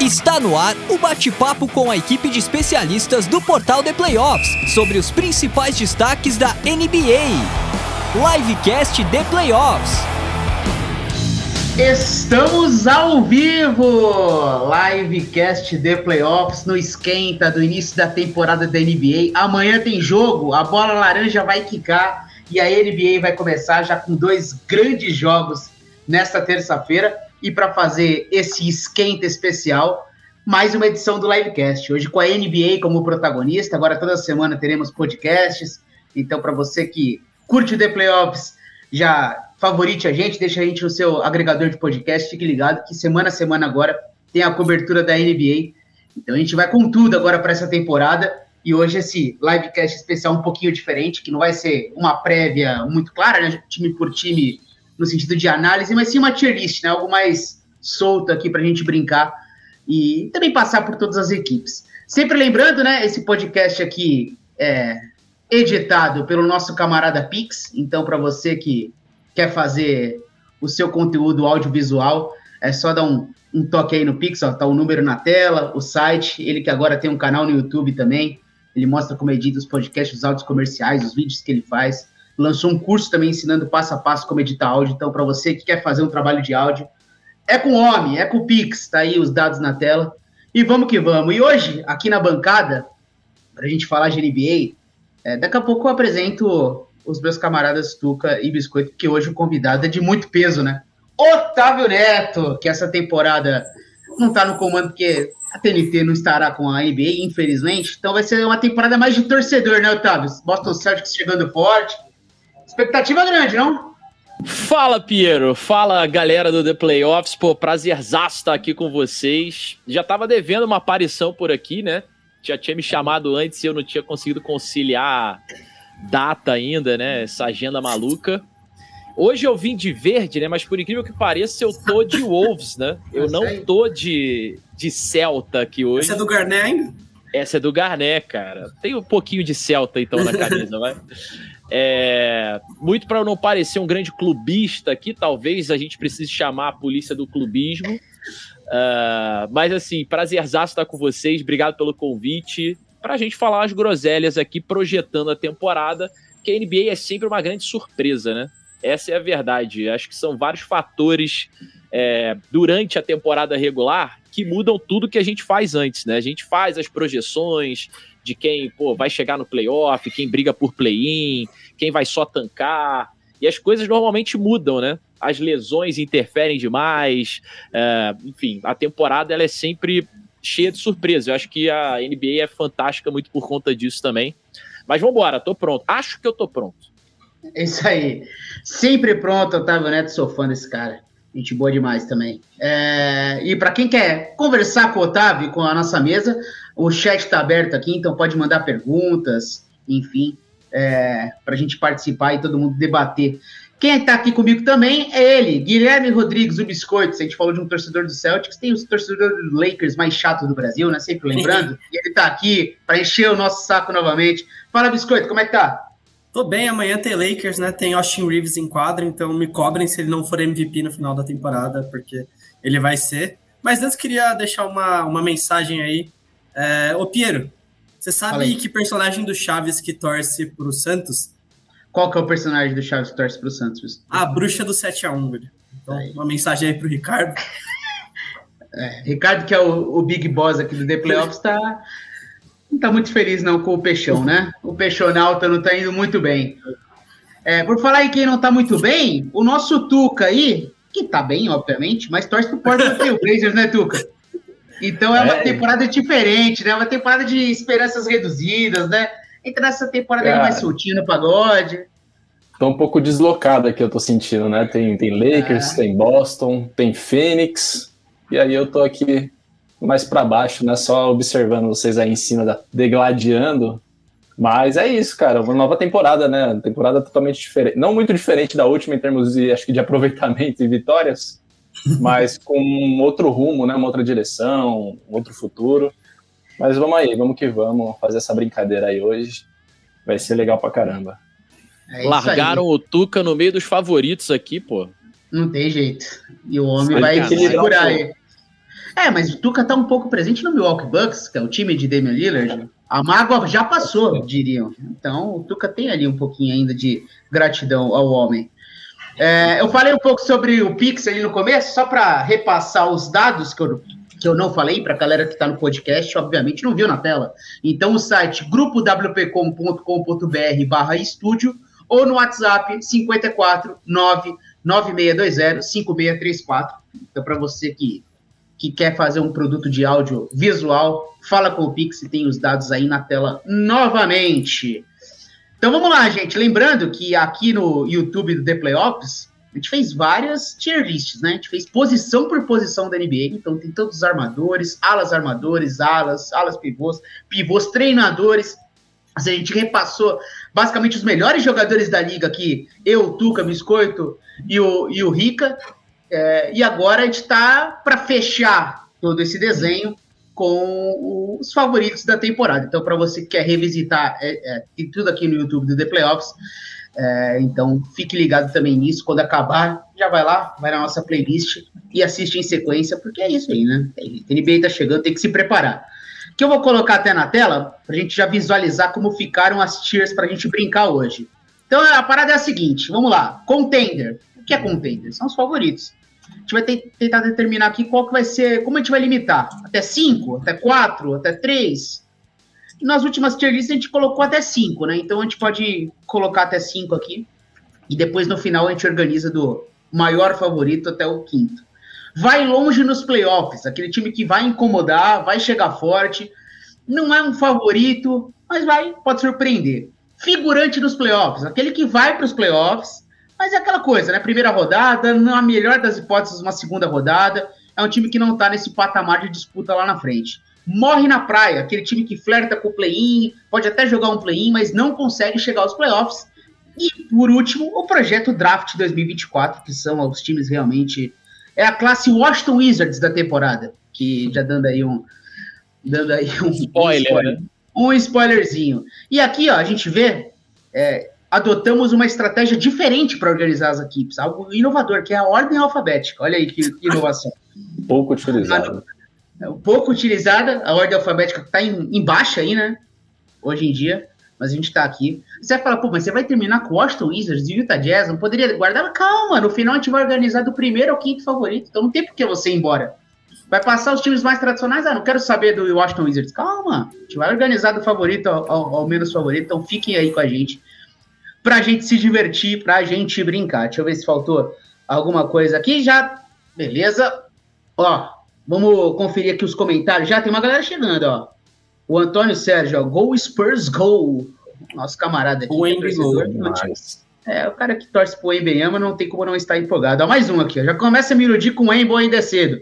Está no ar o bate-papo com a equipe de especialistas do portal The Playoffs sobre os principais destaques da NBA. Livecast The Playoffs. Estamos ao vivo! Livecast The Playoffs no esquenta do início da temporada da NBA. Amanhã tem jogo, a bola laranja vai quicar e a NBA vai começar já com dois grandes jogos nesta terça-feira. E para fazer esse esquenta especial, mais uma edição do Livecast. Hoje com a NBA como protagonista. Agora toda semana teremos podcasts. Então, para você que curte o The Playoffs, já favorite a gente, deixa a gente no seu agregador de podcast. Fique ligado que semana a semana agora tem a cobertura da NBA. Então a gente vai com tudo agora para essa temporada. E hoje esse livecast especial um pouquinho diferente, que não vai ser uma prévia muito clara, né? Time por time no sentido de análise, mas sim uma tier list, né? Algo mais solto aqui para a gente brincar e também passar por todas as equipes. Sempre lembrando, né? Esse podcast aqui é editado pelo nosso camarada Pix. Então, para você que quer fazer o seu conteúdo audiovisual, é só dar um, um toque aí no Pix, ó, tá o número na tela, o site, ele que agora tem um canal no YouTube também. Ele mostra como edita os podcasts, os áudios comerciais, os vídeos que ele faz lançou um curso também ensinando passo a passo como editar áudio. Então, para você que quer fazer um trabalho de áudio, é com o homem, é com o Pix, tá aí os dados na tela. E vamos que vamos. E hoje, aqui na bancada, para a gente falar de NBA, é, daqui a pouco eu apresento os meus camaradas Tuca e Biscoito, que hoje o convidado é de muito peso, né? Otávio Neto, que essa temporada não tá no comando porque a TNT não estará com a NBA, infelizmente. Então vai ser uma temporada mais de torcedor, né, Otávio? Boston Celtics chegando forte, Expectativa grande, não? Fala, Piero. Fala, galera do The Playoffs. Pô, prazerzaço estar aqui com vocês. Já tava devendo uma aparição por aqui, né? Já tinha me chamado antes e eu não tinha conseguido conciliar data ainda, né? Essa agenda maluca. Hoje eu vim de verde, né? Mas por incrível que pareça, eu tô de Wolves, né? Eu não tô de, de Celta aqui hoje. Essa é do Garnet ainda? Essa é do Garnet, cara. Tem um pouquinho de Celta, então, na camisa, vai. É, muito para não parecer um grande clubista aqui, talvez a gente precise chamar a polícia do clubismo. Uh, mas assim, prazerzaço estar com vocês, obrigado pelo convite. Para a gente falar as groselhas aqui, projetando a temporada, que a NBA é sempre uma grande surpresa, né? Essa é a verdade. Acho que são vários fatores é, durante a temporada regular que mudam tudo que a gente faz antes, né? A gente faz as projeções, de quem pô, vai chegar no playoff, quem briga por play-in, quem vai só tancar. E as coisas normalmente mudam, né? As lesões interferem demais. É, enfim, a temporada ela é sempre cheia de surpresas. Eu acho que a NBA é fantástica muito por conta disso também. Mas vamos embora, tô pronto. Acho que eu tô pronto. É isso aí. Sempre pronto, Otávio Neto, sou fã desse cara. Gente boa demais também. É... E para quem quer conversar com o Otávio, com a nossa mesa, o chat está aberto aqui, então pode mandar perguntas, enfim, é, para a gente participar e todo mundo debater. Quem está aqui comigo também é ele, Guilherme Rodrigues, o Biscoito. A gente falou de um torcedor do Celtics, tem os torcedores do Lakers mais chatos do Brasil, né? Sempre lembrando. e ele está aqui para encher o nosso saco novamente. Fala, Biscoito, como é que tá? Tô bem, amanhã tem Lakers, né? Tem Austin Reeves em quadra, então me cobrem se ele não for MVP no final da temporada, porque ele vai ser. Mas antes queria deixar uma, uma mensagem aí é, ô Piero, você sabe que personagem do Chaves que torce pro Santos? Qual que é o personagem do Chaves que torce pro Santos? A bruxa do 7x1, velho. Então, aí. uma mensagem aí pro Ricardo. É, Ricardo, que é o, o, Big Boss aqui do The Playoffs, tá, não tá muito feliz não com o Peixão, né? O Peixonauta não tá indo muito bem. É, por falar em quem não tá muito bem, o nosso Tuca aí, que tá bem, obviamente, mas torce pro Portland Trail Blazers, né, Tuca? Então é uma é. temporada diferente, né? Uma temporada de esperanças reduzidas, né? Entra nessa temporada Cara, mais soltinha no pagode. Tô um pouco deslocado aqui, eu tô sentindo, né? Tem, tem Lakers, ah. tem Boston, tem Phoenix, e aí eu tô aqui mais para baixo, né? Só observando vocês aí em cima, degladiando. Mas é isso, cara. Uma nova temporada, né? Temporada totalmente diferente. Não muito diferente da última em termos de, acho que de aproveitamento e vitórias, mas com um outro rumo, né? Uma outra direção, um outro futuro. Mas vamos aí, vamos que vamos fazer essa brincadeira aí hoje. Vai ser legal pra caramba. É Largaram aí. o Tuca no meio dos favoritos aqui, pô. Não tem jeito. E o homem vai se segurar aí. É, mas o Tuca tá um pouco presente no Milwaukee Bucks, que é o time de Damian Lillard. A mágoa já passou, diriam. Então, o Tuca tem ali um pouquinho ainda de gratidão ao homem. É, eu falei um pouco sobre o Pix ali no começo, só para repassar os dados que eu, que eu não falei para a galera que está no podcast, obviamente não viu na tela. Então, o site grupowpcom.com.br barra estúdio ou no WhatsApp 54 99620 5634. Então, para você que, que quer fazer um produto de áudio visual, fala com o Pix e tem os dados aí na tela novamente. Então vamos lá, gente. Lembrando que aqui no YouTube do The Playoffs, a gente fez várias tier lists, né? A gente fez posição por posição da NBA. Então tem todos os armadores, alas armadores, alas, alas pivôs, pivôs treinadores. A gente repassou basicamente os melhores jogadores da liga aqui, eu, Tuca, Biscoito e o, e o Rica. É, e agora a gente está para fechar todo esse desenho com os favoritos da temporada. Então, para você que quer revisitar é, é, tudo aqui no YouTube do The Playoffs, é, então fique ligado também nisso. Quando acabar, já vai lá, vai na nossa playlist e assiste em sequência, porque é isso aí, né? NBA tá chegando, tem que se preparar. Que eu vou colocar até na tela, para a gente já visualizar como ficaram as tiers para a gente brincar hoje. Então a parada é a seguinte: vamos lá. Contender. O que é contender? São os favoritos. A gente vai ter, tentar determinar aqui qual que vai ser, como a gente vai limitar. Até 5, até 4, até 3. Nas últimas tier lists a gente colocou até 5, né? Então a gente pode colocar até 5 aqui. E depois no final a gente organiza do maior favorito até o quinto. Vai longe nos playoffs, aquele time que vai incomodar, vai chegar forte. Não é um favorito, mas vai, pode surpreender. Figurante nos playoffs, aquele que vai para os playoffs, mas é aquela coisa, né? Primeira rodada, na melhor das hipóteses, uma segunda rodada. É um time que não tá nesse patamar de disputa lá na frente. Morre na praia, aquele time que flerta com o play-in, pode até jogar um play-in, mas não consegue chegar aos playoffs. E, por último, o projeto Draft 2024, que são os times realmente. É a classe Washington Wizards da temporada, que já dando aí um. Dando aí um spoiler. Um, spoiler, né? um spoilerzinho. E aqui, ó, a gente vê. É, adotamos uma estratégia diferente para organizar as equipes, algo inovador, que é a ordem alfabética. Olha aí que, que inovação. Pouco utilizada. É pouco utilizada, a ordem alfabética está em, em, baixa aí, né? Hoje em dia, mas a gente está aqui. Você vai falar, pô, mas você vai terminar com Washington Wizards e Utah Jazz, não poderia guardar? Calma, no final a gente vai organizar do primeiro ao quinto favorito, então não tem por que você ir embora. Vai passar os times mais tradicionais? Ah, não quero saber do Washington Wizards. Calma, a gente vai organizar do favorito ao, ao, ao menos favorito, então fiquem aí com a gente pra gente se divertir, pra gente brincar. Deixa eu ver se faltou alguma coisa aqui. Já, beleza. Ó, vamos conferir aqui os comentários. Já tem uma galera chegando, ó. O Antônio Sérgio, ó, Go Spurs Go. Nosso camarada aqui. O é, é, o cara que torce pro Embeyama não tem como não estar empolgado. Ó, mais um aqui, ó. Já começa a me iludir com o Embo ainda é cedo.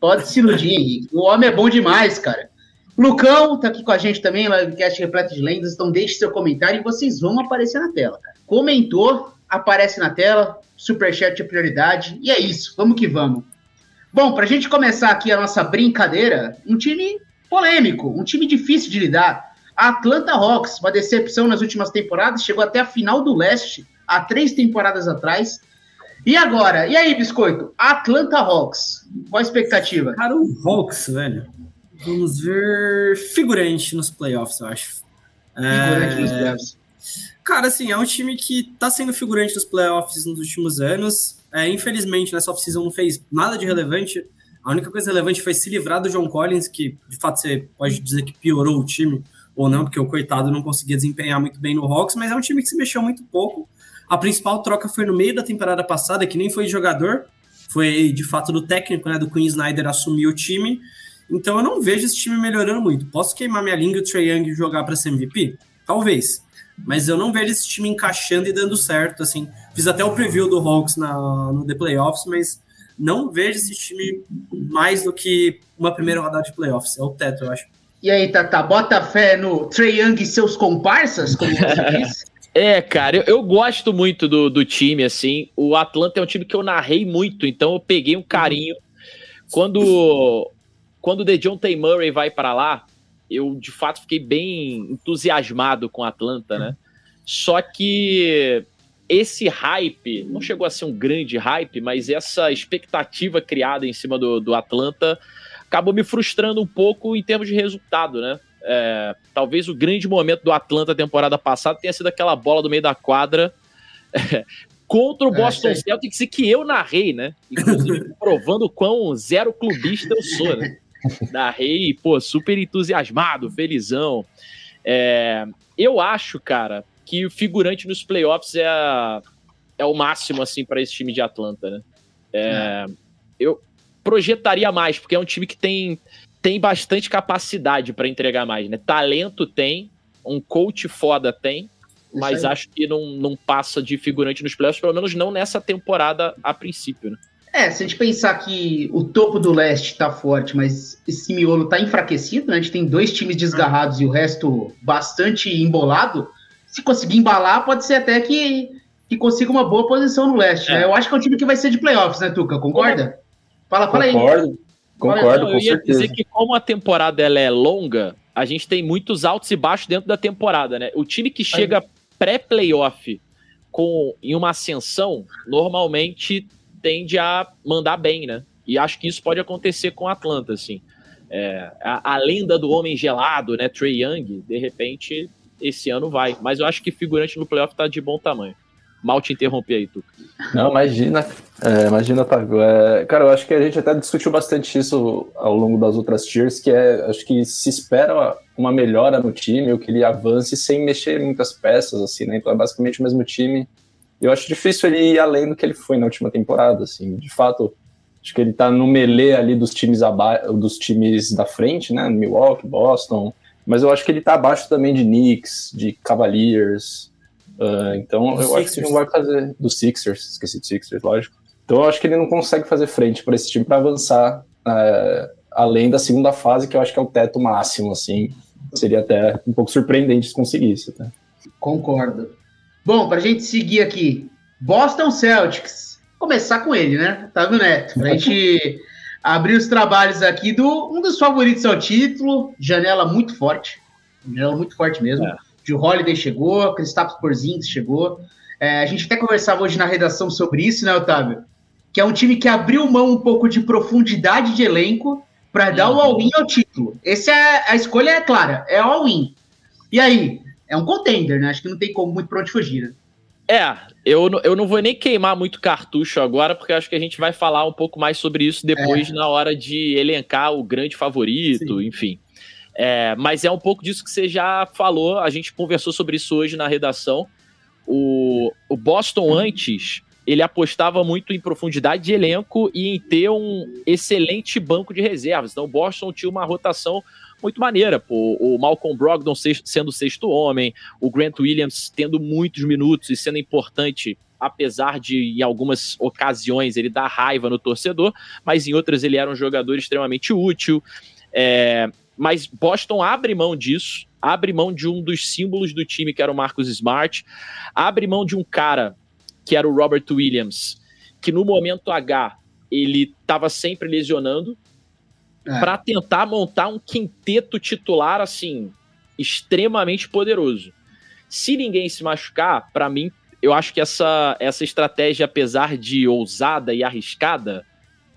Pode se iludir, Henrique. O homem é bom demais, cara. Lucão tá aqui com a gente também, livecast repleto de lendas, então deixe seu comentário e vocês vão aparecer na tela. Comentou, aparece na tela, superchat é prioridade, e é isso, vamos que vamos. Bom, pra gente começar aqui a nossa brincadeira, um time polêmico, um time difícil de lidar. A Atlanta Hawks, uma decepção nas últimas temporadas, chegou até a final do leste, há três temporadas atrás. E agora? E aí, Biscoito? Atlanta Hawks, qual a expectativa? Cara, o Hawks, velho Vamos ver figurante nos playoffs, eu acho. Figurante é... nos playoffs. Cara, assim, é um time que tá sendo figurante nos playoffs nos últimos anos. É, infelizmente, nessa off-season não fez nada de relevante. A única coisa relevante foi se livrar do John Collins, que de fato você pode dizer que piorou o time ou não, porque o coitado não conseguia desempenhar muito bem no Hawks, mas é um time que se mexeu muito pouco. A principal troca foi no meio da temporada passada, que nem foi de jogador, foi de fato do técnico, né, do Queen Snyder assumir o time. Então eu não vejo esse time melhorando muito. Posso queimar minha língua e o Trae Young jogar para ser MVP? Talvez. Mas eu não vejo esse time encaixando e dando certo. Assim, fiz até o preview do Hawks na, no The Playoffs, mas não vejo esse time mais do que uma primeira rodada de playoffs. É o teto, eu acho. E aí, Tata, bota fé no Trae Young e seus comparsas, como você disse? É, cara, eu, eu, gosto muito do, do time, assim. O Atlanta é um time que eu narrei muito, então eu peguei um carinho. Quando quando o DeJounte Murray vai para lá, eu de fato fiquei bem entusiasmado com a Atlanta, né? Só que esse hype, não chegou a ser um grande hype, mas essa expectativa criada em cima do, do Atlanta acabou me frustrando um pouco em termos de resultado, né? É, talvez o grande momento do Atlanta temporada passada tenha sido aquela bola do meio da quadra é, contra o é, Boston é, Celtics e que eu narrei, né? Inclusive provando o quão zero clubista eu sou, né? Narrei, pô, super entusiasmado, felizão. É, eu acho, cara, que o figurante nos playoffs é, a, é o máximo, assim, para esse time de Atlanta, né? É, eu projetaria mais, porque é um time que tem tem bastante capacidade para entregar mais, né? Talento tem, um coach foda tem, mas acho que não, não passa de figurante nos playoffs, pelo menos não nessa temporada a princípio, né? É, se a gente pensar que o topo do leste tá forte, mas esse miolo tá enfraquecido, né? A gente tem dois times desgarrados e o resto bastante embolado. Se conseguir embalar, pode ser até que, que consiga uma boa posição no leste, é. né? Eu acho que é um time que vai ser de playoffs, né, Tuca? Concorda? Fala, fala aí. Concordo. Concordo, eu ia dizer que como a temporada ela é longa, a gente tem muitos altos e baixos dentro da temporada, né? O time que chega pré-playoff com em uma ascensão, normalmente tende a mandar bem, né? E acho que isso pode acontecer com o Atlanta, assim. É, a, a, lenda do homem gelado, né? Trey Young, de repente, esse ano vai. Mas eu acho que figurante no playoff tá de bom tamanho. Mal te interrompi aí, tu. Não, imagina, é, imagina, Tago. É, cara, eu acho que a gente até discutiu bastante isso ao longo das outras tiers, que é, acho que se espera uma melhora no time, ou que ele avance sem mexer muitas peças, assim, né? Então é basicamente o mesmo time. Eu acho difícil ele ir além do que ele foi na última temporada, assim. De fato, acho que ele tá no melee ali dos times abaixo, dos times da frente, né? Milwaukee, Boston. Mas eu acho que ele tá abaixo também de Knicks, de Cavaliers, Uh, então eu Sixers. acho que ele não vai fazer. Do Sixers, esqueci do Sixers, lógico. Então eu acho que ele não consegue fazer frente para esse time para avançar uh, além da segunda fase, que eu acho que é o teto máximo, assim. Seria até um pouco surpreendente se conseguisse. Tá? Concordo. Bom, para a gente seguir aqui, Boston Celtics. Começar com ele, né? Otávio Neto. Para a gente abrir os trabalhos aqui do um dos favoritos ao título, janela muito forte. Janela muito forte mesmo. É. Joe Holiday chegou, Kristaps Porzingis chegou. É, a gente até conversava hoje na redação sobre isso, né, Otávio? Que é um time que abriu mão um pouco de profundidade de elenco para dar o uhum. all-in ao título. Essa é a escolha é clara, é all-in. E aí, é um contender, né? Acho que não tem como muito para onde fugir, né? É, eu, eu não vou nem queimar muito cartucho agora, porque acho que a gente vai falar um pouco mais sobre isso depois, é. na hora de elencar o grande favorito, Sim. enfim. É, mas é um pouco disso que você já falou, a gente conversou sobre isso hoje na redação. O, o Boston antes, ele apostava muito em profundidade de elenco e em ter um excelente banco de reservas. Então o Boston tinha uma rotação muito maneira, pô. O Malcolm Brogdon sendo sexto homem, o Grant Williams tendo muitos minutos e sendo importante apesar de em algumas ocasiões ele dar raiva no torcedor, mas em outras ele era um jogador extremamente útil. É, mas Boston abre mão disso, abre mão de um dos símbolos do time, que era o Marcus Smart, abre mão de um cara, que era o Robert Williams, que no momento H ele estava sempre lesionando, é. para tentar montar um quinteto titular assim extremamente poderoso. Se ninguém se machucar, para mim, eu acho que essa, essa estratégia, apesar de ousada e arriscada,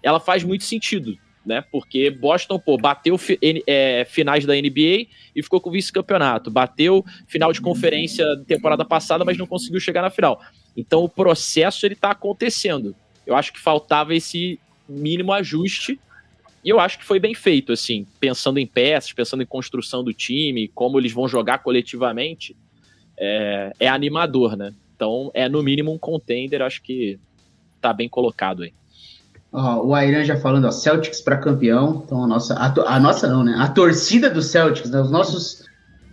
ela faz muito sentido né? Porque Boston, pô, bateu é, finais da NBA e ficou com vice-campeonato. Bateu final de conferência temporada passada, mas não conseguiu chegar na final. Então o processo ele tá acontecendo. Eu acho que faltava esse mínimo ajuste e eu acho que foi bem feito, assim, pensando em peças, pensando em construção do time, como eles vão jogar coletivamente, é, é animador, né? Então é no mínimo um contender, acho que tá bem colocado aí o Airan já falando, ó, Celtics para campeão. Então a nossa, a, a, nossa não, né? A torcida do Celtics, né? os nossos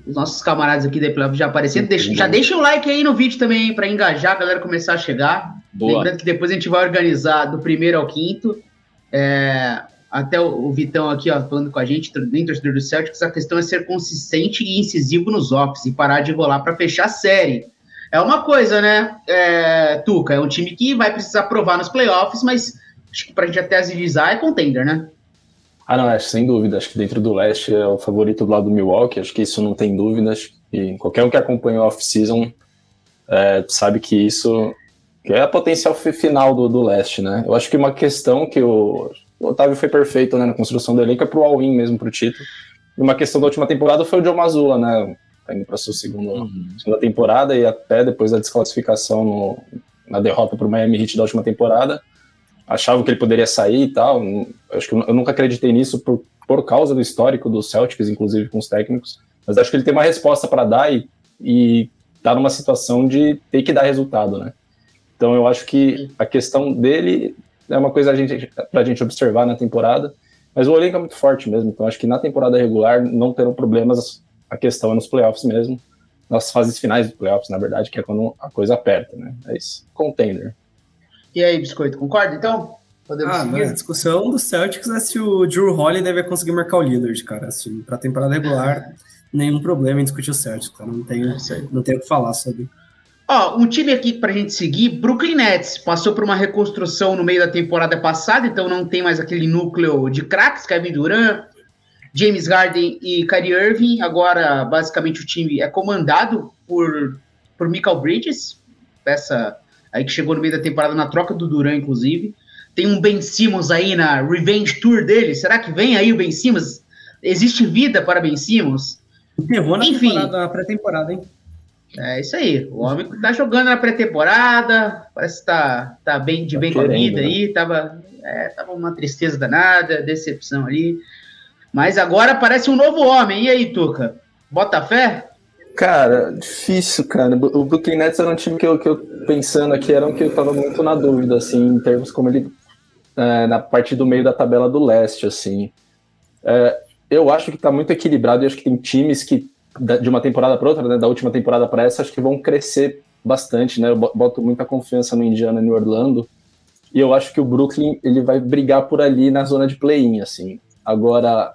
os nossos camaradas aqui da Playoff já aparecendo. Deixa, já deixa o like aí no vídeo também para engajar a galera começar a chegar. Boa. Lembrando que depois a gente vai organizar do primeiro ao quinto. É, até o, o, Vitão aqui, ó, falando com a gente, bem torcedor do Celtics, a questão é ser consistente e incisivo nos offs e parar de rolar para fechar a série. É uma coisa, né, é, Tuca? É um time que vai precisar provar nos playoffs, mas acho que pra gente até agilizar é contender, né? Ah, não, é, sem dúvida. Acho que dentro do leste é o favorito do lado do Milwaukee. Acho que isso não tem dúvidas. E qualquer um que acompanha o off-season é, sabe que isso que é a potencial final do, do leste, né? Eu acho que uma questão que eu o Otávio foi perfeito né, na construção do elenco, é pro all-in mesmo, pro título. E uma questão da última temporada foi o Joe Mazzulla, né? Tá indo pra sua segunda, uhum. segunda temporada e até depois da desclassificação no, na derrota pro Miami Heat da última temporada. Achava que ele poderia sair e tal. Acho que eu nunca acreditei nisso por, por causa do histórico dos Celtics, inclusive com os técnicos. Mas acho que ele tem uma resposta para dar e, e tá numa situação de ter que dar resultado, né? Então eu acho que a questão dele é uma coisa a gente, pra gente observar na temporada. Mas o elenco é muito forte mesmo, então acho que na temporada regular não terão problemas. A questão é nos playoffs mesmo, nas fases finais dos playoffs, na verdade, que é quando a coisa aperta, né? É isso. Contender. E aí, Biscoito, concorda então? Podemos ah, seguir? A discussão do Celtics é se o Drew Holiday deve conseguir marcar o Lillard, cara. Assim, pra temporada regular, nenhum problema em discutir o Celtics, cara. Não tenho, é não tenho o que falar sobre. Ó, um time aqui pra gente seguir, Brooklyn Nets, passou por uma reconstrução no meio da temporada passada, então não tem mais aquele núcleo de craques, Kevin Durant, James Harden e Kyrie Irving. Agora, basicamente, o time é comandado por, por Michael Bridges, peça aí que chegou no meio da temporada na troca do Durant, inclusive. Tem um Ben Simmons aí na Revenge Tour dele. Será que vem aí o Ben Simmons? Existe vida para Ben Simmons? Enterrou na Enfim, na pré-temporada, hein? É isso aí. O homem tá jogando na pré-temporada, parece que tá, tá bem de tá bem com a vida né? aí. Tava, é, tava uma tristeza danada, decepção ali. Mas agora parece um novo homem. E aí, Tuca? Bota fé? Cara, difícil, cara. O Brooklyn Nets era um time que eu, que eu pensando aqui, era um que eu tava muito na dúvida, assim, em termos como ele. É, na parte do meio da tabela do leste, assim. É, eu acho que tá muito equilibrado e acho que tem times que de uma temporada para outra, né, da última temporada para essa, acho que vão crescer bastante, né? Eu boto muita confiança no Indiana e no Orlando. E eu acho que o Brooklyn ele vai brigar por ali na zona de play-in, assim. Agora,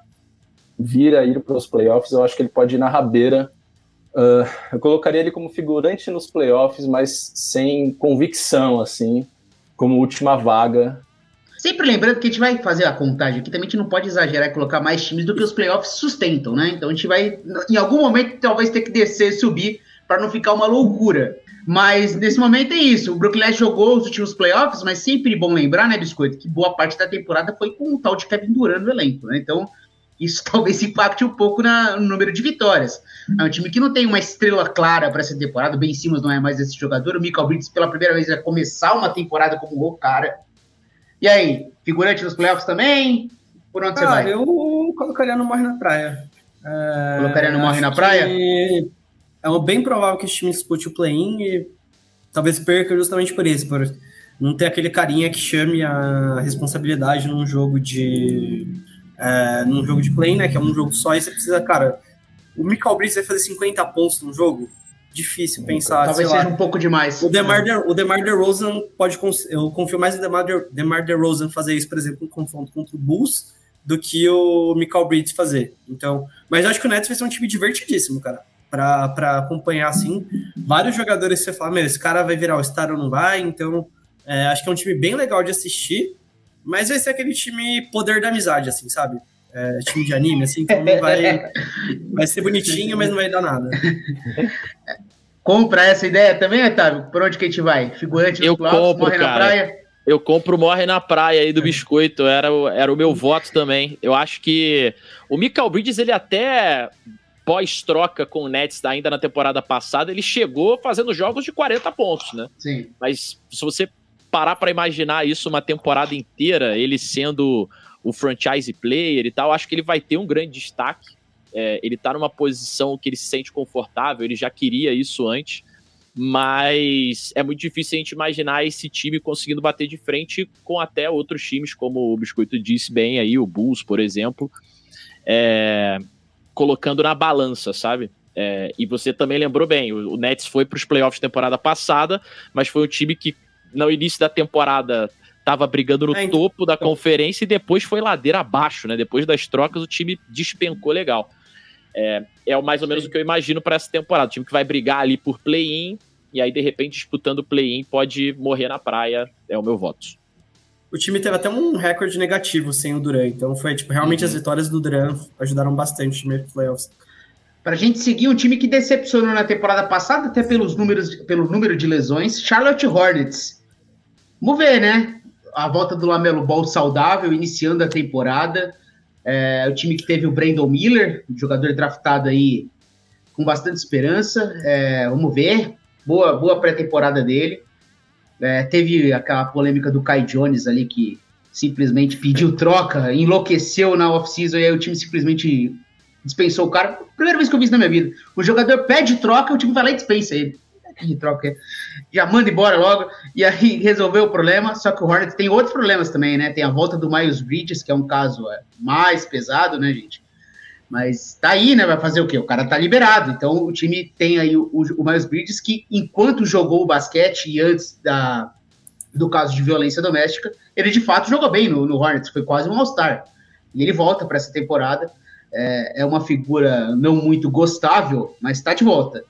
vir a ir para os playoffs, eu acho que ele pode ir na rabeira. Uh, eu colocaria ele como figurante nos playoffs, mas sem convicção, assim, como última vaga. Sempre lembrando que a gente vai fazer a contagem aqui, também a gente não pode exagerar e colocar mais times do que os playoffs sustentam, né? Então a gente vai, em algum momento, talvez ter que descer, subir, para não ficar uma loucura. Mas nesse momento é isso. O Brooklyn jogou os últimos playoffs, mas sempre bom lembrar, né, Biscoito, que boa parte da temporada foi com o tal de Kevin Durant no elenco, né? Então isso talvez impacte um pouco na, no número de vitórias. É um time que não tem uma estrela clara para essa temporada. O Ben Simmons não é mais esse jogador. O Michael Bridges, pela primeira vez, vai começar uma temporada como o cara. E aí, figurante nos playoffs também? Por onde você vai? Eu colocaria no Morre na Praia. É, colocaria no Morre na Praia? É bem provável que esse time dispute o play-in e talvez perca justamente por isso, por não ter aquele carinha que chame a responsabilidade num jogo de. É, num jogo de play, né? Que é um jogo só, e você precisa, cara. O Michael Bridges vai fazer 50 pontos no jogo difícil pensar. Talvez seja lá. um pouco demais. O DeMar, De, o DeMar DeRozan pode. Eu confio mais em DeMar, De, DeMar DeRozan fazer isso, por exemplo, no confronto contra o Bulls, do que o Michael Bridges fazer. Então, mas eu acho que o Nets vai ser um time divertidíssimo, cara. Para acompanhar, assim, vários jogadores você fala, meu, esse cara vai virar o star ou não vai, então é, acho que é um time bem legal de assistir, mas vai ser aquele time poder da amizade, assim, sabe? É, time de anime, assim, então não vai, vai ser bonitinho, mas não vai dar nada. Compra essa ideia também, Otávio? Por onde que a gente vai? Figurante Eu compro, morre cara. na praia? Eu compro Morre na Praia aí do Biscoito, era, o, era o meu voto também. Eu acho que o Michael Bridges, ele até pós-troca com o Nets ainda na temporada passada, ele chegou fazendo jogos de 40 pontos, né? Sim. Mas se você parar para imaginar isso uma temporada inteira, ele sendo o franchise player e tal, acho que ele vai ter um grande destaque. É, ele tá numa posição que ele se sente confortável, ele já queria isso antes, mas é muito difícil a gente imaginar esse time conseguindo bater de frente com até outros times, como o Biscoito disse bem aí, o Bulls, por exemplo, é, colocando na balança, sabe? É, e você também lembrou bem, o, o Nets foi para os playoffs temporada passada, mas foi um time que no início da temporada estava brigando no é, então, topo da conferência e depois foi ladeira abaixo, né? Depois das trocas, o time despencou legal. É, é mais ou menos Sim. o que eu imagino para essa temporada. O time que vai brigar ali por play-in e aí, de repente, disputando o play-in, pode morrer na praia. É o meu voto. O time teve até um recorde negativo sem o Duran, então foi tipo, realmente uhum. as vitórias do Duran ajudaram bastante o time nos playoffs. Para a gente seguir um time que decepcionou na temporada passada, até pelos números, pelo número de lesões, Charlotte Hornets. Vamos ver, né? A volta do Lamelo Ball saudável, iniciando a temporada. É, o time que teve o Brandon Miller, jogador draftado aí com bastante esperança. É, vamos ver. Boa, boa pré-temporada dele. É, teve aquela polêmica do Kai Jones ali que simplesmente pediu troca, enlouqueceu na off-season e aí o time simplesmente dispensou o cara. Primeira vez que eu vi isso na minha vida. O jogador pede troca, o time vai lá e dispensa ele. De troca, já manda embora logo, e aí resolveu o problema. Só que o Hornets tem outros problemas também, né? Tem a volta do Miles Bridges, que é um caso é, mais pesado, né, gente? Mas tá aí, né? Vai fazer o quê? O cara tá liberado. Então o time tem aí o, o Miles Bridges, que enquanto jogou o basquete e antes da, do caso de violência doméstica, ele de fato jogou bem no, no Hornets, foi quase um All-Star. E ele volta para essa temporada é, é uma figura não muito gostável, mas está de volta.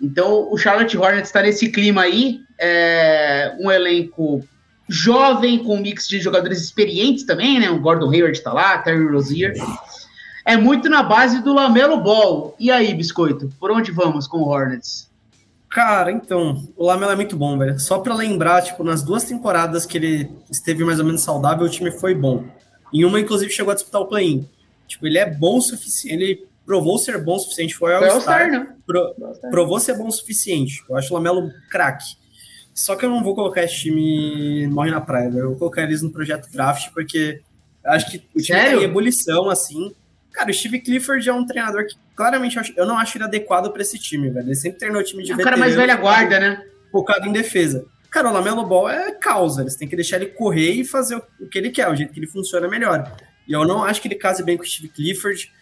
Então, o Charlotte Hornets está nesse clima aí, é um elenco jovem, com um mix de jogadores experientes também, né? O Gordon Hayward está lá, Terry Rozier. É muito na base do Lamelo Ball. E aí, Biscoito, por onde vamos com o Hornets? Cara, então, o Lamelo é muito bom, velho. Só para lembrar, tipo, nas duas temporadas que ele esteve mais ou menos saudável, o time foi bom. Em uma, inclusive, chegou a disputar o play-in. Tipo, ele é bom o suficiente. Ele provou ser bom o suficiente. Foi ao Star, né? Pro, provou ser bom o suficiente. Eu acho o Lamelo craque. Só que eu não vou colocar esse time morre na praia. Eu vou colocar eles no projeto draft, porque acho que o time Sério? tem ebulição, assim. Cara, o Steve Clifford é um treinador que claramente eu não acho ele adequado para esse time, velho. Ele sempre treinou time de é o cara mais velha guarda, né? Focado em defesa. Cara, o Lamelo Ball é causa. Eles têm que deixar ele correr e fazer o que ele quer, o jeito que ele funciona melhor. E eu não acho que ele case bem com o Steve Clifford.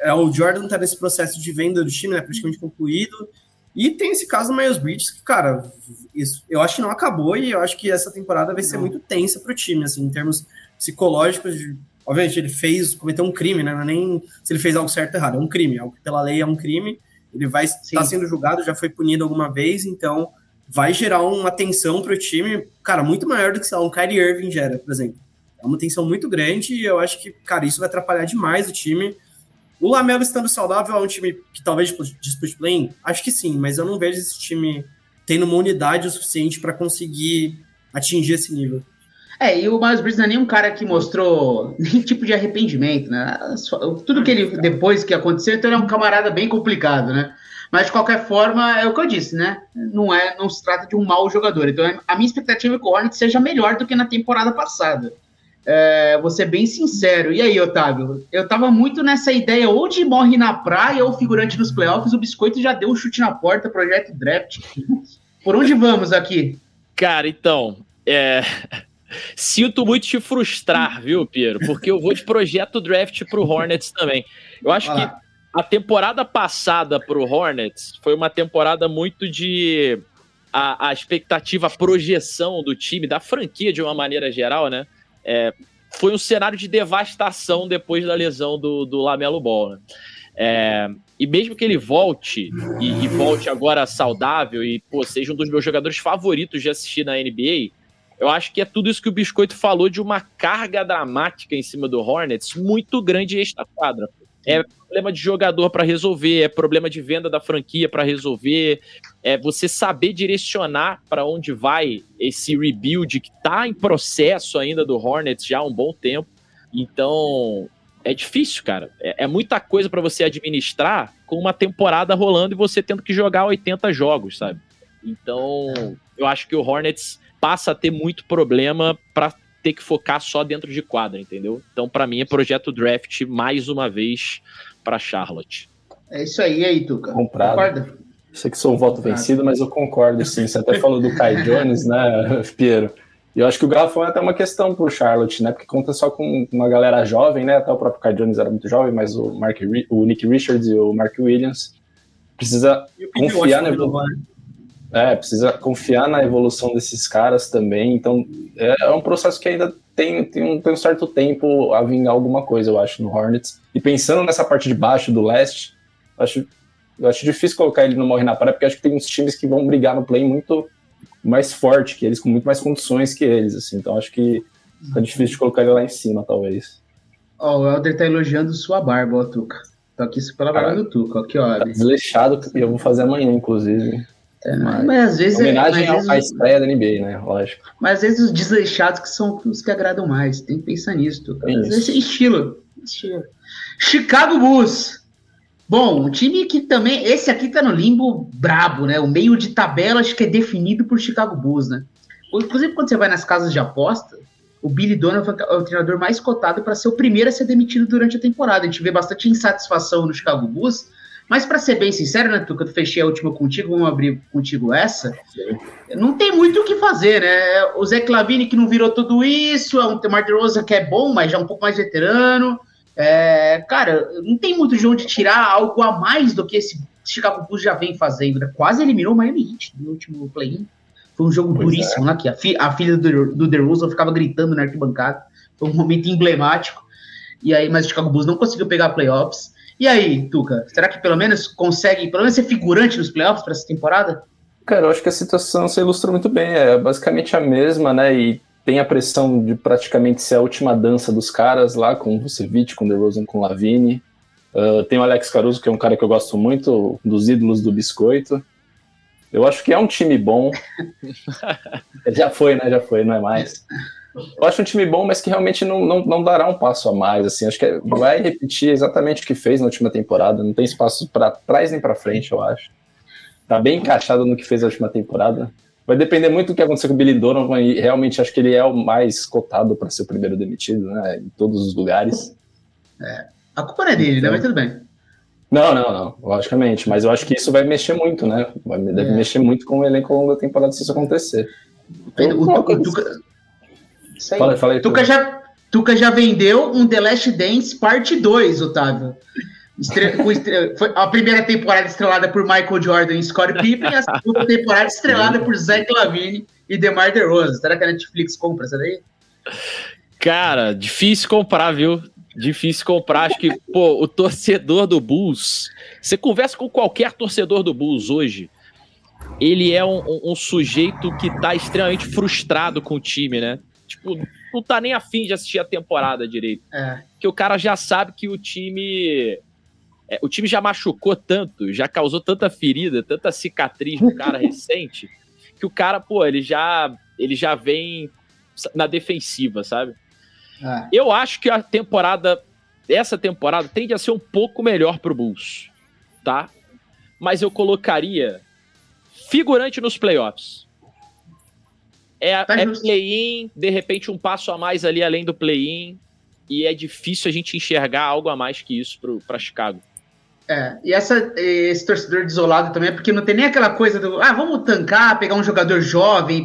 É, o Jordan tá nesse processo de venda do time, né? Praticamente concluído. E tem esse caso do Miles Bridges, que, cara, isso, eu acho que não acabou e eu acho que essa temporada vai ser muito tensa pro time, assim, em termos psicológicos. De, obviamente, ele fez, cometeu um crime, né? Não é nem se ele fez algo certo ou errado, é um crime. Algo que pela lei é um crime. Ele vai estar tá sendo julgado, já foi punido alguma vez, então vai gerar uma tensão pro time, cara, muito maior do que, sei lá, um Kyrie Irving gera, por exemplo. É uma tensão muito grande e eu acho que, cara, isso vai atrapalhar demais o time. O Lamelo estando saudável é um time que talvez dispute play Acho que sim, mas eu não vejo esse time tendo uma unidade o suficiente para conseguir atingir esse nível. É, e o Miles Bridges não é nem um cara que mostrou nenhum tipo de arrependimento, né? Tudo que ele, depois que aconteceu, então ele é um camarada bem complicado, né? Mas de qualquer forma, é o que eu disse, né? Não é, não se trata de um mau jogador. Então a minha expectativa é que o Hornet seja melhor do que na temporada passada. É, vou ser bem sincero. E aí, Otávio? Eu tava muito nessa ideia ou de morre na praia ou figurante nos playoffs. O Biscoito já deu o um chute na porta, projeto draft. Por onde vamos aqui? Cara, então, é... sinto muito te frustrar, viu, Piero? Porque eu vou de projeto draft pro Hornets também. Eu acho que a temporada passada pro Hornets foi uma temporada muito de. A, a expectativa, a projeção do time, da franquia de uma maneira geral, né? É, foi um cenário de devastação depois da lesão do, do Lamelo Ball. Né? É, e mesmo que ele volte, e, e, volte agora saudável, e pô, seja um dos meus jogadores favoritos de assistir na NBA, eu acho que é tudo isso que o Biscoito falou de uma carga dramática em cima do Hornets muito grande esta quadra. É problema de jogador para resolver, é problema de venda da franquia para resolver, é você saber direcionar para onde vai esse rebuild que está em processo ainda do Hornets já há um bom tempo. Então, é difícil, cara. É, é muita coisa para você administrar com uma temporada rolando e você tendo que jogar 80 jogos, sabe? Então, eu acho que o Hornets passa a ter muito problema para ter que focar só dentro de quadra, entendeu? Então, para mim, é projeto draft mais uma vez para Charlotte. É isso aí, aí, Tuca. Comprado. Concorda? Sei que sou um voto vencido, mas eu concordo, sim. Você até falou do Kai Jones, né, Piero? E eu acho que o Garrafão é até uma questão pro Charlotte, né? Porque conta só com uma galera jovem, né? Até o próprio Kai Jones era muito jovem, mas o, Mark, o Nick Richards e o Mark Williams precisa confiar na evolução. É, precisa confiar na evolução desses caras também. Então, é, é um processo que ainda tem, tem, um, tem um certo tempo a vingar alguma coisa, eu acho, no Hornets. E pensando nessa parte de baixo do leste, acho, eu acho difícil colocar ele no Morre na Praia, porque acho que tem uns times que vão brigar no play muito mais forte que eles, com muito mais condições que eles, assim. Então acho que tá difícil de colocar ele lá em cima, talvez. Ó, oh, o Helder tá elogiando sua barba, ó, Tuca. Tô aqui pela barba do Tuca, aqui, ó. Tá desleixado, que eu vou fazer amanhã, inclusive. É, mas, mas, às vezes. Homenagem é, à estreia da NBA, né? Lógico. Mas às vezes os desleixados que são os que agradam mais. Tem que pensar nisso. Esse é estilo. estilo. Chicago Bulls. Bom, um time que também. Esse aqui tá no limbo brabo, né? O meio de tabela acho que é definido por Chicago Bulls, né? Inclusive, quando você vai nas casas de aposta, o Billy Donovan é o treinador mais cotado para ser o primeiro a ser demitido durante a temporada. A gente vê bastante insatisfação no Chicago Bulls mas para ser bem sincero, né, Tuca, eu fechei a última contigo, vamos abrir contigo essa. Não tem muito o que fazer, né? O Zé Clavini que não virou tudo isso, é um Rosa que é bom, mas já é um pouco mais veterano. É, cara, não tem muito de onde tirar algo a mais do que esse Chicago Bulls já vem fazendo. Né? Quase eliminou o Miami Heat no último play-in. Foi um jogo pois duríssimo, é. né? Que a, fi, a filha do, do DeRozan ficava gritando na arquibancada. Foi um momento emblemático. E aí, mas o Chicago Bulls não conseguiu pegar playoffs. E aí, Tuca, será que pelo menos consegue, pelo menos ser figurante nos playoffs para essa temporada? Cara, eu acho que a situação se ilustra muito bem, é basicamente a mesma, né? E tem a pressão de praticamente ser a última dança dos caras lá, com o Vucevic, com o DeRozan, com o Lavine. Uh, tem o Alex Caruso, que é um cara que eu gosto muito, dos ídolos do biscoito. Eu acho que é um time bom. Já foi, né? Já foi, não é mais. Eu acho um time bom, mas que realmente não, não, não dará um passo a mais. Assim, acho que vai repetir exatamente o que fez na última temporada. Não tem espaço para trás nem para frente, eu acho. Tá bem encaixado no que fez na última temporada. Vai depender muito do que acontecer com o Billy Donovan e realmente acho que ele é o mais cotado para ser o primeiro demitido, né? Em todos os lugares. É. A culpa não é dele, né? Mas tudo bem. Não, não, não, logicamente. Mas eu acho que isso vai mexer muito, né? Vai, deve é. mexer muito com o elenco ao longo da temporada se isso acontecer. O, o, o, isso aí. Fala, fala aí, Tuca, já, Tuca já vendeu um The Last Dance parte 2, Otávio. Estre... Foi a primeira temporada estrelada por Michael Jordan e Scott Pippen, e a segunda temporada estrelada por Zach Lavine e DeMar DeRozan. Será que a Netflix compra essa daí? Cara, difícil comprar, viu? Difícil comprar. Acho que, pô, o torcedor do Bulls. Você conversa com qualquer torcedor do Bulls hoje. Ele é um, um, um sujeito que tá extremamente frustrado com o time, né? Tipo, não tá nem afim de assistir a temporada direito. É. Que o cara já sabe que o time. É, o time já machucou tanto, já causou tanta ferida, tanta cicatriz no cara recente, que o cara, pô, ele já, ele já vem na defensiva, sabe? É. Eu acho que a temporada, essa temporada, tende a ser um pouco melhor pro Bulls, tá? Mas eu colocaria figurante nos playoffs. É, tá é play-in, de repente um passo a mais ali além do play-in, e é difícil a gente enxergar algo a mais que isso para Chicago. É, e essa, esse torcedor desolado também é porque não tem nem aquela coisa do, ah, vamos tancar, pegar um jogador jovem.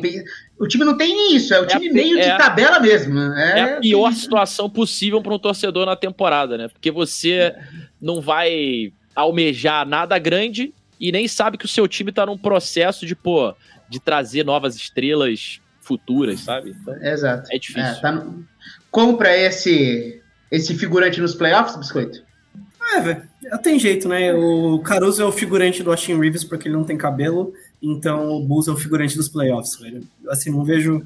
O time não tem isso, é o time é, meio é, de tabela mesmo. É, é a pior situação possível para um torcedor na temporada, né? Porque você não vai almejar nada grande e nem sabe que o seu time está num processo de, pô, de trazer novas estrelas futuras, sabe? Então, Exato. É difícil. É, tá no... Compra esse, esse figurante nos playoffs, Biscoito? É, velho. Tem jeito, né? O Caruso é o figurante do Austin Reeves porque ele não tem cabelo, então o Bulls é o figurante dos playoffs, velho. Assim, não vejo.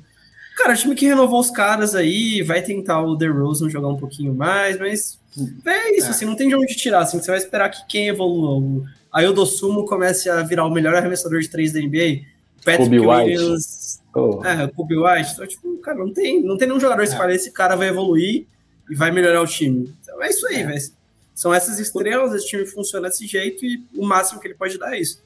Cara, o time que renovou os caras aí, vai tentar o DeRozan jogar um pouquinho mais, mas é isso, é. assim, não tem de onde tirar, assim, você vai esperar que quem evolua, aí o Dosumo comece a virar o melhor arremessador de três da NBA, Patrick Williams Oh. É, o Kobe White. Então, tipo, cara, não tem, não tem nenhum jogador que é. fala, esse cara vai evoluir e vai melhorar o time. Então é isso aí, é. velho. São essas estrelas, esse time funciona desse jeito e o máximo que ele pode dar é isso.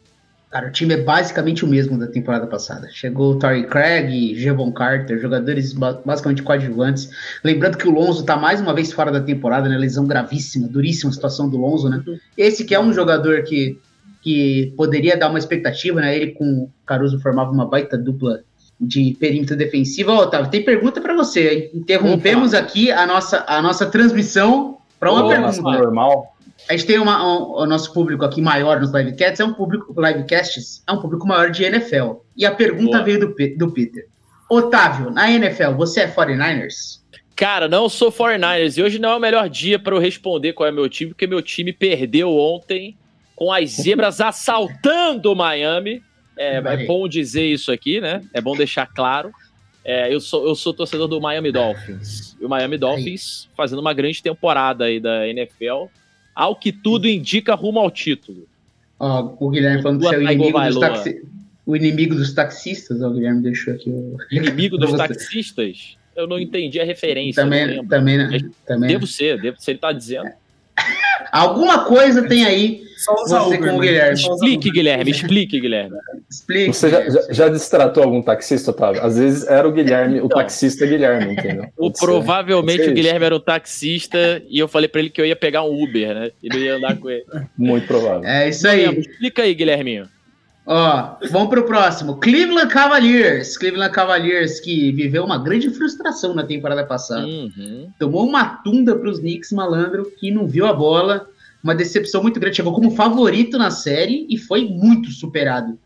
Cara, o time é basicamente o mesmo da temporada passada. Chegou o Torrey Craig, Jevon Carter, jogadores basicamente coadjuvantes. Lembrando que o Lonzo tá mais uma vez fora da temporada, né? Lesão gravíssima, duríssima a situação do Lonzo, né? Uhum. Esse que é um jogador que, que poderia dar uma expectativa, né? Ele com o Caruso formava uma baita dupla de perímetro defensivo. Ó, Otávio, tem pergunta para você. Hein? Interrompemos Opa. aqui a nossa, a nossa transmissão para uma pergunta. Normal. A gente tem uma, um, o nosso público aqui maior nos livecasts, é um público, livecasts, é um público maior de NFL. E a pergunta Boa. veio do, do Peter. Otávio, na NFL, você é 49ers? Cara, não sou 49ers. E hoje não é o melhor dia para eu responder qual é meu time, porque meu time perdeu ontem com as zebras assaltando o Miami. É, é, bom dizer isso aqui, né? É bom deixar claro. É, eu, sou, eu sou torcedor do Miami Dolphins. E o Miami Dolphins fazendo uma grande temporada aí da NFL. Ao que tudo indica rumo ao título. Ó, o Guilherme falando que seu inimigo dos taxistas. O inimigo dos taxistas, o Guilherme deixou aqui. O... Inimigo dos taxistas? Eu não entendi a referência. Também, também, né? também. Devo ser, devo, se ele tá dizendo. Alguma coisa tem aí Só usar você Uber, com o? Guilherme. Explique. Guilherme, explique, Guilherme. Explique. Você já, já, já destratou algum taxista, Otávio? Às vezes era o Guilherme, o Então. taxista Guilherme, entendeu? O, provavelmente o Guilherme era um taxista e eu falei pra ele que eu ia pegar um Uber, né? E não ia andar com ele. Muito provável. É isso aí. Explica aí, Guilherminho. Ó, vamos pro próximo. Cleveland Cavaliers. Cleveland Cavaliers que viveu uma grande frustração na temporada passada. Uhum. Tomou uma tunda pros Knicks, malandro, que não viu a bola. Uma decepção muito grande. Chegou como favorito na série e foi muito superado.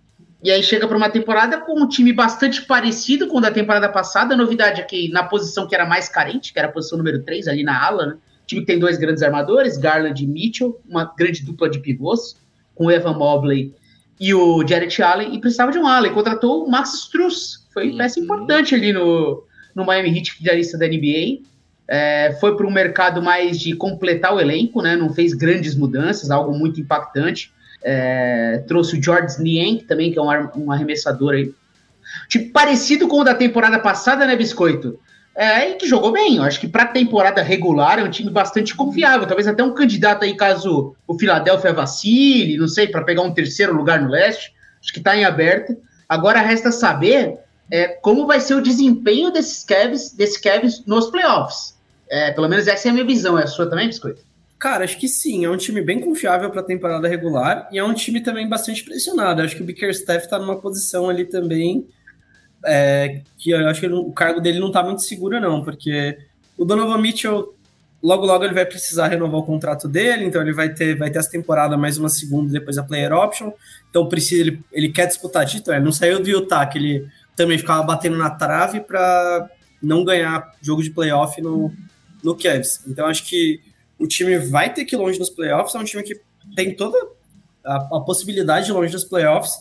E aí chega para uma temporada com um time bastante parecido com o da temporada passada. A novidade é que na posição que era mais carente, que era a posição número 3, ali na ala, né? O time que tem dois grandes armadores, Garland e Mitchell, uma grande dupla de pivôs, com o Evan Mobley e o Jarrett Allen, e precisava de um ala. E contratou o Max Struz, foi Uhum. peça importante ali no, no Miami Heat, finalista da NBA. É, foi para um mercado mais de completar o elenco, né? Não fez grandes mudanças, algo muito impactante. É, trouxe o George Niang também, que é um, um arremessador aí. Tipo, parecido com o da temporada passada, né, Biscoito? É, e que jogou bem. Eu acho que para temporada regular é um time bastante confiável. Talvez até um candidato aí, caso o Philadelphia vacile, não sei, para pegar um terceiro lugar no leste. Acho que está em aberto. Agora resta saber é, como vai ser o desempenho desses Cavs, desses Cavs nos playoffs. É, pelo menos essa é a minha visão. É a sua também, Biscoito? Cara, acho que sim. É um time bem confiável para a temporada regular e é um time também bastante pressionado. Acho que o Bickerstaff está numa posição ali também é, que eu acho que o cargo dele não está muito seguro, não, porque o Donovan Mitchell logo logo ele vai precisar renovar o contrato dele, então ele vai ter, vai ter essa temporada mais uma segunda depois a player option. Então precisa ele, ele quer disputar título, ele não saiu do Utah, que ele também ficava batendo na trave para não ganhar jogo de playoff no, no Cavs. Então acho que o time vai ter que ir longe nos playoffs, é um time que tem toda a, a possibilidade de ir longe nos playoffs,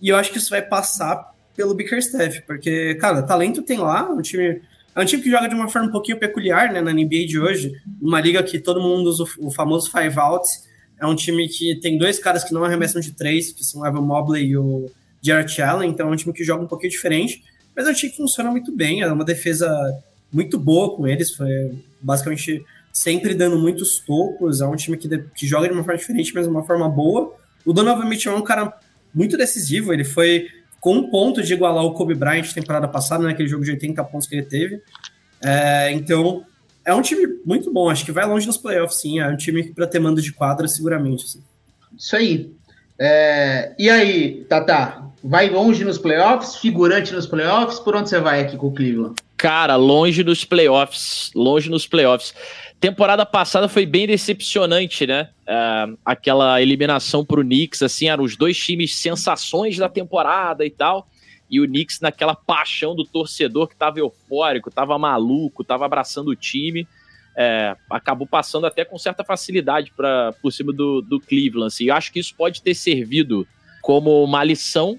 e eu acho que isso vai passar pelo Bickerstaff, porque, cara, talento tem lá, é um time, é um time que joga de uma forma um pouquinho peculiar, né, na NBA de hoje, uma liga que todo mundo usa o, famoso five outs, é um time que tem dois caras que não arremessam de três, que são o Evan Mobley e o Jarrett Allen, então é um time que joga um pouquinho diferente, mas é um time que funciona muito bem, é uma defesa muito boa com eles, foi basicamente sempre dando muitos tocos, é um time que, de- que joga de uma forma diferente, mas de uma forma boa. O Donovan Mitchell é um cara muito decisivo, ele foi com um ponto de igualar o Kobe Bryant temporada passada, naquele jogo de 80 pontos que ele teve. É, então, é um time muito bom, acho que vai longe nos playoffs, sim, é um time para ter mando de quadra, seguramente. assim. Isso aí. É, e aí, Tata? Vai longe nos playoffs? Figurante nos playoffs? Por onde você vai aqui com o Cleveland? Cara, longe nos playoffs. Longe nos playoffs. Temporada passada foi bem decepcionante, né? Ah, aquela eliminação pro Knicks, assim, eram os dois times sensações da temporada e tal. E o Knicks naquela paixão do torcedor que tava eufórico, tava maluco, tava abraçando o time. É, acabou passando até com certa facilidade para por cima do, do Cleveland. Assim. Eu acho que isso pode ter servido como uma lição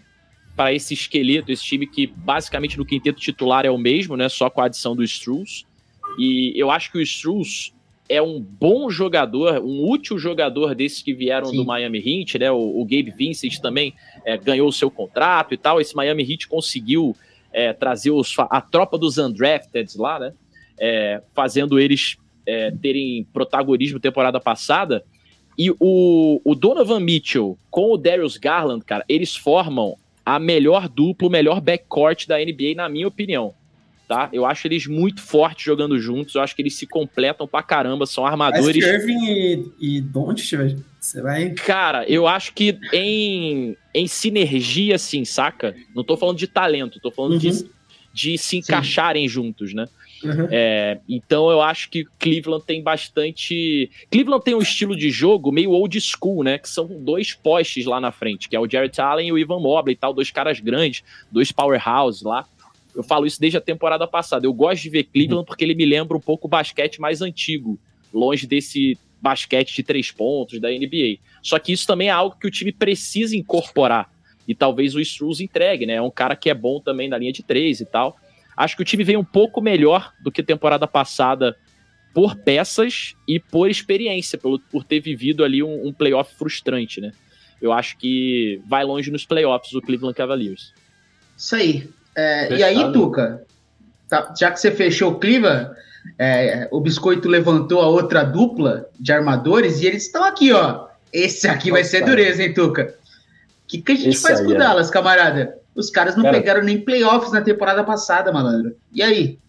para esse esqueleto, esse time que basicamente no quinteto titular é o mesmo, né? Só com a adição do Struz. E eu acho que o Struz é um bom jogador, um útil jogador desses que vieram Sim. do Miami Heat, né? O, o Gabe Vincent também é, ganhou o seu contrato e tal. Esse Miami Heat conseguiu é, trazer os, a tropa dos undrafted lá, né? É, fazendo eles é, terem protagonismo temporada passada. E o, o Donovan Mitchell com o Darius Garland, cara, eles formam a melhor dupla, o melhor backcourt da NBA, na minha opinião. Tá? Eu acho eles muito fortes jogando juntos, eu acho que eles se completam pra caramba, são armadores. Kyrie Irving e, e Doncic, velho, você vai... Cara, eu acho que em, em sinergia, assim, saca? Não tô falando de talento, tô falando de, Uhum. de se encaixarem juntos, né? Uhum. É, então eu acho que Cleveland tem bastante. Cleveland tem um estilo de jogo meio old school, né? Que são dois postes lá na frente, que é o Jarrett Allen e o Ivan Mobley e tal, dois caras grandes, dois powerhouse lá. Eu falo isso desde a temporada passada. Eu gosto de ver Cleveland porque ele me lembra um pouco o basquete mais antigo, longe desse basquete de três pontos da NBA. Só que isso também é algo que o time precisa incorporar. E talvez o Struz entregue, né? É um cara que é bom também na linha de três e tal. Acho que o time veio um pouco melhor do que temporada passada por peças e por experiência, por, por ter vivido ali um, um playoff frustrante, né? eu acho que vai longe nos playoffs o Cleveland Cavaliers. Isso aí. É, e aí, Tuca, tá, já que você fechou o Cleveland, é, o Biscoito levantou a outra dupla de armadores e eles estão aqui, ó. Esse aqui Nossa, vai ser dureza, hein, Tuca? O que, que a gente Esse faz com o é. Dallas, camarada? Os caras não cara, pegaram nem playoffs na temporada passada, malandro. E aí?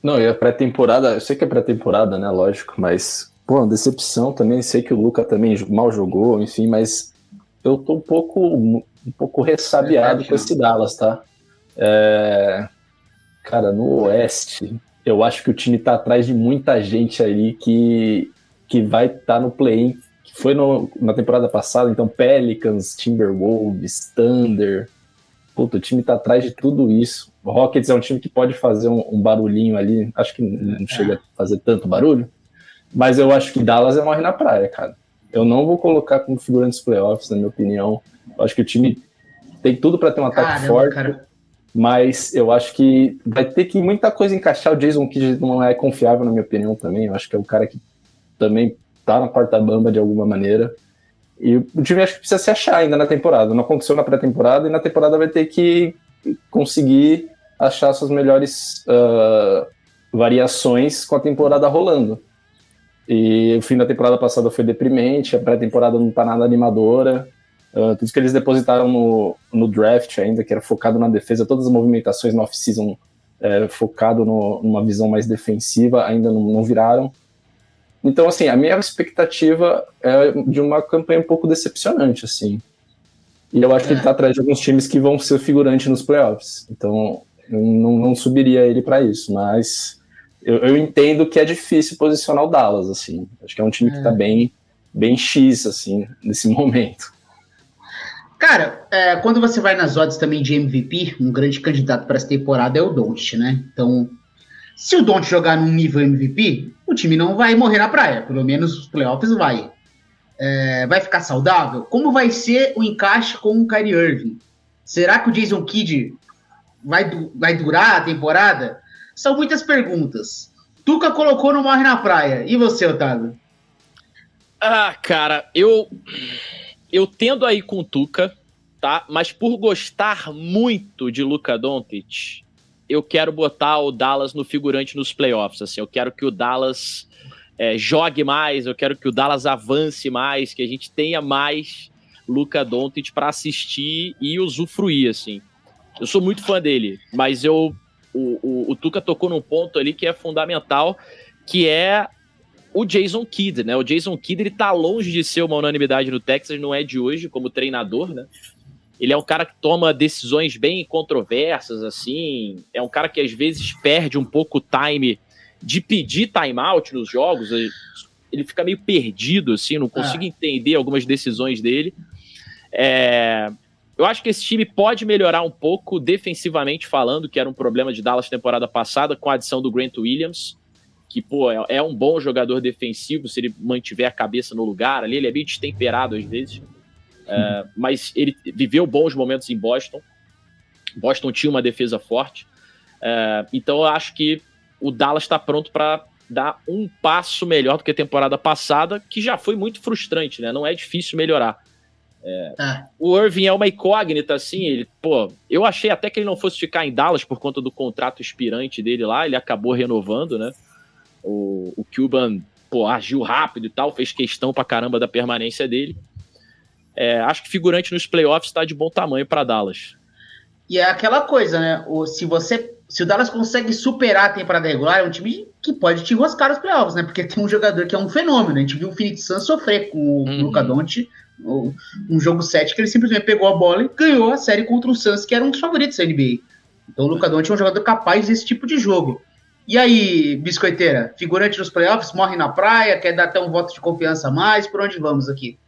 Não, e a pré-temporada, eu sei que é pré-temporada, né? Lógico, mas, pô, decepção também. Sei que o Luca também mal jogou, enfim, mas eu tô um pouco, um pouco ressabiado é com esse Dallas, tá? É, cara, no Oeste, eu acho que o time tá atrás de muita gente aí que, que vai estar tá no play-in, foi no, na temporada passada, então Pelicans, Timberwolves, Thunder. Puta, o time tá atrás de tudo isso. O Rockets é um time que pode fazer um, um barulhinho ali, acho que não chega a fazer tanto barulho, mas eu acho que Dallas é morre na praia, cara. Eu não vou colocar como figurante dos playoffs, na minha opinião. Eu acho que o time tem tudo para ter um ataque Caramba, forte. Cara mas eu acho que vai ter que muita coisa encaixar. O Jason Kidd não é confiável, na minha opinião, também. Eu acho que é o cara que também tá na quarta bamba de alguma maneira. E o time acho que precisa se achar ainda na temporada. Não aconteceu na pré-temporada e na temporada vai ter que conseguir achar suas melhores uh, variações com a temporada rolando. E o fim da temporada passada foi deprimente, a pré-temporada não tá nada animadora. Uh, tudo que eles depositaram no, no draft ainda, que era focado na defesa, todas as movimentações no off-season é, focado no, numa visão mais defensiva, ainda não, não, viraram. Então, assim, a minha expectativa é de uma campanha um pouco decepcionante, assim. E eu acho que ele está atrás de alguns times que vão ser figurante nos playoffs. Então, eu não, não subiria ele para isso, mas eu, eu, entendo que é difícil posicionar o Dallas, assim. Acho que é um time que está é. bem, bem X, assim, nesse momento. Cara, é, quando você vai nas odds também de MVP, um grande candidato para essa temporada é o Don't, né? Então, se o Don't jogar num nível MVP, o time não vai morrer na praia, pelo menos os playoffs vai. É, vai ficar saudável? Como vai ser o encaixe com o Kyrie Irving? Será que o Jason Kidd vai, vai durar a temporada? São muitas perguntas. Tuca colocou no Morre na Praia. E você, Otávio? Ah, cara, eu eu tendo aí com o Tuca, tá? Mas por gostar muito de Luca Doncic, eu quero botar o Dallas no figurante nos playoffs. Assim, eu quero que o Dallas é, jogue mais, eu quero que o Dallas avance mais, que a gente tenha mais Luca Doncic para assistir e usufruir, assim. Eu sou muito fã dele, mas eu o, o, o Tuca tocou num ponto ali que é fundamental, que é o Jason Kidd, né? O Jason Kidd ele tá longe de ser uma unanimidade no Texas, não é de hoje como treinador, né? Ele é um cara que toma decisões bem controversas, assim. É um cara que às vezes perde um pouco o time de pedir timeout nos jogos. Ele fica meio perdido, assim, não consigo ah. entender algumas decisões dele. É... Eu acho que esse time pode melhorar um pouco defensivamente falando, que era um problema de Dallas temporada passada, com a adição do Grant Williams que, pô, é, é, um bom jogador defensivo se ele mantiver a cabeça no lugar ali, ele é bem destemperado às vezes, é, mas ele viveu bons momentos em Boston. Boston tinha uma defesa forte, é, então eu acho que o Dallas está pronto para dar um passo melhor do que a temporada passada, que já foi muito frustrante, né? Não é difícil melhorar. É, é. O Irving é uma incógnita, assim. Ele, pô, eu achei até que ele não fosse ficar em Dallas por conta do contrato expirante dele lá. Ele acabou renovando, né? O, o Cuban pô, agiu rápido e tal, fez questão pra caramba da permanência dele. É, acho que figurante nos playoffs está de bom tamanho para Dallas. E é aquela coisa, né? O, se você. Se o Dallas consegue superar a temporada regular, é um time que pode te enroscar nos playoffs, né? Porque tem um jogador que é um fenômeno. A gente viu o Phoenix Suns sofrer com o uhum. Luca Doncic, um jogo 7 que ele simplesmente pegou a bola e ganhou a série contra o Suns, que era um dos favoritos da NBA. Então o Luca Doncic é um jogador capaz desse tipo de jogo. E aí, biscoiteira, figurante nos playoffs, morre na praia, quer dar até um voto de confiança a mais? Por onde vamos aqui?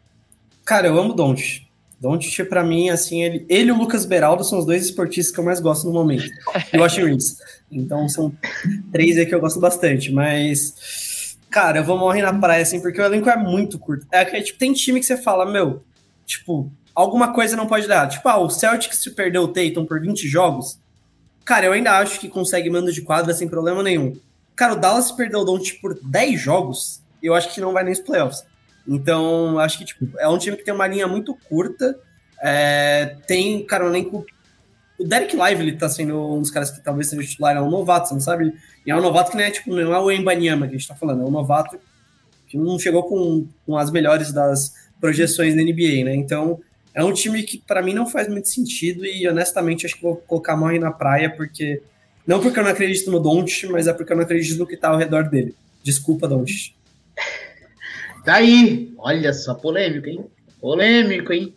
Cara, eu amo Don't. Don't, pra mim, assim, ele, ele e o Lucas Beraldo são os dois esportistas que eu mais gosto no momento. E o Washington Reeves. Então são três aí que eu gosto bastante, mas. Cara, eu vou morrer na praia, assim, porque o elenco é muito curto. É que tipo, tem time que você fala, meu, tipo, alguma coisa não pode dar. Tipo, ah, o Celtics se perdeu o Tatum por 20 jogos, Cara, eu ainda acho que consegue mando de quadra sem problema nenhum. Cara, o Dallas perdeu o Don't por 10 jogos, eu acho que não vai nem nos playoffs. Então, acho que tipo, é um time que tem uma linha muito curta. É, tem, cara, um elenco. O Derek Lively tá sendo um dos caras que talvez seja titular, é um novato, você não sabe? E é um novato que não é, tipo, não é o Embanyama que a gente tá falando, é um novato que não chegou com, com as melhores das projeções da NBA, né? Então, é um time que para mim não faz muito sentido e honestamente acho que vou colocar morre na praia porque não porque eu não acredito no Doncic, mas é porque eu não acredito no que tá ao redor dele. Desculpa, Doncic. Tá aí. Olha só, polêmico, hein? Polêmico, hein?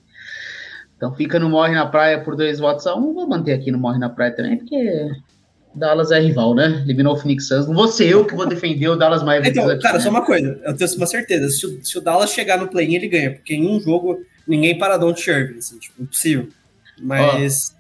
Então fica no Morre na Praia por dois votos a um. Vou manter aqui no Morre na Praia também, porque Dallas é rival, né? Eliminou o Phoenix Suns. Não vou ser eu que vou defender o Dallas Mavericks. Então, aqui, cara, né? só uma coisa. Eu tenho uma certeza. Se o, se o Dallas chegar no play-in, ele ganha. Porque em um jogo, ninguém para Don't Irving, assim, tipo, impossível. Mas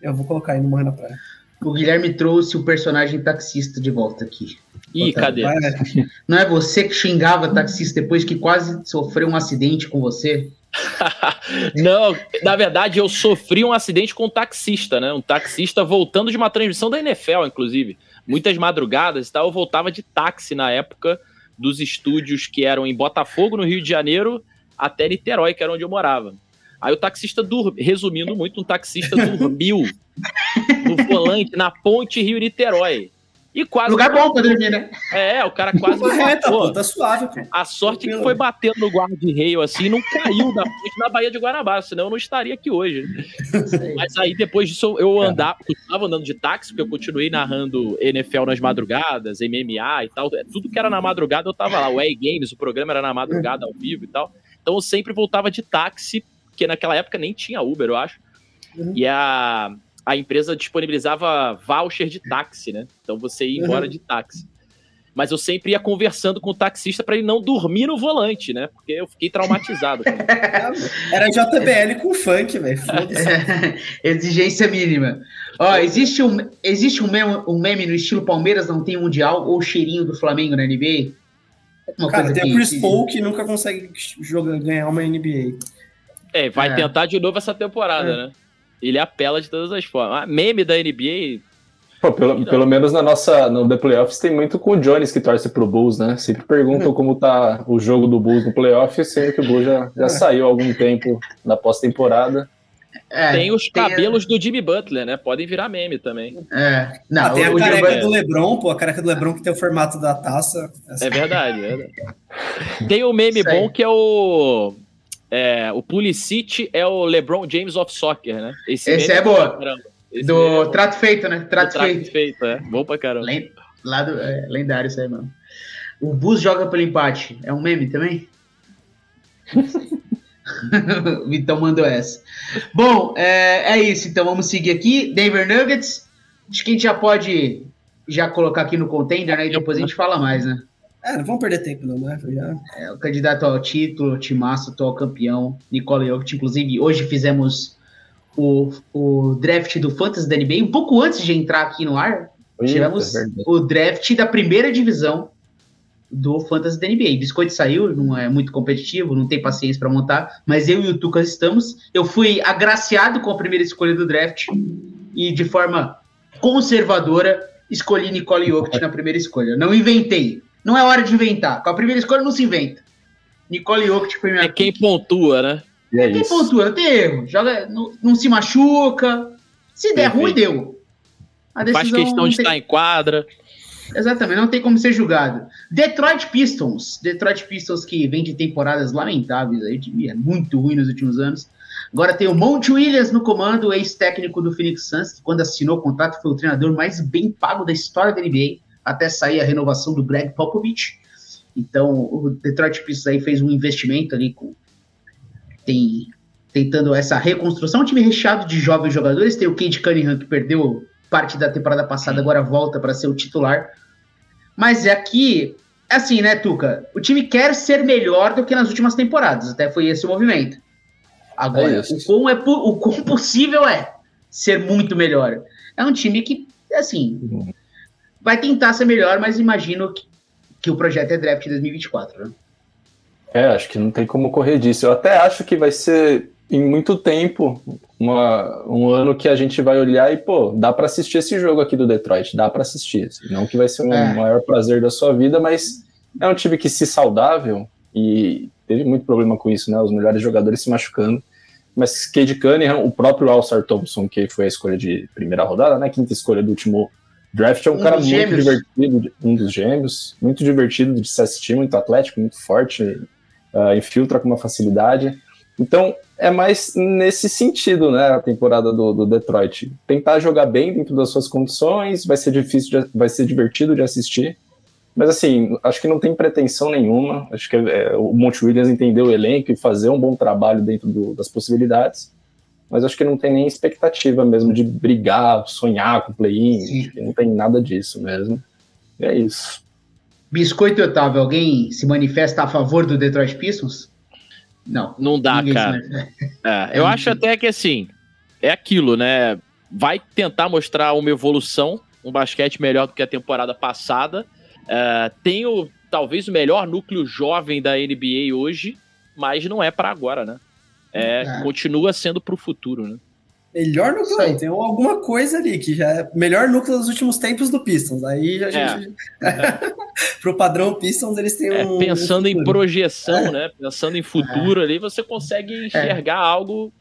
eu vou colocar aí no Morre na Praia. O Guilherme trouxe o personagem taxista de volta aqui. Ih, cadê? Não é você que xingava taxista depois que quase sofreu um acidente com você? Não, na verdade eu sofri um acidente com um taxista, né? Um taxista voltando de uma transmissão da NFL, inclusive. Muitas madrugadas e tal, eu voltava de táxi na época dos estúdios que eram em Botafogo, no Rio de Janeiro, até Niterói, que era onde eu morava. Aí o taxista, dur... resumindo muito, um taxista dormiu no volante, na ponte Rio-Niterói. E quase. Lugar bom pra dormir, né? É, o cara quase Correta, matou. pô, tá suave, pô. A sorte é que foi batendo no guarda-reio assim, não caiu da frente na Baía de Guanabara, senão eu não estaria aqui hoje. Mas aí depois disso eu andava, continuava andando de táxi, porque eu continuei narrando NFL nas madrugadas, MMA e tal. É, Tudo que era na madrugada eu tava lá. O E-Games, o programa era na madrugada ao vivo e tal. Então eu sempre voltava de táxi, porque naquela época nem tinha Uber, eu acho. Uhum. E a, a empresa disponibilizava voucher de táxi, né? Então você ia embora Uhum. de táxi. Mas eu sempre ia conversando com o taxista para ele não dormir no volante, né? Porque eu fiquei traumatizado. Era JBL com funk, velho. Foda-se. Exigência mínima. Ó, existe um, existe um meme, um meme no estilo Palmeiras não tem mundial ou cheirinho do Flamengo na NBA? Uma Cara, tem que- a Chris Paul que nunca consegue jogar, ganhar uma NBA. É, vai É. tentar de novo essa temporada, né? Ele apela de todas as formas. Ah, meme da NBA, Pô, pelo, pelo menos na nossa, no The Playoffs tem muito com o Jones que torce pro Bulls, né? Sempre perguntam como tá o jogo do Bulls no playoff, sendo que o Bulls já, já saiu há algum tempo na pós-temporada. É, tem os tem- cabelos do Jimmy Butler, né? Podem virar meme também. É, não, ah, tem a careca Gilberto- do Lebron, pô, a careca do Lebron que tem o formato da taça. É verdade, é verdade. Tem o meme Isso aí. bom que é o. É, o Pulisic é o LeBron James of Soccer, né? Esse meme é bom boa. Esse do é trato feito, né? Trato, trato feito. feito, é. Bom pra caramba. Len- Lá do, é, lendário isso aí, mano. O Bus joga pelo empate. É um meme também? o Vitão mandou essa. Bom, é, é isso. Então vamos seguir aqui. Denver Nuggets. Acho que a gente já pode já colocar aqui no contender, né? E depois a gente fala mais, né? É, não vamos perder tempo, não, né? Já... É, o candidato ao título, timaço, atual campeão, Nicola Jokic. Inclusive, hoje fizemos o, o draft do Fantasy da NBA. Um pouco antes de entrar aqui no ar, tivemos Eita, é verdade. o draft da primeira divisão do Fantasy da NBA. Biscoito saiu, não é muito competitivo, não tem paciência para montar, mas eu e o Tucas estamos. Eu fui agraciado com a primeira escolha do draft e de forma conservadora escolhi Nicole Jokic na primeira escolha. Não inventei. Não é hora de inventar. Com a primeira escolha não se inventa. Nicole Jokic foi minha É quem pontua, né? E é tem isso. pontua, não tem erro. Joga, não, não se machuca. Se der Perfeito. ruim, deu. A Faz decisão questão não de tem- estar em quadra. Exatamente, não tem como ser julgado. Detroit Pistons. Detroit Pistons que vem de temporadas lamentáveis aí, é muito ruim nos últimos anos. Agora tem o Monte Williams no comando, ex-técnico do Phoenix Suns, que quando assinou o contrato foi o treinador mais bem pago da história da NBA, até sair a renovação do Greg Popovich. Então, o Detroit Pistons aí fez um investimento ali com tem tentando essa reconstrução, um time recheado de jovens jogadores, tem o Cade Cunningham que perdeu parte da temporada passada, agora volta para ser o titular. Mas é aqui, assim, né, Tuca? O time quer ser melhor do que nas últimas temporadas, até foi esse o movimento. Agora, É o, quão é, o quão possível é ser muito melhor? É um time que, assim, Uhum. Vai tentar ser melhor, mas imagino que, que o projeto é draft 2024, né? É, acho que não tem como correr disso. Eu até acho que vai ser, em muito tempo, uma- um ano que a gente vai olhar e, pô, dá pra assistir esse jogo aqui do Detroit, dá pra assistir. Não que vai ser o É. maior prazer da sua vida, mas é um time que, se saudável, e teve muito problema com isso, né? Os melhores jogadores se machucando. Mas Cade Cunningham, o próprio Alstar Thompson, que foi a escolha de primeira rodada, né? Quinta escolha do último draft, é um, um cara muito gêmeos. divertido, um dos gêmeos, muito divertido de se assistir, muito atlético, muito forte, uh, infiltra com uma facilidade. Então, é mais nesse sentido, né, a temporada do, do, Detroit. Tentar jogar bem dentro das suas condições, vai ser difícil, de, vai ser divertido de assistir. Mas assim, acho que não tem pretensão nenhuma. Acho que é, o Monte Williams entendeu o elenco e fazer um bom trabalho dentro do, das possibilidades. Mas acho que não tem nem expectativa mesmo de brigar, sonhar com o play-in. Não tem nada disso mesmo. E é isso. Biscoito e Otávio, alguém se manifesta a favor do Detroit Pistons? Não. Não dá, cara. É, eu acho até que assim, é aquilo, né? Vai tentar mostrar uma evolução, um basquete melhor do que a temporada passada. É, tem o, talvez o melhor núcleo jovem da NBA hoje, mas não é para agora, né? É, é. Continua sendo para o futuro, né? Melhor núcleo, tem alguma coisa ali que já é melhor núcleo dos últimos tempos do Pistons. Aí a gente. É. Pro padrão Pistons, eles têm é, um. Pensando um em projeção, é. né? Pensando em futuro é. ali, você consegue enxergar algo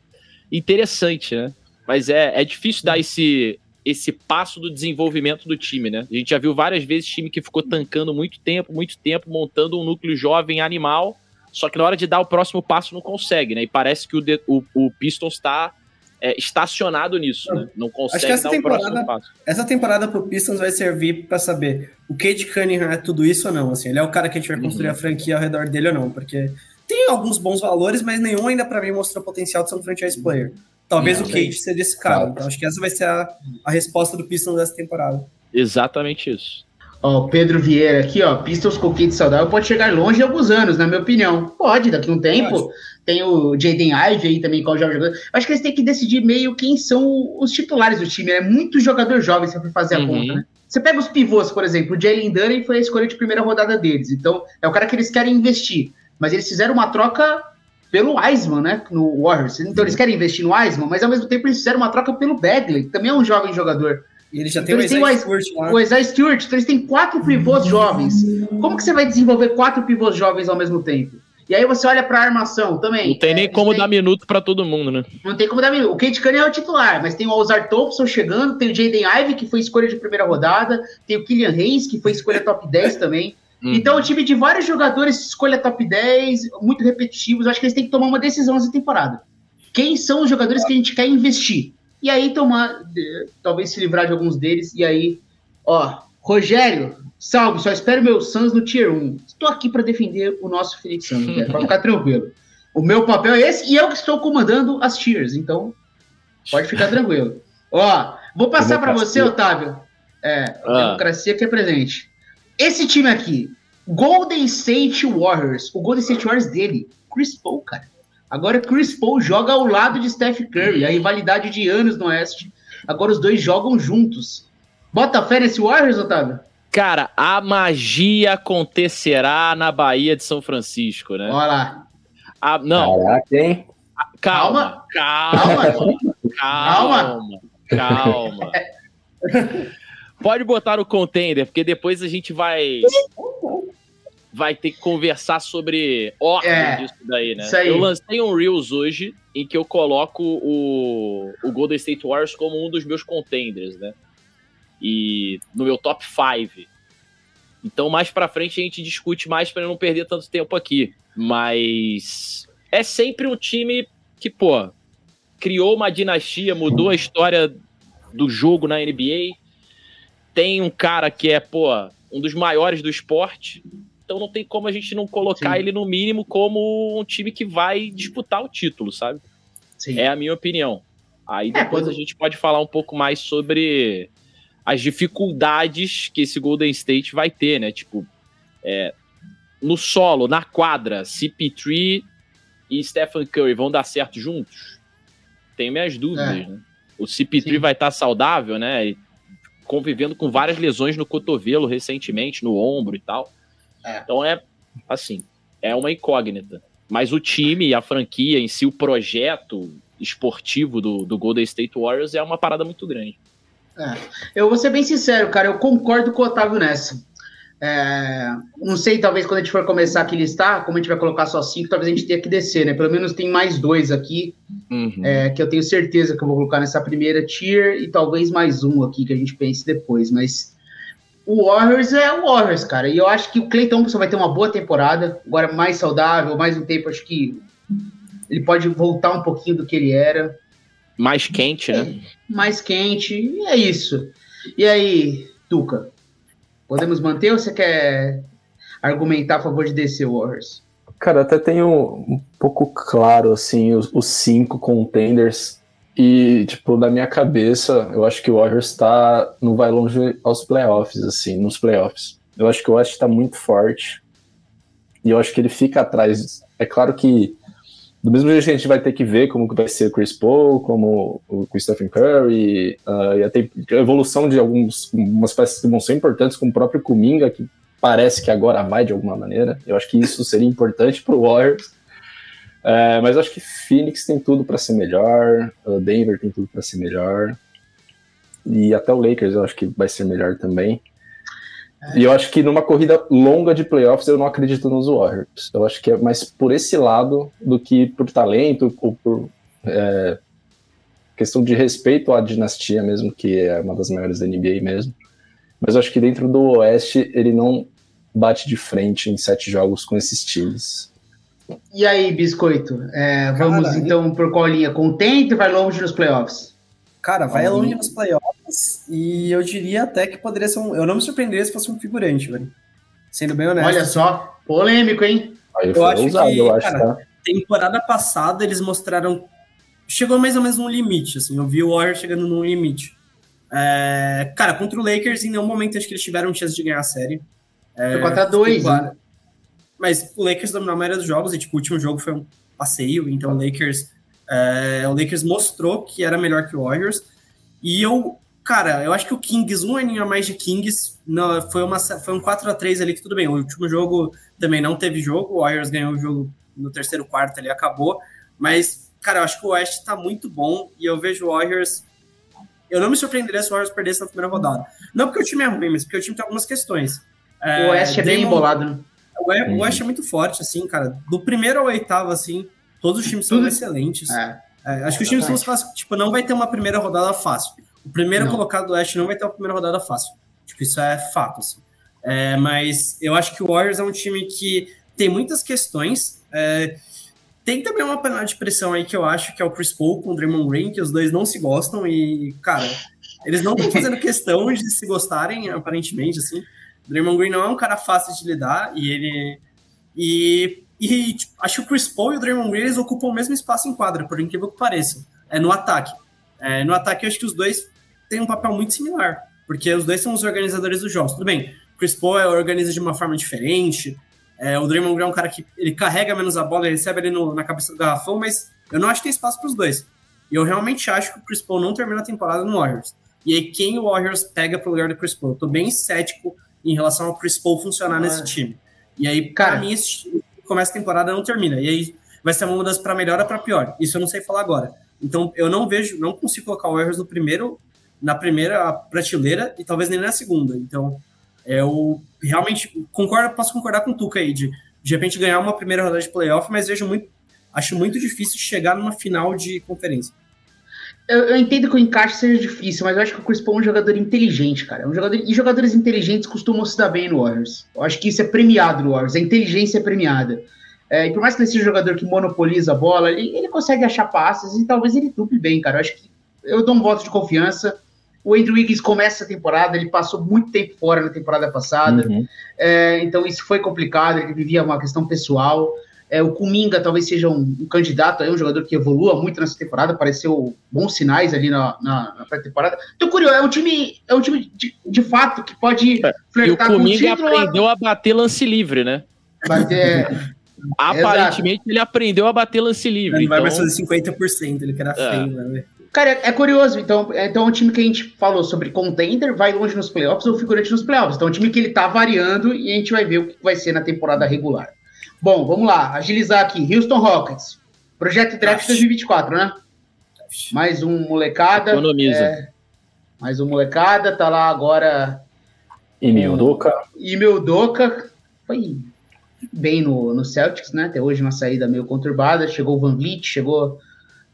interessante, né? Mas é, é difícil dar esse, esse passo do desenvolvimento do time, né? A gente já viu várias vezes time que ficou tancando muito tempo, muito tempo, montando um núcleo jovem animal, só que na hora de dar o próximo passo não consegue, né? E parece que o, o, o Pistons está é, estacionado nisso, né? Não consegue dar o próximo passo. Essa temporada pro Pistons vai servir para saber o Cade Cunningham é tudo isso ou não, assim, ele é o cara que a gente vai construir uhum. a franquia ao redor dele ou não, porque tem alguns bons valores, mas nenhum ainda para mim mostrou potencial de ser um franchise player. Talvez não, o Cade seja esse cara. Então acho que essa vai ser a, a resposta do Pistons dessa temporada. Exatamente isso. Ó, Pedro Vieira aqui, ó, Pistons com Kate saudável pode chegar longe em alguns anos, na minha opinião. Pode, daqui a um tempo. Pode. Tem o Jaden Ivey aí também, qual joga jogador. Acho que eles têm que decidir meio quem são os titulares do time. É né? muito jogador jovem se for fazer a uhum. conta, né? Você pega os pivôs, por exemplo, o Jalen Dunn foi a escolha de primeira rodada deles. Então, é o cara que eles querem investir. Mas eles fizeram uma troca pelo Wiseman, né? No Warriors. Então, eles querem investir no Wiseman, mas ao mesmo tempo eles fizeram uma troca pelo Bagley, que também é um jovem jogador. E ele já então, tem o Isaiah Stewart lá. O Isaiah Stewart. Então eles têm quatro pivôs jovens. Como que você vai desenvolver quatro pivôs jovens ao mesmo tempo? E aí você olha para a armação também. Não tem nem é, como tem... dar minuto para todo mundo, né? Não tem como dar minuto. O Kate Cunningham é o titular, mas tem o Ozar Thompson chegando, tem o Jaden Ivey, que foi escolha de primeira rodada, tem o Killian Hayes, que foi escolha top 10 também. Hum. Então, o time de vários jogadores escolha top 10, muito repetitivos. Acho que eles têm que tomar uma decisão nessa temporada. Quem são os jogadores que a gente quer investir? E aí tomar, talvez se livrar de alguns deles. E aí, ó, Rogério, salve, só espero meu Suns no Tier 1. Estou aqui para defender o nosso Phoenix Suns, né? para ficar tranquilo. O meu papel é esse e eu que estou comandando as tiers, então pode ficar tranquilo. Ó, vou passar para você, Otávio. É, ah. democracia que é presente. Esse time aqui, Golden State Warriors, o Golden State Warriors dele, Chris Paul, cara. Agora Chris Paul joga ao lado de Steph Curry, a rivalidade de anos no Oeste. Agora os dois jogam juntos. Bota fé nesse Warriors, Otávio? Cara, a magia acontecerá na Bahia de São Francisco, né? Olha lá. A, não. Caraca, hein? Calma, calma, calma, calma, calma. Pode botar no contender, porque depois a gente vai vai ter que conversar sobre ordem é, disso daí, né? Eu lancei um Reels hoje em que eu coloco o, o Golden State Warriors como um dos meus contenders, né? E no meu top 5. Então, mais pra frente a gente discute mais para não perder tanto tempo aqui. Mas é sempre um time que, pô, criou uma dinastia, mudou a história do jogo na NBA. Tem um cara que é, pô, um dos maiores do esporte, então não tem como a gente não colocar Sim. ele no mínimo como um time que vai disputar o título, sabe? Sim. É a minha opinião. Aí é, depois é, a gente pode falar um pouco mais sobre as dificuldades que esse Golden State vai ter, né? Tipo, é, no solo, na quadra, CP3 e Stephen Curry vão dar certo juntos? Tenho minhas dúvidas, é. né? O CP3 Sim. vai estar saudável, né? Convivendo com várias lesões no cotovelo recentemente, no ombro e tal. É. Então é assim, é uma incógnita. Mas o time, a franquia em si, o projeto esportivo do, do Golden State Warriors é uma parada muito grande. É. Eu vou ser bem sincero, cara, eu concordo com o Otávio nessa. É, não sei, talvez quando a gente for começar aqui listar, como a gente vai colocar só cinco, talvez a gente tenha que descer, né? Pelo menos tem mais dois aqui, uhum. é, que eu tenho certeza que eu vou colocar nessa primeira tier, e talvez mais um aqui que a gente pense depois. Mas o Warriors é o Warriors, cara. E eu acho que o Clay Thompson vai ter uma boa temporada, agora mais saudável, mais um tempo, acho que ele pode voltar um pouquinho do que ele era. Mais quente, né? É, mais quente, e é isso. E aí, Tuca? Podemos manter ou você quer argumentar a favor de DC Warriors? Cara, até tenho um pouco claro, assim, os, os cinco contenders. E, tipo, na minha cabeça, eu acho que o Warriors tá, não vai longe aos playoffs, assim, nos playoffs. Eu acho que o West tá muito forte. E eu acho que ele fica atrás. É claro que do mesmo jeito que a gente vai ter que ver como vai ser o Chris Paul, como o, Stephen Curry, uh, e a, a, evolução de algumas peças que vão ser importantes, como o próprio Kuminga, que parece que agora vai de alguma maneira. Eu acho que isso seria importante para o Warriors. Uh, mas acho que Phoenix tem tudo para ser melhor, Denver tem tudo para ser melhor, e até o Lakers eu acho que vai ser melhor também. E eu acho que numa corrida longa de playoffs eu não acredito nos Warriors. Eu acho que é mais por esse lado do que por talento ou por é, questão de respeito à dinastia mesmo, que é uma das maiores da NBA mesmo. Mas eu acho que dentro do Oeste ele não bate de frente em sete jogos com esses times. E aí, Biscoito? É, vamos Cara, então por qual linha? Contente ou vai longe nos playoffs? Cara, vai longe nos playoffs e eu diria até que poderia ser um. Eu não me surpreenderia se fosse um figurante, velho. Sendo bem honesto. Olha só, polêmico, hein? Aí eu acho que, eu acho, cara, tá? temporada passada eles mostraram. Chegou mais ou menos num limite, assim. Eu vi o Warriors chegando num limite. É, cara, contra o Lakers, em nenhum momento acho que eles tiveram chance de ganhar a série. É, foi 4x2, claro. Mas o Lakers dominou a maioria dos jogos, e tipo, o último jogo foi um passeio, então o Lakers é, o Lakers mostrou que era melhor que o Warriors. E eu, cara, eu acho que o Kings, um aninho a mais de Kings, não, foi, uma, foi um 4 a 3 ali que tudo bem. O último jogo também não teve jogo, o Warriors ganhou o jogo no terceiro quarto ali, acabou. Mas, cara, eu acho que o West tá muito bom e eu vejo o Warriors. Eu não me surpreenderia se o Warriors perdesse na primeira rodada. Não porque o time é ruim, mas porque o time tem algumas questões. É, o West é bem embolado, O West é muito forte, assim, cara. Do primeiro ao oitavo, assim, Todos os times são excelentes. É. É, acho que os times são fáceis. Tipo, não vai ter uma primeira rodada fácil. O primeiro não. colocado do Oeste não vai ter uma primeira rodada fácil. Tipo, isso é fato. Assim. É, mas eu acho que o Warriors é um time que tem muitas questões. É, tem também uma panela de pressão aí que eu acho que é o Chris Paul com o Draymond Green, que os dois não se gostam e, cara, eles não estão fazendo questão de se gostarem, aparentemente, assim. O Draymond Green não é um cara fácil de lidar e ele... E e tipo, acho que o Chris Paul e o Draymond Green eles ocupam o mesmo espaço em quadra, por incrível que pareça. É no ataque. É, no ataque, eu acho que os dois têm um papel muito similar, porque os dois são os organizadores dos jogos. Tudo bem, o Chris Paul é, organiza de uma forma diferente, é, o Draymond Green é um cara que ele carrega menos a bola, ele recebe ali no, na cabeça do garrafão, mas eu não acho que tem espaço para os dois. E eu realmente acho que o Chris Paul não termina a temporada no Warriors. E aí, quem o Warriors pega pro lugar do Chris Paul? Eu tô bem cético em relação ao Chris Paul funcionar ah. nesse time. E aí, cara, mim, esse, começa a temporada não termina. E aí vai ser uma mudança para melhor ou para pior. Isso eu não sei falar agora. Então eu não vejo, não consigo colocar o Warriors no primeiro, na primeira prateleira e talvez nem na segunda. Então eu realmente concordo, posso concordar com o Tuca aí de de repente ganhar uma primeira rodada de playoff, mas vejo muito, acho muito difícil chegar numa final de conferência. Eu, eu, entendo que o encaixe seja difícil, mas eu acho que o Chris Paul é um jogador inteligente, cara. É um jogador, e jogadores inteligentes costumam se dar bem no Warriors. Eu acho que isso é premiado no Warriors. A inteligência é premiada. É, e por mais que ele seja um jogador que monopoliza a bola, ele, ele consegue achar passes e talvez ele duple bem, cara. Eu acho que eu dou um voto de confiança. O Andrew Wiggins começa a temporada, ele passou muito tempo fora na temporada passada, uhum. é, então isso foi complicado, ele vivia uma questão pessoal. É, o Kuminga talvez seja um, um, candidato aí, um jogador que evolua muito nessa temporada, apareceu bons sinais ali na, na, na pré-temporada. Tô curioso, é um time, é um time de, de fato que pode é, flertar e o Kuminga com o aprendeu a bater lance livre, né? Bater. Aparentemente ele aprendeu a bater lance livre. Ele então... vai mais fazer 50%, ele que era é. feio, né? Cara, é, é curioso, então, é, então é um time que a gente falou sobre contender, vai longe nos playoffs ou figurante nos playoffs. Então é um time que ele tá variando e a gente vai ver o que vai ser na temporada regular. Bom, vamos lá, agilizar aqui. Houston Rockets. Projeto Draft 2024, né? Mais um molecada. Economiza. É, mais um molecada, tá lá agora E Mildoka. E Mildoka foi bem no, no Celtics, né? Até hoje uma saída meio conturbada. Chegou o Van Vliet, chegou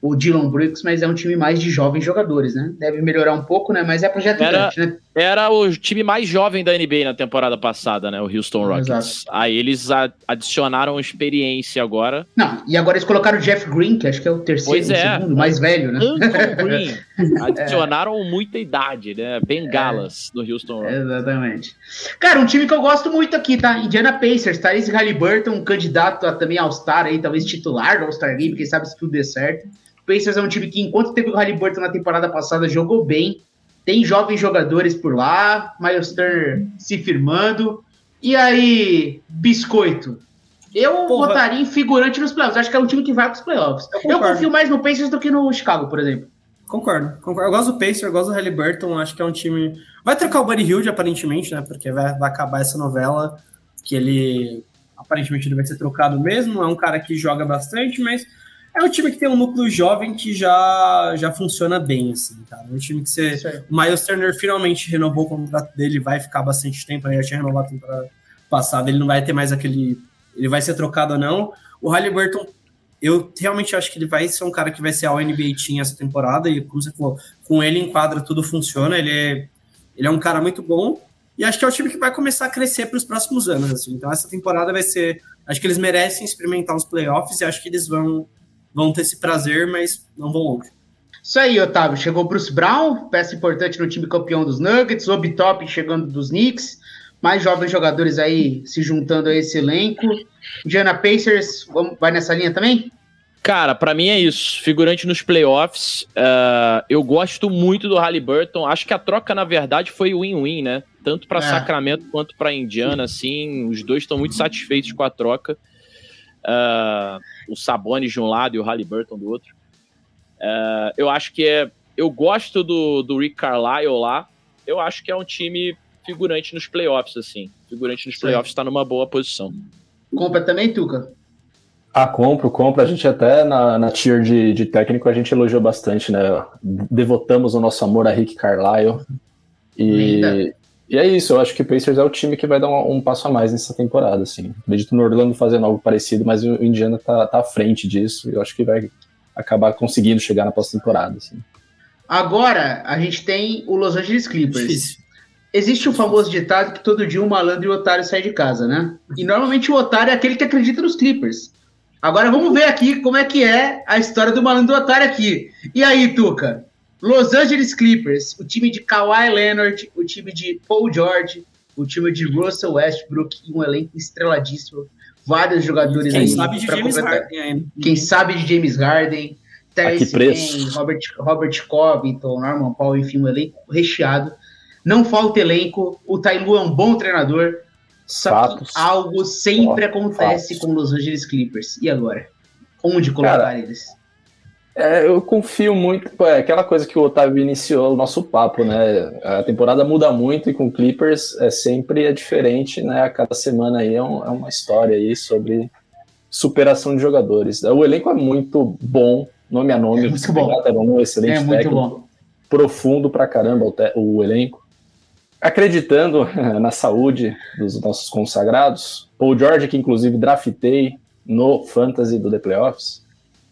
o Dylan Brooks, mas é um time mais de jovens jogadores, né? Deve melhorar um pouco, né? Mas é projeto Era- grande, né? Era o time mais jovem da NBA na temporada passada, né? O Houston Rockets. Exato. Aí eles adicionaram experiência agora. Não, e agora eles colocaram o Jeff Green, que acho que é o terceiro, Pois o é. segundo, mais velho, né? Green. Adicionaram muita idade, né? Bengalas no Houston Rockets. Exatamente. Cara, um time que eu gosto muito aqui, tá? Indiana Pacers, Tyrese Halliburton, um candidato a também All-Star aí, talvez titular do All-Star Game, quem sabe se tudo der certo. O Pacers é um time que, enquanto teve o Halliburton na temporada passada, jogou bem. Tem jovens jogadores por lá, Miles Turner se firmando. E aí, Biscoito? Eu Porra. votaria em figurante nos playoffs. Acho que é um time que vai para os playoffs. Eu Eu, confio mais no Pacers do que no Chicago, por exemplo. Concordo, concordo. Eu gosto do Pacer, eu gosto do Halliburton, acho que é um time. Vai trocar o Buddy Hilde, aparentemente, né? Porque vai, vai acabar essa novela que ele aparentemente ele vai ser trocado mesmo. É um cara que joga bastante, mas é um time que tem um núcleo jovem que já, já funciona bem, assim, cara. É um time que você. O Miles Turner finalmente renovou o contrato dele, vai ficar bastante tempo, ele já tinha renovado a temporada passada, ele não vai ter mais aquele. Ele vai ser trocado ou não. O Halliburton, eu realmente acho que ele vai ser um cara que vai ser ao NBA Team essa temporada, e como você falou, com ele em quadra tudo funciona, ele é, ele é um cara muito bom, e acho que é o time que vai começar a crescer para os próximos anos, assim. Então essa temporada vai ser, acho que eles merecem experimentar os playoffs, e acho que eles vão, vão ter esse prazer, mas não vão longe. Isso aí, Otávio. Chegou o Bruce Brown, peça importante no time campeão dos Nuggets, Obi Top chegando dos Knicks, mais jovens jogadores aí se juntando a esse elenco. Indiana Pacers, vamos- vai nessa linha também? Cara, pra mim é isso. Figurante nos playoffs. ah, eu gosto muito do Halliburton. Acho que a troca, na verdade, foi win-win, né? Tanto pra É. Sacramento quanto pra Indiana, assim. Os dois estão muito satisfeitos com a troca. Ah, o Sabonis de um lado e o Halliburton do outro. Ah, eu acho que é. Eu gosto do, do Rick Carlisle lá. Eu acho que é um time figurante nos playoffs, assim. Figurante nos Sim. playoffs tá numa boa posição. Compra também, Tuca? Ah, compro, compro. A gente até na, na tier de, de técnico a gente elogiou bastante, né? Devotamos o nosso amor a Rick Carlisle. E, Linda. E é isso, eu acho que o Pacers é o time que vai dar um, um passo a mais nessa temporada, assim. Acredito no Orlando fazendo algo parecido, mas o Indiana tá, tá à frente disso e eu acho que vai acabar conseguindo chegar na pós-temporada, assim. Agora, a gente tem o Los Angeles Clippers. Difícil. Existe o famoso ditado que todo dia um malandro e o otário sai de casa, né? E normalmente o otário é aquele que acredita nos Clippers. Agora vamos ver aqui como é que é a história do malandro e do otário aqui. E aí, Tuca? Los Angeles Clippers, o time de Kawhi Leonard, o time de Paul George, o time de Russell Westbrook e um elenco estreladíssimo. Vários jogadores Quem aí. sabe de pra James completar. Harden ainda. Quem sabe de James Harden, Terence preço? Mann, Robert, Robert Covington, Norman Paul, enfim, um elenco recheado. Não falta elenco, o Tailu é um bom treinador, só Fatos. que algo sempre Fatos. acontece com os Los Angeles Clippers. E agora? Onde colocar Cara, eles? É, eu confio muito. pô, É aquela coisa que o Otávio iniciou o nosso papo, né? A temporada muda muito e com Clippers é sempre é diferente, né? A cada semana aí é, um- é uma história aí sobre superação de jogadores. O elenco é muito bom, nome a nome. É muito bom. pegar, É um excelente É técnico, bom. profundo pra caramba o, te- o elenco. Acreditando na saúde dos nossos consagrados, Paul George, que inclusive draftei no Fantasy do The Playoffs,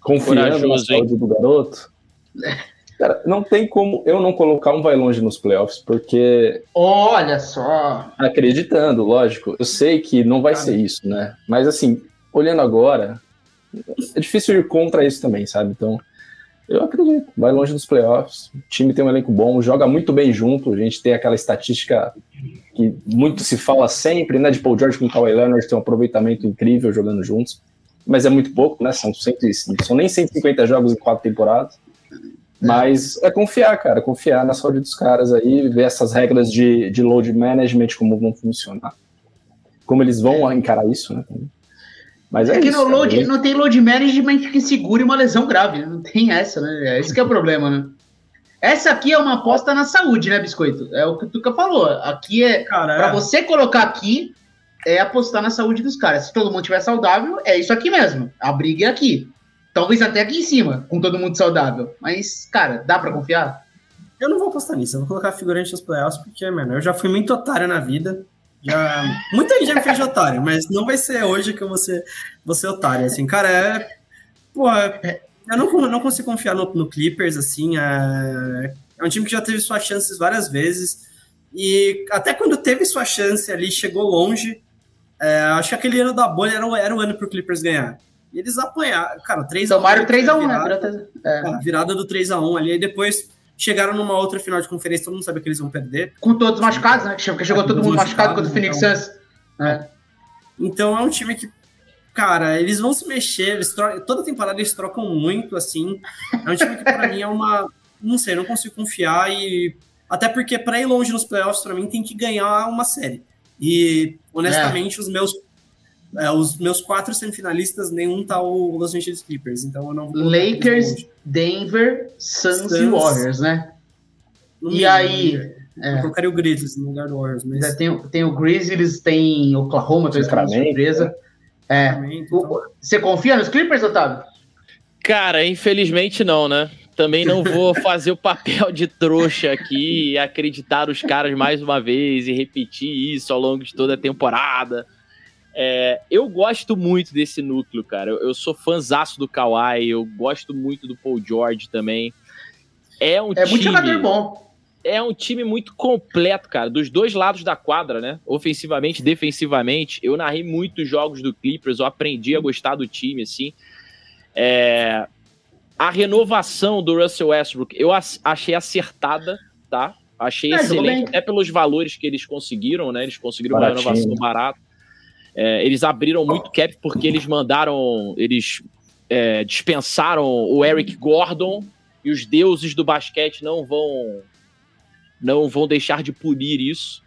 confiando na Corajoso, hein? saúde do garoto. Cara, não tem como eu não colocar um vai longe nos playoffs, porque Olha só. acreditando, lógico, eu sei que não vai Cara. ser isso, né? Mas assim, olhando agora, é difícil ir contra isso também, sabe? Então, eu acredito, vai longe dos playoffs. O time tem um elenco bom, joga muito bem junto. A gente tem aquela estatística que muito se fala sempre, né? De Paul George com o Kawhi Leonard tem um aproveitamento incrível jogando juntos, mas é muito pouco, né? São, cento, e- são nem 150 jogos em quatro temporadas. Mas é confiar, cara, confiar na saúde dos caras aí, ver essas regras de, de load management, como vão funcionar. Como eles vão encarar isso, né? Mas é, É que isso. no cara. load, não tem load management que segure uma lesão grave, né? não tem essa, né? Esse que é o problema, né? Essa aqui é uma aposta na saúde, né, Biscoito? É o que o Tuca falou. Aqui é. Cara, Pra é. você colocar aqui, é apostar na saúde dos caras. Se todo mundo estiver saudável, é isso aqui mesmo. A briga é aqui. Talvez até aqui em cima, com todo mundo saudável. Mas, cara, dá pra confiar? Eu não vou apostar nisso, eu vou colocar figurante nos playoffs, porque, mano, eu já fui muito otário na vida. Já... Muita gente já me fez otário, mas não vai ser hoje que eu vou ser, vou ser otário. Assim, cara, é. Porra, eu não, não consigo confiar no, no Clippers, assim. É... é um time que já teve suas chances várias vezes. E até quando teve sua chance ali, chegou longe. É, acho que aquele ano da bolha era, era o ano pro Clippers ganhar. E eles apanharam, cara, 3x1. Tomaram 3x1, né? É. Virada do 3x1 ali, e depois chegaram numa outra final de conferência, todo mundo sabia que eles vão perder. Com todos machucados, né? Porque chegou todo mundo machucado contra o Phoenix então, Suns. É. Então é um time que, cara, eles vão se mexer, eles trocam, toda temporada eles trocam muito, assim. É um time que pra mim é uma. Não sei, não consigo confiar e. Até porque pra ir longe nos playoffs, pra mim, tem que ganhar uma série. E, honestamente, é. os meus é, os meus quatro semifinalistas, nenhum tá o Los Angeles Clippers, então eu não vou Lakers, Denver, Suns, Suns, e Warriors, né? e aí. É. Eu colocaria o Grizzlies no lugar do Warriors. Mas... Tem, tem o Grizzlies, tem Oklahoma, é uma surpresa. É. Então... Você confia nos Clippers, Otávio? Cara, infelizmente não, né? Também não vou fazer o papel de trouxa aqui e acreditar os caras mais uma vez e repetir isso ao longo de toda a temporada. É, eu gosto muito desse núcleo, cara. Eu, eu sou fãzaço do Kawhi, eu gosto muito do Paul George também. É um é time, muito jogador bom. É um time muito completo, cara, dos dois lados da quadra, né? Ofensivamente, defensivamente. Eu narrei muitos jogos do Clippers, eu aprendi a gostar do time, assim. É... A renovação do Russell Westbrook, eu achei acertada, tá? Achei é, excelente, até pelos valores que eles conseguiram, né? Eles conseguiram Baratinho. uma renovação barata. É, eles abriram muito cap porque eles mandaram, eles é, dispensaram o Eric Gordon e os deuses do basquete não vão não vão deixar de punir isso.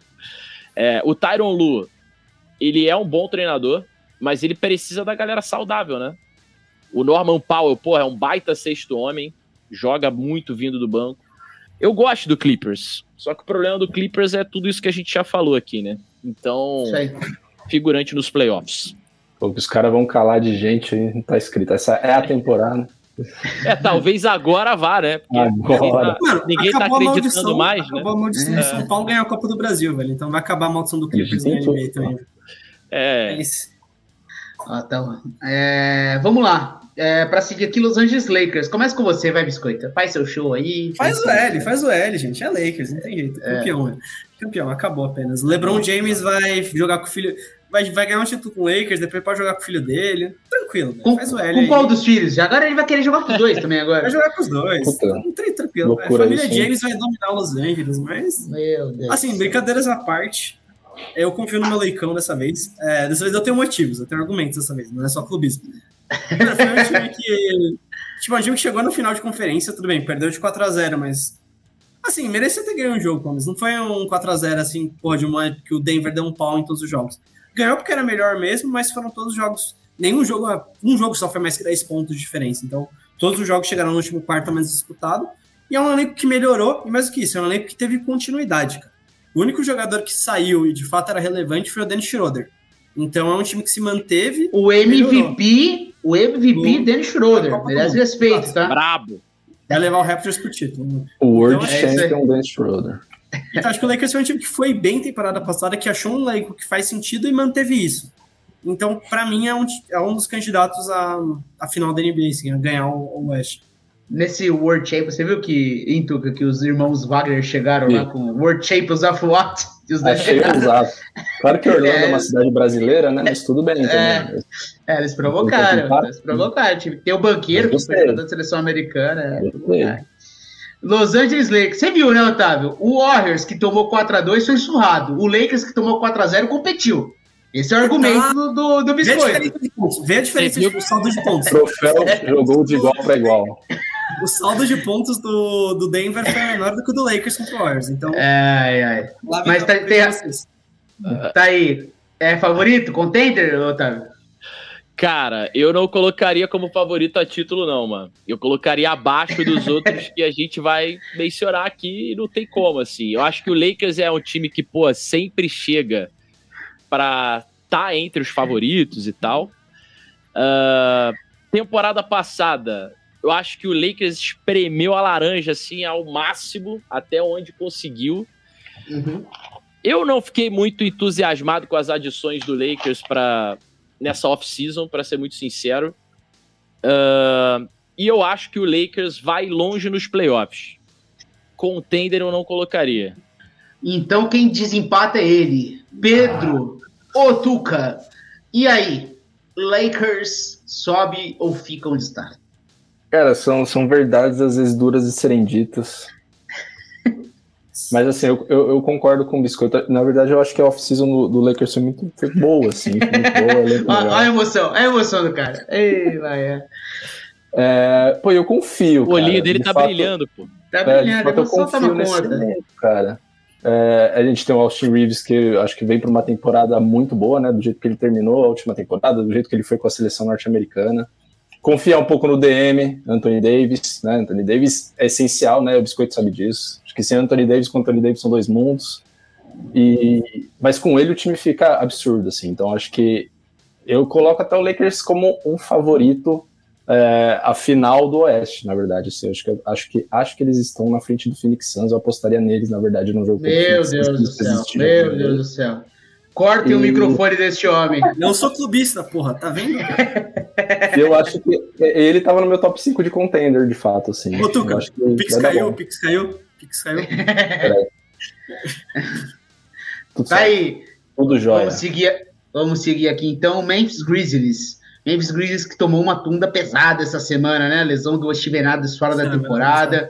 É, o Tyron Lu, ele é um bom treinador, mas ele precisa da galera saudável, né? O Norman Powell, pô, é um baita sexto homem, joga muito vindo do banco. Eu gosto do Clippers, só que o problema do Clippers é tudo isso que a gente já falou aqui, né? Então, figurante nos playoffs. Pô, os caras vão calar de gente aí, não tá escrito. Essa é a temporada. É, talvez agora vá, né? Porque agora. ninguém tá, ninguém tá acreditando mais, acabou né? Acabou a maldição é. São Paulo ganhar a Copa do Brasil, velho. Então vai acabar a maldição do Clippers na NBA também. É. é isso. Ah, tá. É, vamos lá. É, para seguir aqui, Los Angeles Lakers. Começa com você, vai, Biscoita. Faz seu show aí. Faz o L, faz o L, gente. É Lakers, não tem jeito. É. Campeão, é. Campeão, acabou apenas. LeBron James vai jogar com o filho vai, vai ganhar um título com o Lakers, depois pode jogar com o filho dele. Tranquilo, com, faz o L. Com aí. qual dos filhos? Agora ele vai querer jogar com os dois também agora. Vai jogar com os dois. Puta, tranquilo. A família isso, James vai dominar Los Angeles, mas. Meu Deus. Assim, brincadeiras à parte. Eu confio no meu leicão dessa vez. É, dessa vez eu tenho motivos, eu tenho argumentos dessa vez, não é só clubismo. Foi um time que. Tipo, um time que chegou no final de conferência, tudo bem, perdeu de 4x0, mas assim, merecia ter ganho o jogo, Gomes. Não foi um 4x0 assim, pô, de uma que o Denver deu um pau em todos os jogos. Ganhou porque era melhor mesmo, mas foram todos os jogos. Nenhum jogo, um jogo só foi mais que 10 pontos de diferença. Então, todos os jogos chegaram no último quarto mais disputado. E é um elenco que melhorou, e mais do que isso, é um elenco que teve continuidade, cara. O único jogador que saiu e de fato era relevante foi o Dennis Schroeder. Então é um time que se manteve. O MVP, o MVP Dennis Schroeder. Merece respeito, tá? Brabo. Vai levar o Raptors pro título. O World então, é Champion Dennis Schroeder. Então, acho que o Lakers foi um time que foi bem temporada passada, que achou um elenco que faz sentido e manteve isso. Então, para mim, é um, é um dos candidatos à, à final da NBA, assim, a ganhar o, o West. Nesse World Champions, você viu que em Tuca que os irmãos Wagner chegaram Sim. lá com World Champions of what? Achei usado. Claro que Orlando é, é uma cidade brasileira, né? Mas tudo bem é, também. É, eles provocaram. Eles provocaram. Tem o banqueiro, que foi da seleção americana. É, Los Angeles Lakers. Você viu, né, Otávio? O Warriors, que tomou 4x2, foi surrado. O Lakers, que tomou 4x0, competiu. Esse é o argumento ah, do, do, do biscoito. Vê a diferença do saldo de pontos. O troféu jogou de igual para igual. O saldo de pontos do, do Denver foi menor do que o do Lakers contra o Warriors. Então, ai, ai. Mas tá, tem, tá aí. É favorito? Contender, Otávio? Cara, eu não colocaria como favorito a título, não, mano. Eu colocaria abaixo dos outros que a gente vai mencionar aqui e não tem como, assim. Eu acho que o Lakers é um time que, pô, sempre chega para estar tá entre os favoritos e tal. Uh, temporada passada, Eu acho que o Lakers espremeu a laranja assim ao máximo, até onde conseguiu. Uhum. Eu não fiquei muito entusiasmado com as adições do Lakers para nessa off-season, para ser muito sincero. Uh, e eu acho que o Lakers vai longe nos playoffs. Contender eu não colocaria. Então quem desempata é ele. Pedro Otuca. E aí? Lakers sobe ou fica onde está? Cara, são, são verdades às vezes duras de serem ditas. Mas assim, eu, eu, eu, concordo com o Biscoito. Na verdade, eu acho que a off-season do, do, Lakers foi muito foi boa, assim. Foi muito boa. Olha a emoção, a emoção do cara. Ei, vai, é. é. Pô, eu confio. O olhinho dele de tá fato, brilhando, pô. Tá é, brilhando, a emoção tá na conta. Elenco, cara. É, a gente tem o Austin Reeves, que acho que vem para uma temporada muito boa, né? Do jeito que ele terminou a última temporada, do jeito que ele foi com a seleção norte-americana. Confiar um pouco no DM, Anthony Davis, né? Anthony Davis é essencial, né? O Biscoito sabe disso. Acho que sem Anthony Davis com Anthony Davis são dois mundos. E, mas com ele o time fica absurdo, assim. Então acho que eu coloco até o Lakers como um favorito é, a final do Oeste, na verdade. Assim, acho, que, acho, que, acho que eles estão na frente do Phoenix Suns. Eu apostaria neles, na verdade, no jogo. Meu Deus do céu, meu Deus do céu. Cortem e... o microfone desse homem. Não sou clubista, porra, tá vendo? Eu acho que ele tava no meu top 5 de contender, de fato, assim. Ô, Tuca, o Pix caiu, Pix caiu, Pix caiu. tá aí. Tudo jóia. Vamos seguir, vamos seguir aqui, então, Memphis Grizzlies. Memphis Grizzlies que tomou uma tunda pesada essa semana, né? Lesão do Steven Adams fora da temporada.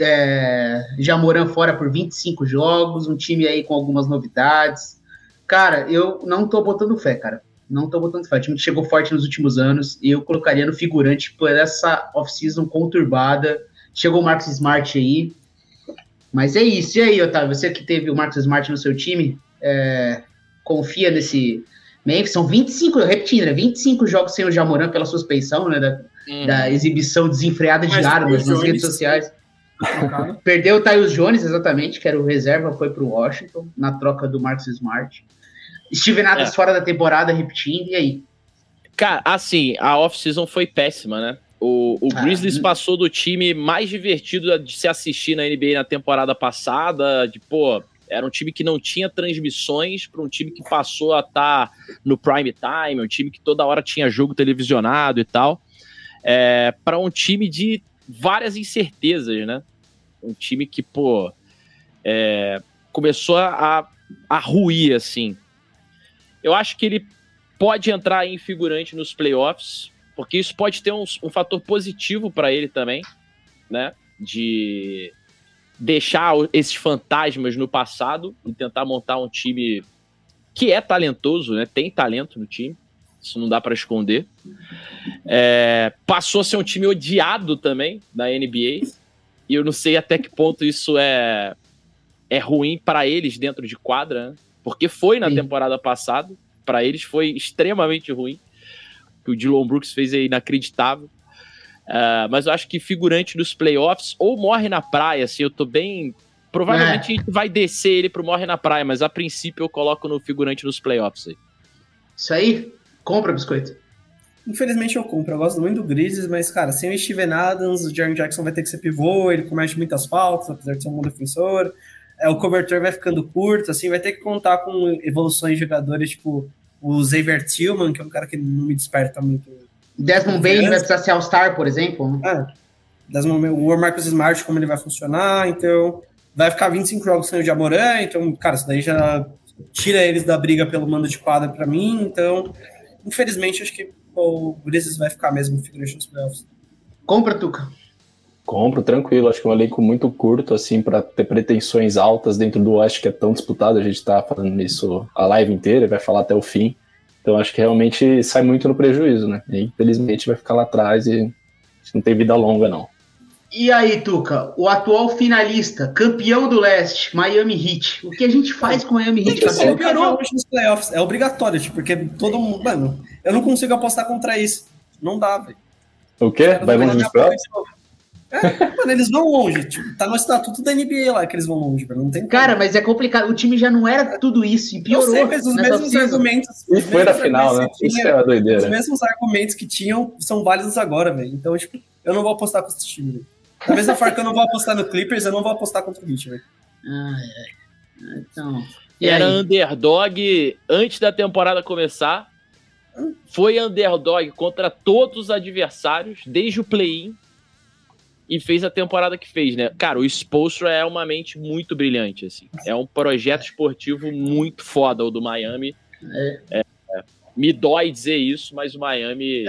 É, Jamoran fora por 25 jogos, um time aí com algumas novidades. Cara, eu não tô botando fé, cara. Não tô botando fé. O time que chegou forte nos últimos anos e eu colocaria no figurante por essa off-season conturbada. Chegou o Marcos Smart aí. Mas é isso. E aí, Otávio, você que teve o Marcos Smart no seu time, é, confia nesse, Memphis, são 25, repetindo, né, 25 jogos sem o Jamoran pela suspensão, né, da, uhum. da exibição desenfreada de armas nas redes sociais. Perdeu o Tyus Jones, exatamente, que era o reserva, foi para o Washington, na troca do Marcus Smart. Steven Adams é. fora da temporada, repetindo, e aí? Cara, assim, a off-season foi péssima, né? O, o ah, Grizzlies hum. passou do time mais divertido de se assistir na NBA na temporada passada, de, pô, era um time que não tinha transmissões para um time que passou a estar tá no prime time, um time que toda hora tinha jogo televisionado e tal, é, para um time de várias incertezas, né? Um time que, pô, é, começou a, a ruir, assim. Eu acho que ele pode entrar em figurante nos playoffs, porque isso pode ter um, um fator positivo para ele também, né? De deixar esses fantasmas no passado e tentar montar um time que é talentoso, né? Tem talento no time, isso não dá para esconder. É, passou a ser um time odiado também na NBA e eu não sei até que ponto isso é é ruim para eles dentro de quadra, né? Porque foi na Sim. temporada passada, para eles foi extremamente ruim. O que o Dylan Brooks fez é inacreditável. Uh, mas eu acho que figurante dos playoffs ou morre na praia, assim, eu tô bem. Provavelmente é. a gente vai descer ele pro morre na praia, mas a princípio eu coloco no figurante nos playoffs aí. Isso aí? Compra, biscoito. Infelizmente eu compro, eu gosto muito do Grizzlies, mas, cara, sem o Steven Adams, o Jaron Jackson vai ter que ser pivô, ele comete muitas faltas, apesar de ser um bom defensor. É, o cobertor vai ficando curto, assim, vai ter que contar com evoluções de jogadores, tipo o Xavier Tillman, que é um cara que não me desperta muito Desmond Bain vai precisar ser All-Star, por exemplo? É. Desmond, o Marcus Smart, como ele vai funcionar, então vai ficar 25 jogos sem o Jamoran, então, cara, isso daí já tira eles da briga pelo mando de quadra para mim, então, infelizmente, acho que o Grizzlies vai ficar mesmo figurante nos playoffs. Compra, Tuca. Compro, tranquilo. Acho que é um elenco muito curto, assim, para ter pretensões altas dentro do Oeste, que é tão disputado. A gente tá falando isso a live inteira, vai falar até o fim. Então acho que realmente sai muito no prejuízo, né? E, infelizmente vai ficar lá atrás e não tem vida longa, não. E aí, Tuca, o atual finalista, campeão do leste, Miami Heat. O que a gente faz com o Miami Heat? Você piorou nos playoffs. É obrigatório, tipo, porque todo mundo. Mano, eu não consigo apostar contra isso. Não dá, velho. O quê? Vai longe nos playoffs? É, mano, eles vão longe. Tipo, tá no estatuto da NBA lá que eles vão longe, Não tem Cara, mas é complicado. O time já não era tudo isso e piorou. Sei, mas os mesmos argumentos. E foi na final, né? Isso é a doideira. Os mesmos argumentos que tinham são válidos agora, velho. Então, tipo, eu não vou apostar com esse time, velho. Da mesma forma que eu não vou apostar no Clippers, eu não vou apostar contra o Heat, velho. Então. E era aí? underdog antes da temporada começar. Foi underdog contra todos os adversários, desde o play-in e fez a temporada que fez, né? Cara, o Spolstra é uma mente muito brilhante, assim. É um projeto esportivo muito foda o do Miami. É. É, me dói dizer isso, mas o Miami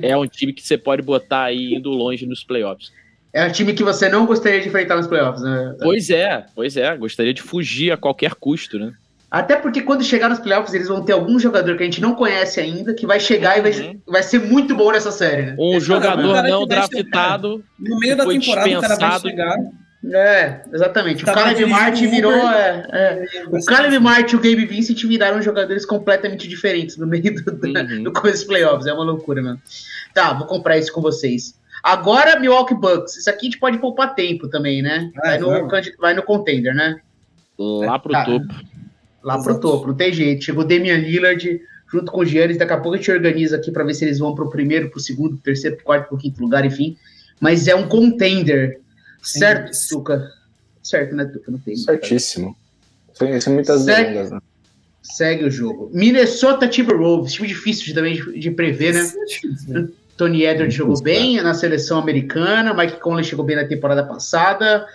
é um time que você pode botar aí indo longe nos playoffs. É um time que você não gostaria de enfrentar nos playoffs, né? Pois é, pois é. Gostaria de fugir a qualquer custo, né? Até porque quando chegar nos playoffs, eles vão ter algum jogador que a gente não conhece ainda, que vai chegar uhum. e vai, uhum. vai ser muito bom nessa série, né? Um jogador cara, não draftado. No meio da temporada, dispensado. o cara vai chegar. É, exatamente. Tá o Caleb Martin virou. É, é. O Caleb Martin e o Gabe Vincent viraram jogadores completamente diferentes no meio do, uhum. do começo dos playoffs. É uma loucura, mano. Tá, vou comprar isso com vocês. Agora, Milwaukee Bucks. Isso aqui a gente pode poupar tempo também, né? É, vai, no, vai no contender, né? Lá pro tá. topo. Lá Exato. pro topo, não tem jeito. Chegou Damian Lillard junto com o Giannis, daqui a pouco a gente organiza aqui para ver se eles vão pro primeiro, pro segundo, pro terceiro, pro quarto, pro quinto lugar, enfim. Mas é um contender. Certo, Tuca? Certo, né, Tuca? Não tem. Certíssimo. Sem, muitas Segue, dúvidas, né? Segue o jogo. Minnesota Timberwolves, time difícil também de, de prever, né? Tony Edwards jogou bem na seleção americana, Mike Conley chegou bem na temporada passada.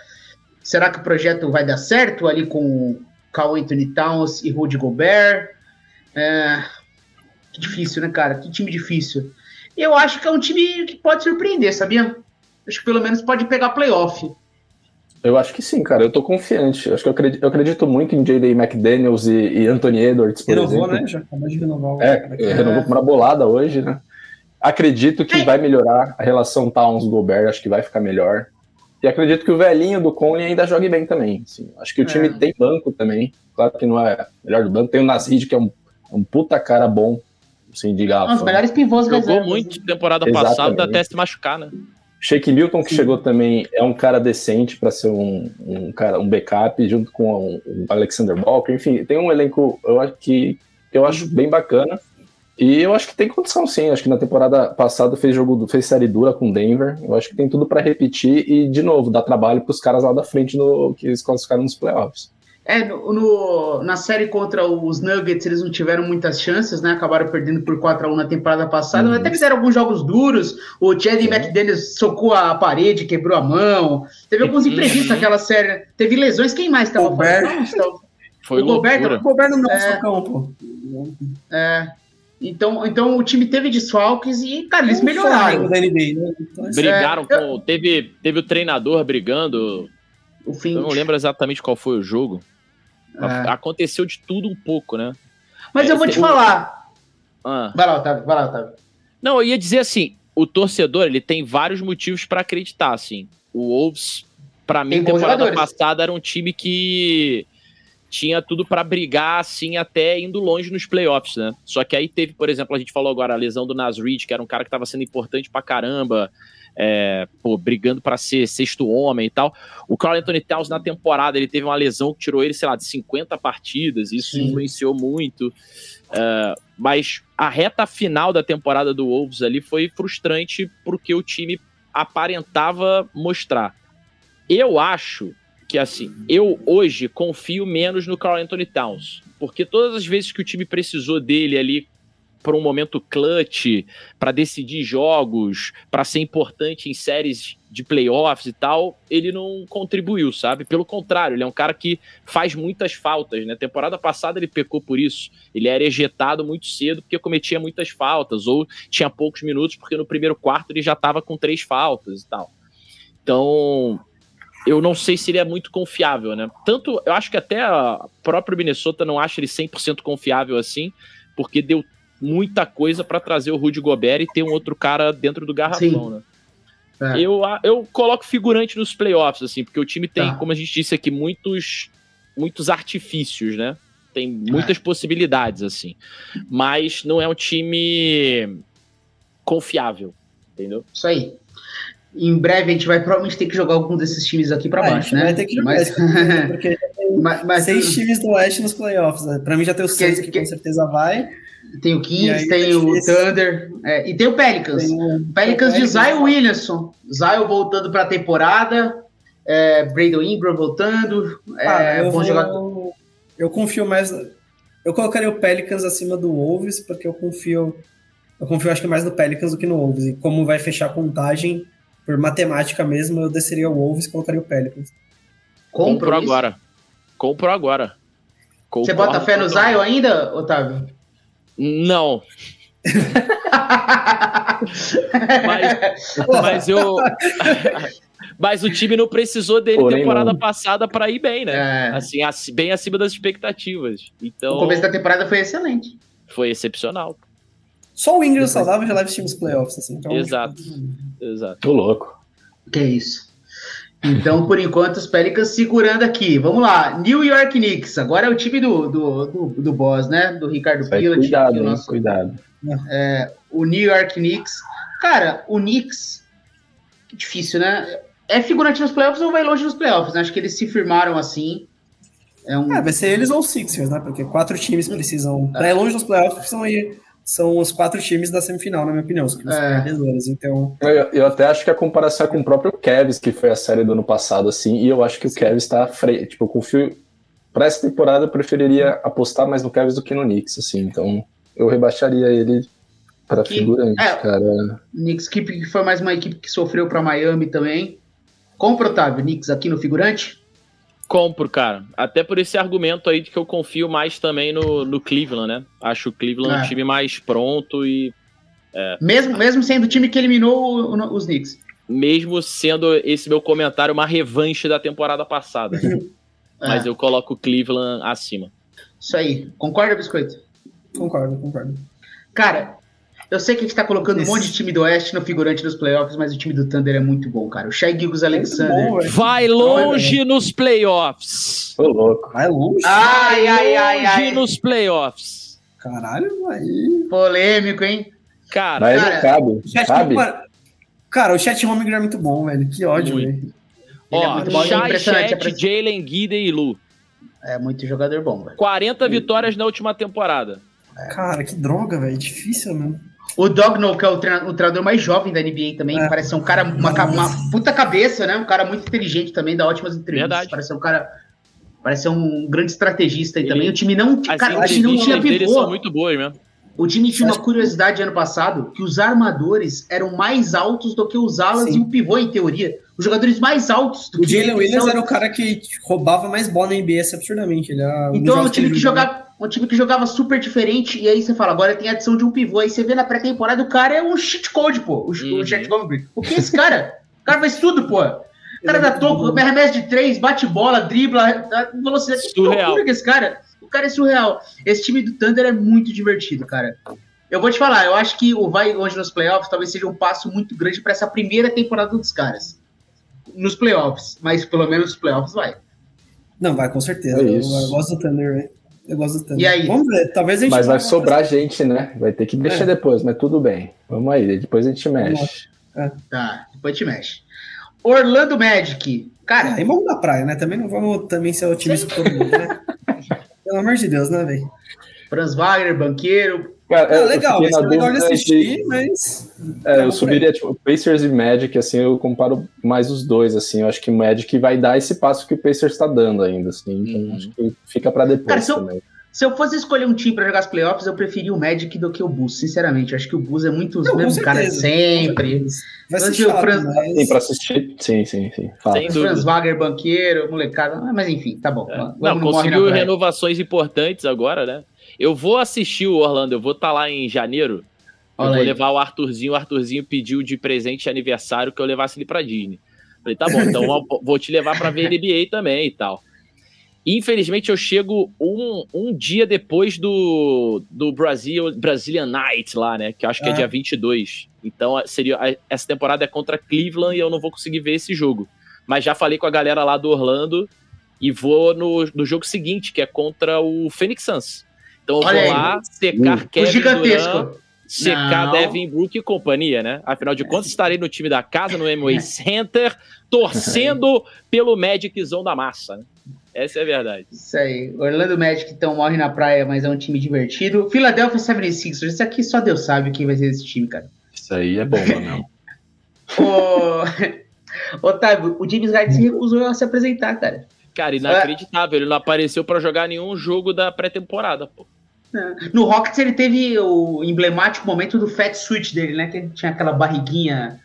Será que o projeto vai dar certo ali com Carl Anthony Towns e Rudy Gobert. É, que difícil, né, cara? Que time difícil. Eu acho que é um time que pode surpreender, sabia? Acho que pelo menos pode pegar playoff. Eu acho que sim, cara. Eu tô confiante. Acho que eu acredito, eu acredito muito em J.D. McDaniels e, e, Anthony Edwards, por renovou, exemplo. né? Já acabou de renovar. É, é, renovou com uma bolada hoje, né? Acredito que é. vai melhorar a relação Towns-Gobert. Acho que vai ficar melhor. E acredito que o velhinho do Conley ainda jogue bem também. Assim. Acho que o time é. tem banco também. Claro que não é melhor do banco. Tem o Nasrid, que é um, um puta cara bom, assim, de garrafa. Os melhores pivôs Jogou reservas. muito temporada Exatamente. passada até se machucar, né? Shake Milton, que Sim. chegou também, é um cara decente para ser um, um, cara, um backup, junto com o Alexander Walker. Enfim, tem um elenco eu acho que eu acho bem bacana. E eu acho que tem condição sim. Acho que na temporada passada fez jogo, fez série dura com Denver. Eu acho que tem tudo para repetir e, de novo, dar trabalho para os caras lá da frente no, que eles classificaram nos playoffs. É, no, no, na série contra os Nuggets eles não tiveram muitas chances, né? Acabaram perdendo por 4 a 1 na temporada passada. Uhum. Até fizeram alguns jogos duros. O Chad uhum. McDaniels socou a parede, quebrou a mão. Teve alguns imprevistos uhum. naquela série. Teve lesões. Quem mais estava fazendo? Foi o Gilberto. O Gilberto não é, campo. É. Então, então o time teve desfalques e, cara, eles melhoraram. Da NBA, né? Então, Brigaram é, com. Eu... Teve, teve o treinador brigando. O fim. Eu não lembro exatamente qual foi o jogo. É. Aconteceu de tudo um pouco, né? Mas é, eu vou te o... falar. Ah. Vai lá, Otávio, vai lá, Otávio. Não, eu ia dizer assim: o torcedor ele tem vários motivos para acreditar, assim. O Wolves, para mim, temporada passada era um time que tinha tudo para brigar assim até indo longe nos playoffs, né? Só que aí teve, por exemplo, a gente falou agora a lesão do Nasrid, que era um cara que estava sendo importante pra caramba, é, pô, brigando para ser sexto homem e tal. O Carl Anthony Towns na temporada ele teve uma lesão que tirou ele, sei lá, de 50 partidas, isso Sim. influenciou muito. Uh, mas a reta final da temporada do Wolves ali foi frustrante porque o time aparentava mostrar. Eu acho que assim, eu hoje confio menos no Carl Anthony Towns, porque todas as vezes que o time precisou dele ali para um momento clutch, para decidir jogos, para ser importante em séries de playoffs e tal, ele não contribuiu, sabe? Pelo contrário, ele é um cara que faz muitas faltas, né? Temporada passada ele pecou por isso. Ele era ejetado muito cedo porque cometia muitas faltas, ou tinha poucos minutos porque no primeiro quarto ele já estava com três faltas e tal. Então, eu não sei se ele é muito confiável, né? Tanto, eu acho que até a própria Minnesota não acha ele 100% confiável assim, porque deu muita coisa para trazer o Rudy Gobert e ter um outro cara dentro do garrafão, né? É. Eu, eu coloco figurante nos playoffs, assim, porque o time tem, tá. como a gente disse aqui, muitos, muitos artifícios, né? Tem muitas é. possibilidades, assim. Mas não é um time confiável, entendeu? Isso aí. Em breve a gente vai provavelmente ter que jogar algum desses times aqui para Ah, baixo, né? vai ter que jogar mas, campeonato, porque mas, mas seis times do Oeste nos playoffs. Né? Pra mim já tem Que- seis que, que- com certeza vai. tem o Kings, tem tá o. Thunder é, e tem o Pelicans. Tem o- Pelicans de. Zion Williamson. Zion voltando para a temporada. É, Brandon Ingram voltando. É, Ah, eu, bom vou- jogador. eu confio mais. Eu colocaria o Pelicans acima do Wolves, porque eu confio. Eu confio, acho que mais no Pelicans do que no Wolves. E como vai fechar a contagem, por matemática mesmo, eu desceria o Wolves e colocaria o Pelicans. Compro Compro agora. Compro agora. Você Concordo bota fé no. Zion ainda, Otávio? Não, mas, mas eu. mas o time não precisou dele Porém, temporada não. passada para ir bem, né? É, Assim, bem acima das expectativas. Então, o começo da temporada foi excelente. foi excepcional. Só o Ingram saudável já leva os times playoffs, assim. Então, Exato. Exato. Tô louco. Que isso. Então, por enquanto, os Pelicans segurando aqui. Vamos lá. New York Knicks. Agora é o time do, do, do, do boss, né? Do Ricardo Pilot. cuidado, é o hein? nosso- Cuidado. o New York Knicks. Cara, o Knicks. Difícil, né? É figurante nos playoffs ou vai longe nos playoffs? Né? Acho que eles se firmaram assim. É um. É, vai ser eles ou os Sixers, né? Porque quatro times precisam. Pra ir longe dos playoffs, precisam ir. São os quatro times da semifinal, na minha opinião, os, É. perdedores. Então, Eu, eu até acho que a comparação é com o próprio Cavs, que foi a série do ano passado, assim, e eu acho que o Cavs tá frente. Tipo, eu confio. Pra essa temporada, eu preferiria apostar mais no Cavs do que no Knicks, assim. Então, eu rebaixaria ele pra Que- figurante, é. cara. Knicks equipe que foi mais uma equipe que sofreu para Miami também. Compra, Otávio, Knicks aqui no figurante? Compro, cara. Até por esse argumento aí de que eu confio mais também no, no Cleveland, né? Acho o Cleveland É. um time mais pronto e Mesmo, mesmo sendo o time que eliminou o- o- os Knicks. mesmo sendo esse meu comentário uma revanche da temporada passada. Mas É, eu coloco o Cleveland acima. Isso aí. Concorda, Biscoito? concordo, concordo. Cara, eu sei que a gente tá colocando Isso. um monte de time do Oeste no figurante dos playoffs, mas o time do Thunder é muito bom, cara. O Shai Gilgus Alexander. Muito bom, velho. Vai longe nos playoffs! Tô louco. Vai longe. Ai, ai, ai, longe ai. nos playoffs! Caralho, aí. Polêmico, hein? Cara, Mas cara, cabe. O chat, Cabe? cara, o chat Homegram é muito bom, velho. Que ódio, Muito. velho. É ó, muito bom, é Shai é impressionante. Jalen Guida e Lu. É muito jogador bom, velho. 40 vitórias na última temporada. Cara, que droga, velho. Difícil, mano. O Dogno, que é o, treina- o treinador mais jovem da NBA também, É. parece ser um cara, uma, uma puta cabeça, né? Um cara muito inteligente também, dá ótimas entrevistas. Verdade. Parece ser um cara. Parece ser um grande estrategista aí Ele- também. O time não, cara, o time não tinha pivô. são muito boas mesmo. O time tinha uma curiosidade ano passado que os armadores eram mais altos do que os alas Sim. e o pivô, em teoria. Os jogadores mais altos do O Jalen eles Williams são. era o cara que roubava mais bola na NBA assim, absurdamente. Ele era um Então é um time que jogava- jogava. Um time que jogava super diferente, e aí você fala, agora tem a adição de um pivô. Aí você vê na pré-temporada, o cara é um cheat code, pô. O, Uhum. o. O que é esse cara? O cara faz tudo, pô. O cara é dá muito toco, arremesso de três, bate bola, dribla, velocidade. Que Surreal. loucura que esse cara. O cara é surreal. Esse time do Thunder é muito divertido, cara. Eu vou te falar, eu acho que o vai longe nos playoffs talvez seja um passo muito grande para essa primeira temporada dos caras. Nos playoffs, mas pelo menos nos playoffs vai. Não, vai, com certeza. É eu, isso. eu gosto do Thunder, velho. Eu gosto do Thunder. E aí? Vamos ver. Talvez a gente Mas vai sobrar gente, né? Vai ter que mexer É. depois, mas tudo bem. Vamos aí, depois a gente mexe. Tá, depois te mexe. Orlando Magic. Cara, Aí vamos da praia, né? Também não vamos também ser otimistas com todo mundo, né? Pelo amor de Deus, né, velho? Franz Wagner, banqueiro. Cara, É legal, na ser legal de assistir, entre- mas. É, eu subiria, tipo, Pacers e Magic, assim, eu comparo mais os dois, assim, eu acho que o Magic vai dar esse passo que o Pacers está dando ainda, assim, então Uhum. acho que fica para depois Cara, também. Se eu fosse escolher um time pra jogar as playoffs, eu preferia o Magic do que o Bulls, sinceramente. Eu acho que o Bulls é muito os Não, mesmos caras sempre. Vai ser Antes o chato, Fran- mas... Sim, pra assistir, sim, sim, sim. Fala. Sem. Franz Wagner, banqueiro, molecada. Mas enfim, tá bom. É. Não, morre conseguiu renovações importantes agora, né? Eu vou assistir o Orlando, eu vou estar lá em janeiro. Eu Olha vou aí. levar o Arthurzinho. O Arthurzinho pediu de presente de aniversário que eu levasse ele pra Disney. Falei, tá bom, então eu vou te levar pra ver NBA também e tal. Infelizmente, eu chego um, um dia depois do, do Brasil, Brazilian Night lá, né? Que eu acho que é Ah. dia 22. Então, seria, essa temporada é contra Cleveland e eu não vou conseguir ver esse jogo. Mas já falei com a galera lá do Orlando e vou no, no jogo seguinte, que é contra o Phoenix Suns. Então eu Olha vou aí. lá secar Uh, O Kevin gigantesco. Durant secar Não. Devin Brook e companhia, né? Afinal de contas, estarei no time da casa, no Amway Center, torcendo pelo Magiczão da massa, né? Essa é a verdade. Isso aí. Orlando Magic então morre na praia, mas é um time divertido. Philadelphia 76ers, isso aqui só Deus sabe quem vai ser esse time, cara. Isso aí é bomba mesmo. Ô, Otávio, o James Harden se recusou a se apresentar, cara. Cara, inacreditável. Ele não apareceu pra jogar nenhum jogo da pré-temporada, pô. No Rockets ele teve o emblemático momento do fat switch dele, né? Que ele tinha aquela barriguinha,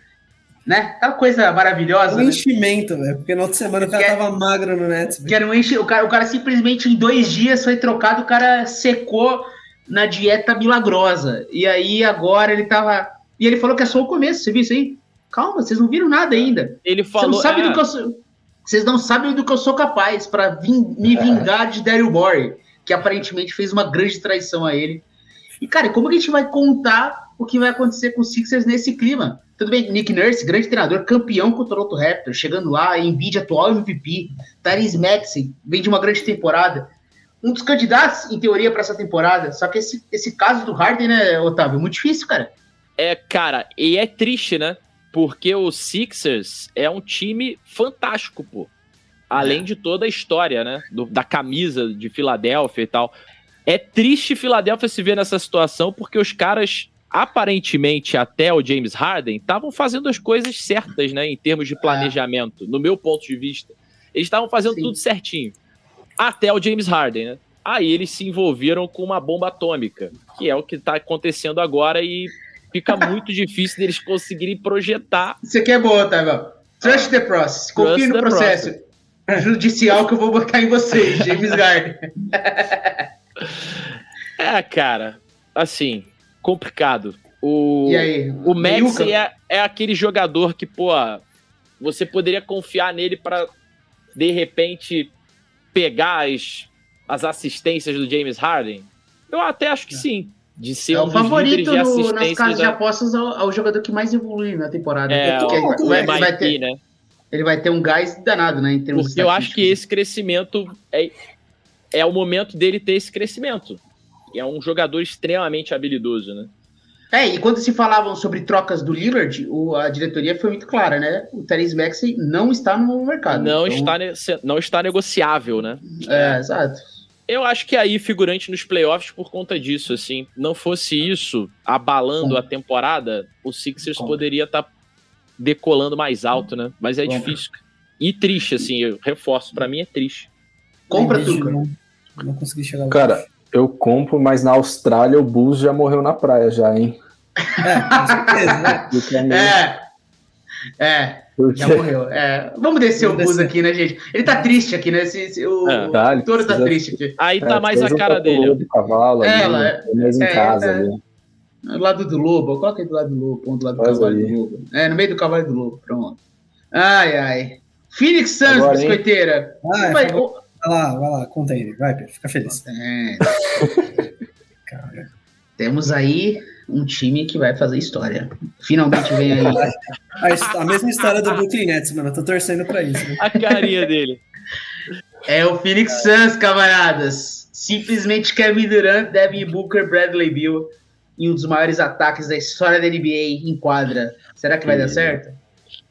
né? Aquela coisa maravilhosa. Um né? enchimento, velho. Porque na outra semana o cara Que é- tava magro no Nets. Que era um enche... o, cara, o cara simplesmente em dois dias foi trocado, o cara secou na dieta milagrosa. E aí agora ele tava. E ele falou que é só o começo, você viu isso aí? Calma, vocês não viram nada ainda. Ele Você falou. não sabe é, do que eu sou. Vocês não sabem do que eu sou capaz pra vim- me vingar de Daryl Morey, que aparentemente fez uma grande traição a ele. E, cara, como que a gente vai contar o que vai acontecer com os Sixers nesse clima? Tudo bem, Nick Nurse, grande treinador, campeão com o Toronto Raptors, chegando lá, Embiid atual MVP, Tyrese Maxey, vem de uma grande temporada. Um dos candidatos, em teoria, para essa temporada. Só que esse, esse caso do Harden, né, Otávio, é muito difícil, cara. É, cara, e é triste, né? Porque o Sixers é um time fantástico, pô. Além de toda a história, né? do- da camisa de Filadélfia e tal. É triste Filadélfia se ver nessa situação, porque os caras, aparentemente, até o James Harden, estavam fazendo as coisas certas, né? Em termos de planejamento, no meu ponto de vista. Eles estavam fazendo Sim. tudo certinho. Até o James Harden, né? Aí eles se envolveram com uma bomba atômica, que é o que tá acontecendo agora e fica muito difícil deles conseguirem projetar. Isso aqui é bom, Otávio. Trust the process. Confie no processo judicial que eu vou botar em vocês, James Harden. É, cara, assim, complicado. O, E aí? o Meiuca? é, é aquele jogador que, pô, você poderia confiar nele pra, de repente, pegar as, as assistências do James Harden? Eu até acho que sim. De ser É um o favorito de no- nas casas de da... apostas ao, ao jogador que mais evolui na temporada. É, Porque o, ele, o vai, ele vai MIT, ter, né? ele vai ter um gás danado, né? Em termos Porque eu acho que esse crescimento é, é o momento dele ter esse crescimento. E é um jogador extremamente habilidoso, né? É, e quando se falavam sobre trocas do Lillard, o- a diretoria foi muito clara, né? O Therese Maxey não está no mercado. Não, Então, está, não está negociável, né? É, exato. Eu acho que aí figurante nos playoffs por conta disso, assim. Não fosse isso, abalando a temporada, o Sixers Compra. poderia estar decolando mais alto, né? Mas é Compra. difícil. E triste, assim, eu reforço, pra mim é triste. Compra, Entendi, Tuca. Não, não consegui chegar lá. Cara, eu compro, mas na Austrália o Bulls já morreu na praia já, hein? É, com certeza, né? É. É, Porque já morreu. É, vamos descer Vamos o Bus aqui, né, gente? Ele tá triste aqui, né? Esse, esse- o É. Tá, o tá triste aqui. Aí tá É, mais a cara dele. toco o do cavalo É, ali, né? mais em é, casa é. ali. Do lado do lobo, coloca aí do lado do lobo, ponto do lado do Faz cavalo aí. do lobo. É, no meio do cavalo do lobo, pronto. Ai, ai. Phoenix Suns, Agora, biscoiteira. Ah, Vai- vai, lá, vai lá, conta aí, vai, Pedro, fica feliz. É, Cara. temos aí um time que vai fazer história. Finalmente vem aí. A, a mesma história do Brooklyn Nets, mano, eu tô torcendo pra isso. né? A carinha dele. É o Phoenix Suns, camaradas. Simplesmente Kevin Durant, Devin Booker, Bradley Bill em um dos maiores ataques da história da NBA em quadra. Será que vai dar certo?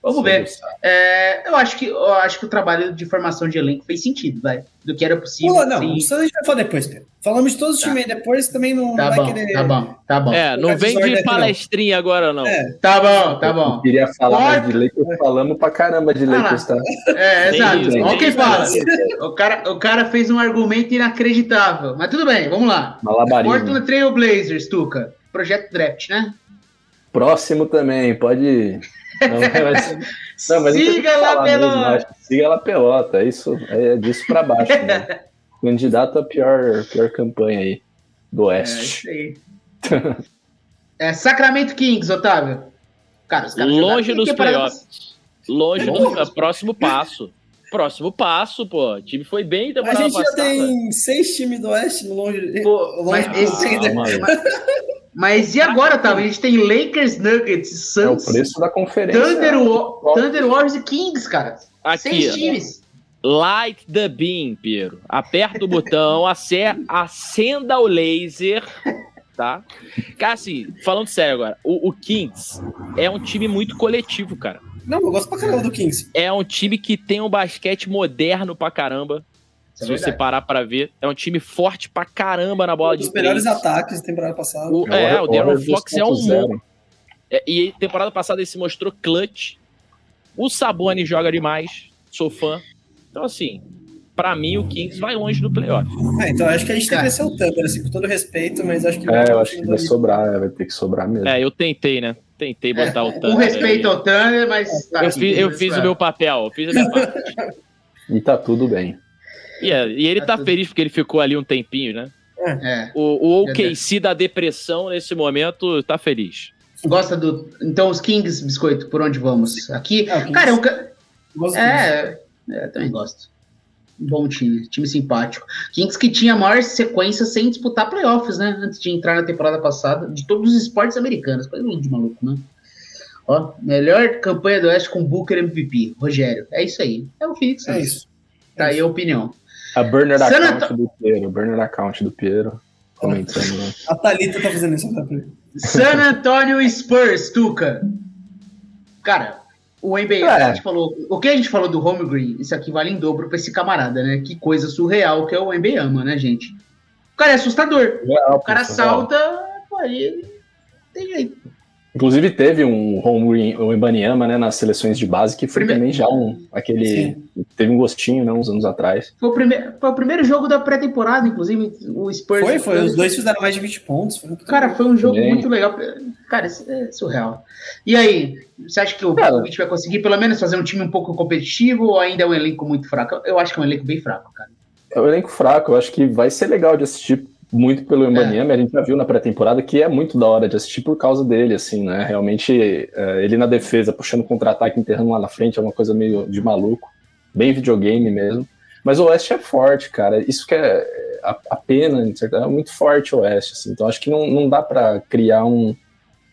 Vamos ver. É, eu, acho que, eu acho que o trabalho de formação de elenco fez sentido, vai. Do que era possível. Pô, não, sim. isso a gente vai falar depois, Pedro. Falamos de todos os Tá. times depois, também não, Tá não vai bom, querer. tá bom, tá bom. É, não vem de aqui, não. palestrinha agora, não. É. Tá bom, tá Eu bom. queria falar mais de Lakers, falamos pra caramba de Ah. Lakers, tá? É, Tem exato. Olha quem fala. O cara, o cara fez um argumento inacreditável. Mas tudo bem, vamos lá. Malabarismo. Portland Trail Blazers, Tuca. Projeto Draft, né? Próximo também, pode. Não, mas, não, mas Siga lá falar pelo. mesmo, acho que Siga lá pelota, é isso, é disso pra baixo, né? Candidato a pior, pior campanha aí do É, Oeste. isso aí. É, Sacramento Kings, Otávio. Cara, os caras Longe dos playoffs. Longe É do é, próximo passo. Próximo passo, pô. O time foi bem A temporada gente já passada. tem seis times do Oeste no longe. Pô, longe mas do- esse- aí. Mas e agora, Otávio? A gente tem Lakers, Nuggets, É o Suns, preço da conferência. Thunder, Wa- Thunder Warriors e Kings, cara. Aqui, Seis times. Light the beam, Piero. Aperta o botão, ace- acenda o laser tá? Cara, assim, falando sério agora, o, o Kings é um time muito coletivo, cara. Não, eu gosto pra caramba do Kings. É um time que tem um basquete moderno pra caramba. É se você parar pra ver, é um time forte pra caramba na bola Um dos de melhores três. ataques da temporada passada. O, é, o Darren Fox é um 2.0. monstro. É, e temporada passada ele se mostrou clutch. O Sabonis joga demais. Sou fã. Então, assim, pra mim o Kings vai longe do playoff. É, então acho que a gente tem que vencer o Thunder, assim, com todo respeito, mas acho que. É, eu acho que vai sobrar, é, vai ter que sobrar mesmo. É, eu tentei, né? Tentei botar o Com Thunder. respeito ao Thunder, mas. Eu, fiz, eu tem fiz o que meu papel, eu fiz a minha parte. E tá tudo bem. E, é, e ele Tá tudo- feliz porque ele ficou ali um tempinho, né? É. O, o OKC da depressão nesse momento tá feliz. Gosta do. Então, os Kings, biscoito, por onde vamos? Aqui. É. Cara, é um. ca-. É, é, também gosto. Um Bom time, time simpático. Kings que tinha a maior sequência sem disputar playoffs, né? Antes de entrar na temporada passada, de todos os esportes americanos. Coisa de maluco, né? Ó, melhor campanha do Oeste com Booker MVP, Rogério. É isso aí. É o Phoenix. É Suns. isso. Tá aí a opinião. A burner account Anto- do Piero, burner account do Piero. Comentando, né? A Thalita tá fazendo isso. Tá? San Antonio Spurs, Tuca. Cara, o NBA, É. a gente falou, o que a gente falou do Home Green, isso aqui vale em dobro pra esse camarada, né? Que coisa surreal que é o NBA ama, né, gente? O cara é assustador. O cara salta, pô, aí tem jeito. Inclusive teve um home o Ibaniama, né, nas seleções de base, que foi Primeiro- também já um, aquele, teve um gostinho, né, uns anos atrás. Foi o, primeiro, foi o primeiro jogo da pré-temporada, inclusive, o Spurs. Foi, foi. Os dois fizeram mais de 20 pontos. Foi muito Cara, foi um jogo Também. muito legal. Cara, isso é surreal. E aí, você acha que o. Popovich vai conseguir pelo menos fazer um time um pouco competitivo ou ainda é um elenco muito fraco? Eu acho que é um elenco bem fraco, cara. É um elenco fraco, eu acho que vai ser legal de assistir muito pelo Ibaniama, a gente já viu na pré-temporada que é muito da hora de assistir por causa dele, assim, né, realmente é, ele na defesa, puxando contra-ataque, enterrando lá na frente, é uma coisa meio de maluco, bem videogame mesmo, mas o Oeste é forte, cara, isso que é a, a pena, é muito forte o Oeste, assim, então acho que não, não dá pra criar um,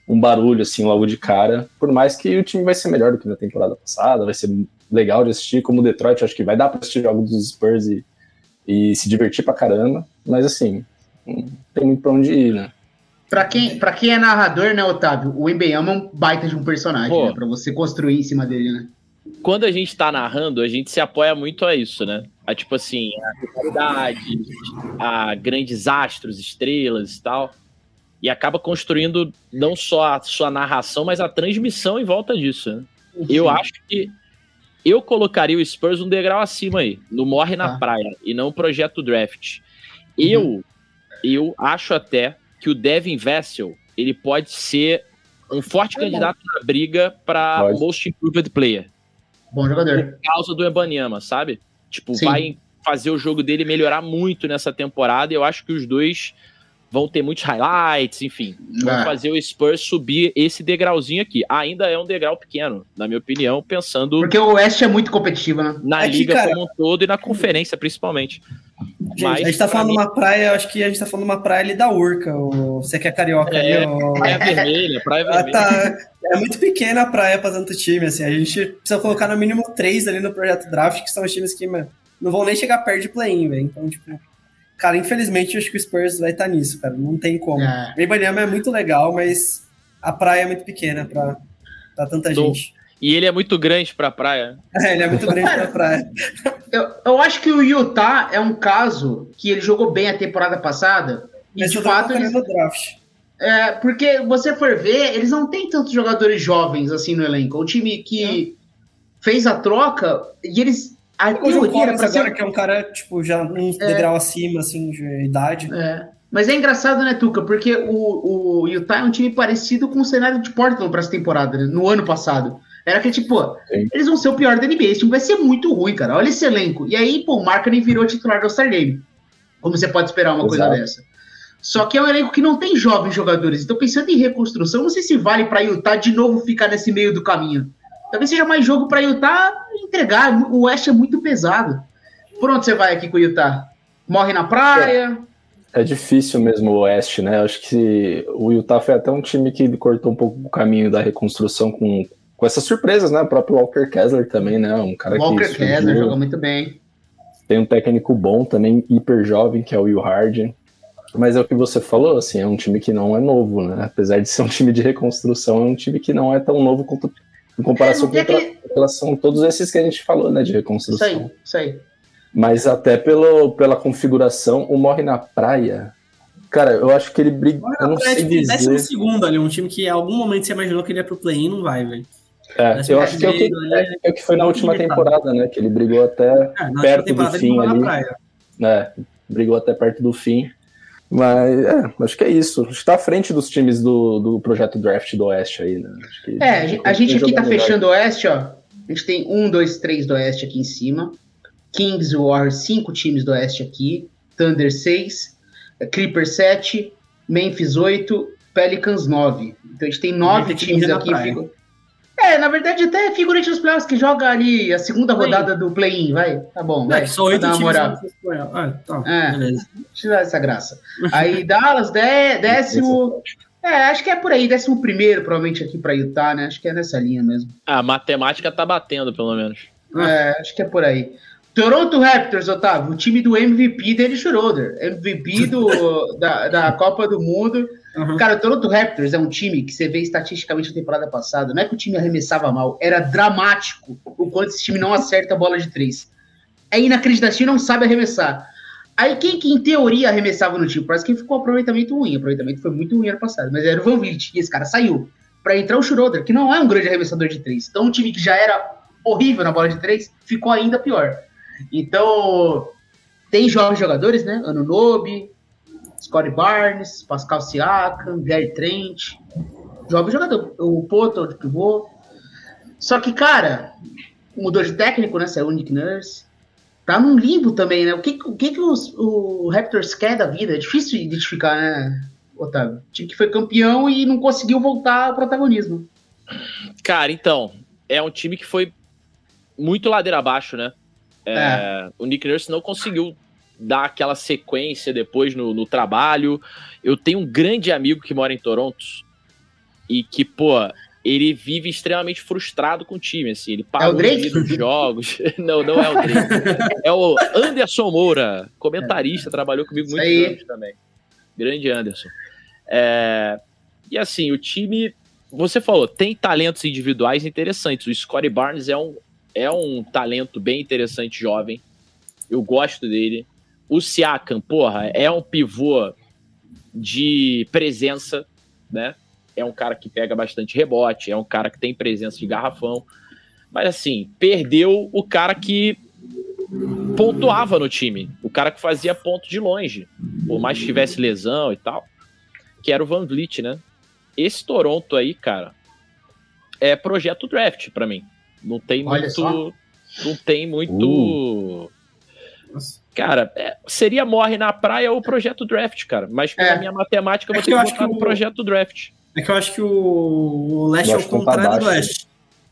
um barulho, assim, logo de cara, por mais que o time vai ser melhor do que na temporada passada, vai ser legal de assistir, como o Detroit, acho que vai dar pra assistir jogos dos Spurs e, e se divertir pra caramba, mas assim, não tem muito pra onde ir, né? Pra quem, pra quem é narrador, né, Otávio? O Embeyama é um baita de um personagem, Pô. né? Pra você construir em cima dele, né? Quando a gente tá narrando, a gente se apoia muito a isso, né? A tipo assim, a rivalidade, a grandes astros, estrelas e tal. E acaba construindo não só a sua narração, mas a transmissão em volta disso, né? Eu acho que eu colocaria o Spurs um degrau acima aí, no Morre na Tá. Praia, e não Projeto Draft. Eu, eu acho até que o Devin Vessel, ele pode ser um forte É bom. candidato na briga para. Most Improved Player, Bom jogador. por causa do Ebanyama, sabe? Tipo, Sim. vai fazer o jogo dele melhorar muito nessa temporada, e eu acho que os dois vão ter muitos highlights, enfim, vão Ah. fazer o Spurs subir esse degrauzinho aqui. Ainda é um degrau pequeno, na minha opinião, pensando Porque o Oeste é muito competitivo, né? na É que, liga cara- como um todo e na conferência, principalmente. Gente, a gente tá pra falando mim- uma praia, acho que a gente tá falando uma praia ali da Urca. O... Você que é carioca É, ali, o... Praia Vermelha, Praia Ah, Vermelha. tá. É muito pequena a praia pra tanto time, assim. A gente precisa colocar no mínimo três ali no projeto draft, que são os times que, mano, não vão nem chegar perto de play-in, velho. Então, tipo, cara, infelizmente eu acho que o Spurs vai estar nisso, cara. Não tem como. É. O Ibanyama é muito legal, mas a praia é muito pequena pra, pra tanta Tô. gente. E ele é muito grande pra praia. É, ele é muito grande pra praia. Eu, eu acho que o Utah é um caso que ele jogou bem a temporada passada. E Mas de fato, colocando eles, draft. é, porque você for ver, eles não têm tantos jogadores jovens assim no elenco. O time que fez a troca e eles. A O teoria era pra ser agora, que é um cara, tipo, já um degrau acima, assim, de idade. É. Mas é engraçado, né, Tuca? Porque o, o Utah é um time parecido com o cenário de Portland para essa temporada, né? no ano passado. Era que, tipo, Sim. eles vão ser o pior da NBA. Esse time vai ser muito ruim, cara. Olha esse elenco. E aí, pô, o Markkinen virou titular do All-Star Game. Como você pode esperar uma coisa Exato. dessa? Só que é um elenco que não tem jovens jogadores. Então, pensando em reconstrução, não sei se vale para Utah de novo ficar nesse meio do caminho. Talvez seja mais jogo para Utah entregar. O West é muito pesado. Por onde você vai aqui com o Utah? Morre na praia? É difícil mesmo o Oeste, né? Acho que o Utah foi até um time que cortou um pouco o caminho da reconstrução com, com essas surpresas, né? O próprio Walker Kessler também, né? Um cara Walker que surgiu, Kessler joga muito bem. tem um técnico bom também, hiper jovem, que é o Will Harden. Mas é o que você falou, assim, é um time que não é novo, né? Apesar de ser um time de reconstrução, é um time que não é tão novo quanto em comparação É, com tem com relação a todos esses que a gente falou, né, de Isso reconstrução. aí, isso aí. Mas até pelo, pela configuração, o Morre na Praia, cara, eu acho que ele briga, eu não sei Décimo dizer. segundo ali, um time que em algum momento você imaginou que ele ia pro play-in, não vai, velho. É, décimo eu acho que é o que, ali, é o que foi na última limitado. temporada, né, que ele brigou até É, Perto do fim ali. né, brigou até perto do fim. Mas é, acho que é isso. Está à frente dos times do, do projeto draft do Oeste aí, né? Acho que- É, a gente- aqui tá melhor. fechando o Oeste, ó. A gente tem um, dois, três do Oeste aqui em cima. Kings e Warriors, cinco times do Oeste aqui. Thunder, seis. Clippers, sete. Memphis, oito. Pelicans, nove. Então a gente tem nove Memphis times aqui. praia. É, na verdade, até figurante dos playoffs que joga ali a segunda rodada do play-in, vai. Tá bom, vai. É, só oito times. moral. Ah, tá, É. beleza. Deixa eu dar essa graça. Aí Dallas, dé- décimo. É, acho que é por aí, décimo primeiro, provavelmente aqui pra Utah, né? Acho que é nessa linha mesmo. A matemática tá batendo, pelo menos. É, acho que é por aí. Toronto Raptors, Otávio, o time do MVP dele Schroeder. MVP do, da, da Copa do Mundo. Uhum. Cara, o Toronto Raptors é um time que você vê estatisticamente na temporada passada. Não é que o time arremessava mal, era dramático o quanto esse time não acerta a bola de três. É inacreditável, não sabe arremessar. Aí quem que em teoria arremessava no time? Parece que ficou um aproveitamento ruim. O aproveitamento foi muito ruim ano passado, mas era o Van Vliet. E esse cara saiu para entrar o Schroeder, que não é um grande arremessador de três. Então um time que já era horrível na bola de três ficou ainda pior. Então tem jovens jogadores, né? Anunobi, Scottie Barnes, Pascal Siakam, Gary Trent. Jovem jogador. O Poto de pivô. Só que, cara, mudou de técnico, né? Saiu o Nick Nurse. Tá num limbo também, né? O que, o que, que os, o Raptors quer da vida? É difícil identificar, né, Otávio? Time que foi campeão e não conseguiu voltar ao protagonismo. Cara, então, é um time que foi muito ladeira abaixo, né? É, O Nick Nurse não conseguiu dar aquela sequência depois no, no trabalho. Eu tenho um grande amigo que mora em Toronto e que, pô, ele vive extremamente frustrado com o time, assim. Ele É o parou de ir nos jogos. não, não é o Drake. É o Anderson Moura, comentarista, trabalhou comigo anos também. Grande Anderson. É, E assim, o time, você falou, tem talentos individuais interessantes. O Scottie Barnes é um, é um talento bem interessante, jovem. Eu gosto dele. O Siakam, porra, é um pivô de presença, né? É um cara que pega bastante rebote, é um cara que tem presença de garrafão. Mas assim, perdeu o cara que pontuava no time, o cara que fazia ponto de longe, por mais que tivesse lesão e tal, que era o Van Vliet, né? Esse Toronto aí, cara, é projeto draft pra mim. Não tem Olha muito, só. não tem muito. Uh. Nossa. Cara, é, seria morre na praia ou projeto draft, cara. Mas pela É. minha matemática, eu É vou que ter eu que acho botar que no o- projeto draft. É que eu acho que o, o leste é o tá contrário do oeste.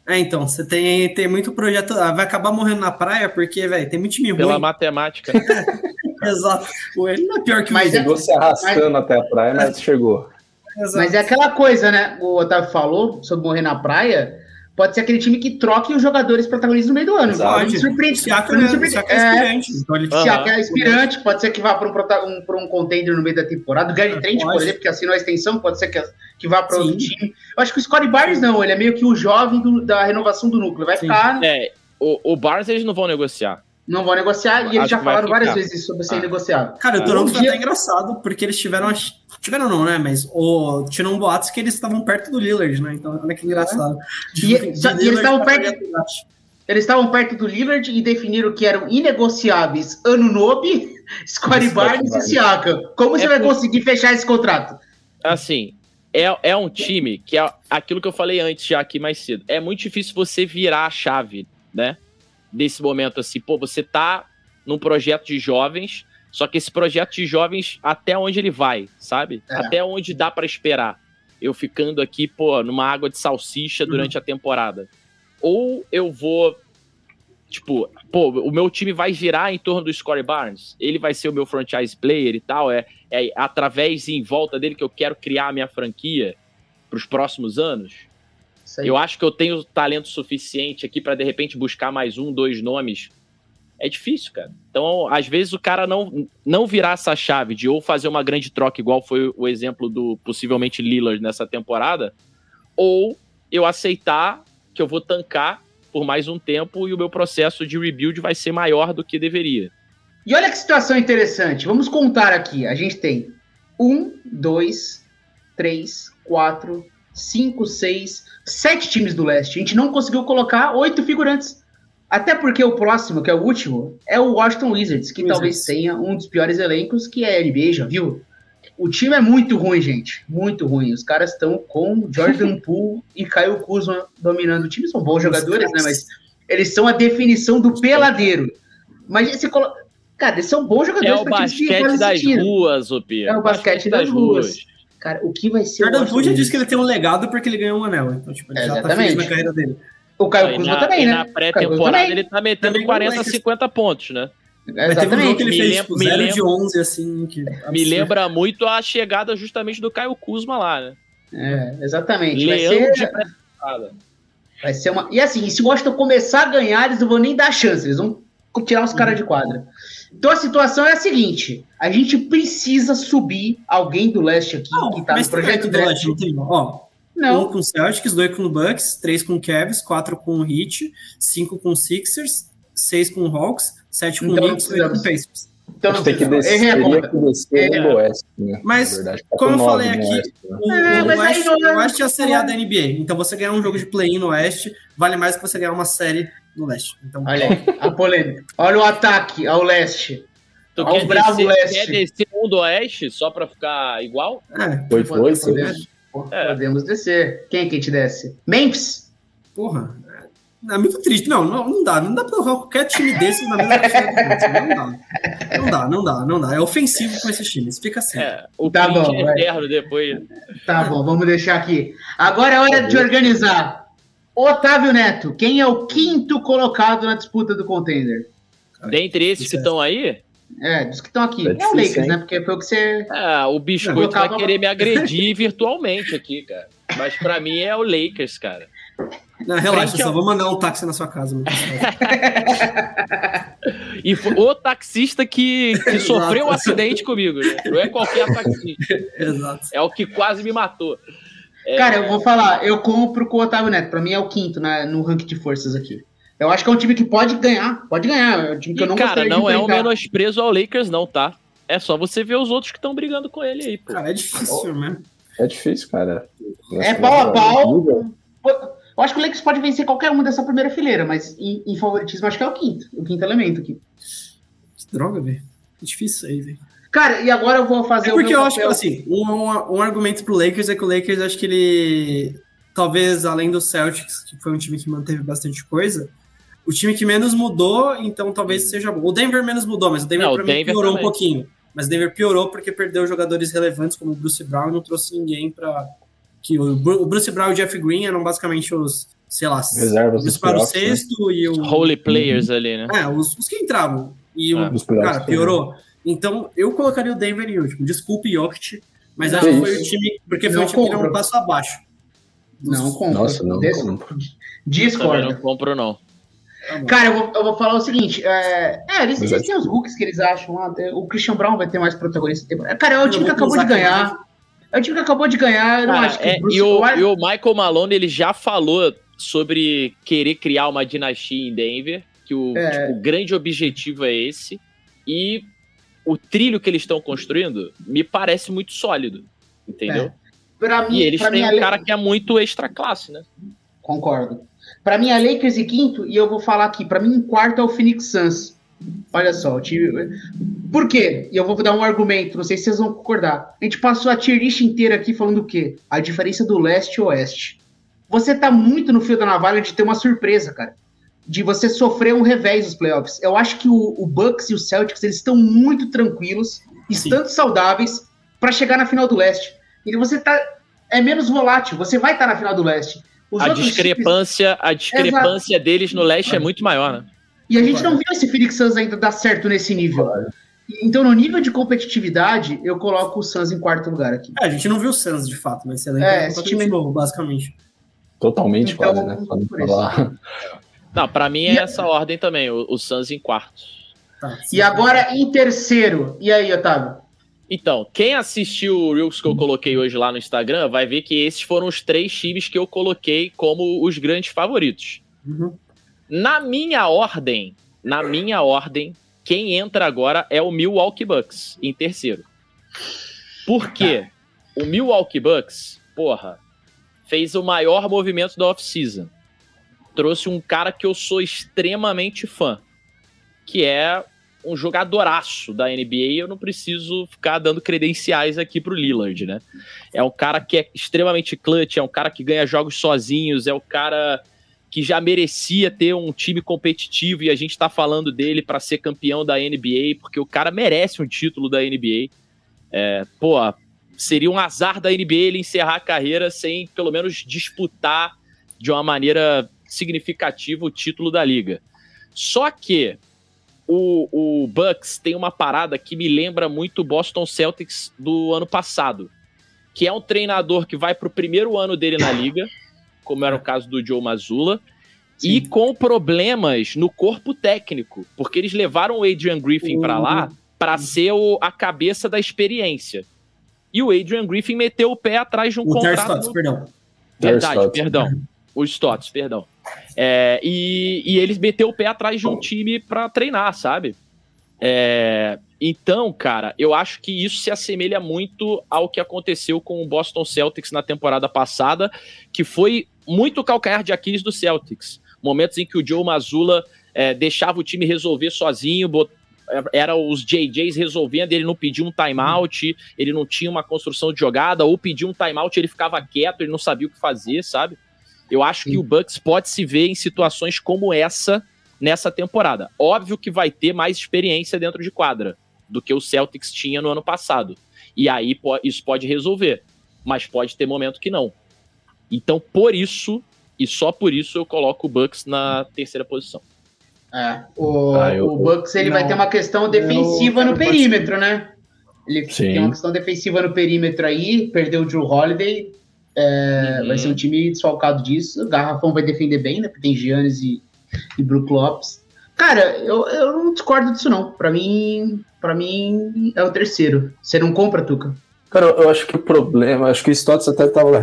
É, então, você tem, tem muito projeto. ah, Vai acabar morrendo na praia, porque, velho, tem muito time Pela ruim. matemática. Exato. Ele não é pior que o Mas Eagles. Chegou se arrastando até a praia, mas chegou. Exato. Mas é aquela coisa, né? O Otávio falou sobre morrer na praia. Pode ser aquele time que troque os jogadores protagonistas no meio do ano. Exato. Não me surpreende. O Siakam não me é, surpreende. Siakam é É. Então ele Ah. É aspirante, pode ser que vá para um, um, pra um contender no meio da temporada. O Gary Trent, por pode. exemplo, que assinou a extensão, pode ser que, que vá para outro Sim. time. Eu acho que o Scottie Barnes não, ele é meio que o jovem do- da renovação do núcleo. Vai Sim. ficar, É, o, o Barnes eles não vão negociar. Não vão negociar, e eles já falaram várias ficar. vezes isso sobre ser Ah. negociável. Cara, o. Toronto Um foi dia- até engraçado, porque eles tiveram. Tiveram não, né? Mas o, tiveram boatos que eles estavam perto do Lillard, né? Então, olha que engraçado. E- só- e eles estavam perto-. Eles estavam perto do Lillard e definiram que eram inegociáveis Anunobi, Scottie Barnes e. Siakam. Como você É vai por- conseguir fechar esse contrato? Assim, é, é um time que é aquilo que eu falei antes já aqui mais cedo. É muito difícil você virar a chave, né? Desse momento assim, pô, você tá num projeto de jovens, só que esse projeto de jovens, até onde ele vai, sabe? É. Até onde dá pra esperar. Eu ficando aqui, pô, numa água de salsicha durante a temporada. Ou eu vou tipo, pô, o meu time vai girar em torno do Scottie Barnes, ele vai ser o meu franchise player e tal, é, é através e em volta dele que eu quero criar a minha franquia para os próximos anos. Eu acho que eu tenho talento suficiente aqui para de repente buscar mais um, dois nomes É difícil, cara. Então, às vezes, o cara não, não virar essa chave de ou fazer uma grande troca, igual foi o exemplo do possivelmente Lillard nessa temporada, ou eu aceitar que eu vou tancar por mais um tempo e o meu processo de rebuild vai ser maior do que deveria. E olha que situação interessante. Vamos contar aqui. A gente tem um, dois, três, quatro, cinco, seis, sete times do leste. A gente não conseguiu colocar oito figurantes. Até porque o próximo, que é o último, é o Washington Wizards, que Wizards. talvez tenha um dos piores elencos, que é a NBA, já viu? O time é muito ruim, gente. Muito ruim. Os caras estão com Jordan Poole e Caio Kuzma dominando o time. São bons jogadores, né? Mas eles são a definição do peladeiro. Mas esse colo... Cara, eles são bons jogadores. É o basquete das ruas, Opia. É o basquete, basquete das, das ruas. ruas. Cara, o que vai ser. Jordan Poole já disse que ele tem um legado porque ele ganhou um anel. Então, tipo, ele é, já tá feliz na carreira dele. O Caio Kuzma também, né? Na pré-temporada ele tá metendo também 40, 50 pontos, né? Exatamente. que ele me fez tipo, me lembra, de 11, assim. Que me lembra muito a chegada justamente do Caio Kuzma lá, né? É, exatamente. Leão vai ser... de pré-temporada. Vai ser uma. E assim, se o Washington começar a ganhar, eles não vão nem dar chance, eles vão tirar os caras de quadra. Então a situação é a seguinte: a gente precisa subir alguém do leste aqui não, que tá no projeto do leste. Não tem, ó, não. Um com Celtics, dois com Bucks, três com Cavs, quatro com Heat, cinco com Sixers, seis com Hawks, sete com então, Knicks, oito com Pacers. Então, tem que descer, teria que descer no Oeste, né? Mas, verdade, tá como eu falei aqui, Oeste, né? o, é, o, Oeste, o Oeste é a série A da NBA. Então, você ganhar um jogo de play-in no Oeste vale mais que você ganhar uma série no Leste. Então, Olha aí, a polêmica. Olha o ataque ao Leste. Tu ao quer bravo descer, Leste. Quer descer um do Oeste só pra ficar igual? É, foi, foi. foi. É. Podemos descer. Quem é que a gente desce? Memphis? Porra, é muito triste. Não, não, não dá. Não dá pra qualquer time desse na mesma Não dá. Não dá, não dá, não dá. É ofensivo com esses times. Fica assim. É, o tá bom, é eterno depois. Tá bom, vamos deixar aqui. Agora é hora de organizar. Otávio Neto, quem é o quinto colocado na disputa do contender? Dentre esses que estão aí? É, dos que estão aqui. É, é o Lakers, hein? né? Porque foi o que você. Ah, o biscoito vai querer me agredir virtualmente aqui, cara. Mas pra mim é o Lakers, cara. Não, relaxa, só ao... vou mandar um táxi na sua casa. e o taxista que, que sofreu um acidente comigo. Né? Não é qualquer taxista. Exato. É o que quase me matou. É... Cara, eu vou falar, eu compro com o Otávio Neto. Pra mim é o quinto né, no ranking de forças aqui. Eu acho que é um time que pode ganhar. Pode ganhar. É um time que e, eu não cara, não é um menosprezo ao Lakers, não, tá? É só você ver os outros que estão brigando com ele aí, pô. Cara, é difícil, né? É difícil, cara. É pau a pau. Eu acho que o Lakers pode vencer qualquer uma dessa primeira fileira, mas em, em favoritismo acho que é o quinto. O quinto elemento aqui. Que droga, velho. É difícil isso aí, velho. Cara, e agora eu vou fazer é porque eu acho que, assim, um, um, um argumento pro Lakers é que o Lakers, acho que ele, talvez, além do Celtics, que foi um time que manteve bastante coisa, o time que menos mudou, então talvez seja bom. O Denver menos mudou, mas o Denver não, pra mim piorou também. um pouquinho. Mas o Denver piorou porque perdeu jogadores relevantes como o Bruce Brown e não trouxe ninguém para que o, Bruce Brown e o Jeff Green eram basicamente os, sei lá, Reservas os para o né? sexto né? e o Holy players uhum. ali, né? É, os, os que entravam. E o ah, cara piorou. Então, eu colocaria o Denver em último. Desculpe, Jokic, mas acho que foi o time, porque foi não o time que deu um passo abaixo. Não compro. Nossa, não Des... compro. Discord. Não compro, não. Tá Cara, eu vou, eu vou falar o seguinte: é, é eles, eles têm os hooks que eles acham lá. O Christian Brown vai ter mais protagonista. Cara, é o time que acabou de ganhar. É o time que acabou de ganhar. Eu não Cara, acho que é, Bruce... e, o, e o Michael Malone ele já falou sobre querer criar uma dinastia em Denver. Que o, é. tipo, o grande objetivo é esse. E o trilho que eles estão construindo me parece muito sólido. Entendeu? É. Pra mim, e eles têm um cara que é muito extra classe, né? Concordo. Para mim é Lakers em quinto, e eu vou falar aqui, para mim em quarto é o Phoenix Suns. Olha só, o time... Por quê? E eu vou dar um argumento, não sei se vocês vão concordar. A gente passou a tier list inteira aqui falando o quê? A diferença do leste e oeste. Você tá muito no fio da navalha de ter uma surpresa, cara. De você sofrer um revés nos playoffs. Eu acho que o, o Bucks e o Celtics, eles estão muito tranquilos, estando Sim. saudáveis, para chegar na final do leste. Então você tá... É menos volátil, você vai estar tá na final do leste. Os a discrepância, times... a discrepância Exato. deles no leste é muito maior, né? E a gente não viu esse Phoenix Suns ainda dar certo nesse nível. Então, no nível de competitividade, eu coloco o Suns em quarto lugar aqui. É, a gente não viu o Suns de fato, mas você lembra é, esse time novo, basicamente. Totalmente então, quase, né? Não, pra mim é e essa a... ordem também, o, o Suns em quarto. Tá, e agora em terceiro. E aí, Otávio? Então, quem assistiu o Reels que eu coloquei hoje lá no Instagram vai ver que esses foram os três times que eu coloquei como os grandes favoritos. Uhum. Na minha ordem, na minha ordem, quem entra agora é o Milwaukee Bucks em terceiro. Por quê? O Milwaukee Bucks, porra, fez o maior movimento da off-season. Trouxe um cara que eu sou extremamente fã, que é um jogadoraço da NBA, eu não preciso ficar dando credenciais aqui pro Lillard, né? É um cara que é extremamente clutch, é um cara que ganha jogos sozinhos, é o um cara que já merecia ter um time competitivo e a gente tá falando dele para ser campeão da NBA, porque o cara merece um título da NBA. É, pô, seria um azar da NBA ele encerrar a carreira sem pelo menos disputar de uma maneira significativa o título da liga. Só que o, o Bucks tem uma parada que me lembra muito o Boston Celtics do ano passado, que é um treinador que vai para o primeiro ano dele na liga, como era o caso do Joe Mazzulla, Sim. e com problemas no corpo técnico, porque eles levaram o Adrian Griffin para lá uhum. para ser o, a cabeça da experiência. E o Adrian Griffin meteu o pé atrás de um o contrato. Stotts, no... perdão. Verdade, perdão. O Stotts, perdão. É, e, e ele meteu o pé atrás de um time para treinar, sabe? É, então, cara, eu acho que isso se assemelha muito ao que aconteceu com o Boston Celtics na temporada passada, que foi muito calcanhar de Aquiles do Celtics. Momentos em que o Joe Mazzulla é, deixava o time resolver sozinho, bot... era os JJs resolvendo, ele não pedia um timeout, ele não tinha uma construção de jogada, ou pedia um timeout, ele ficava quieto, ele não sabia o que fazer, sabe? Eu acho Sim. que o Bucks pode se ver em situações como essa nessa temporada. Óbvio que vai ter mais experiência dentro de quadra do que o Celtics tinha no ano passado. E aí isso pode resolver, mas pode ter momento que não. Então, por isso, e só por isso, eu coloco o Bucks na terceira posição. É, o, ah, eu, o Bucks ele não, vai ter uma questão defensiva eu, no perímetro, né? Ele sim. tem uma questão defensiva no perímetro aí, perdeu o Drew Holiday, é, uhum. Vai ser um time desfalcado disso. O Garrafão vai defender bem, né? Porque tem Giannis e, e Brook Lopes. Cara, eu, eu não discordo disso, não. Para mim, para mim é o terceiro. Você não compra, Tuca? Cara, eu acho que o problema, acho que o Stotts até estava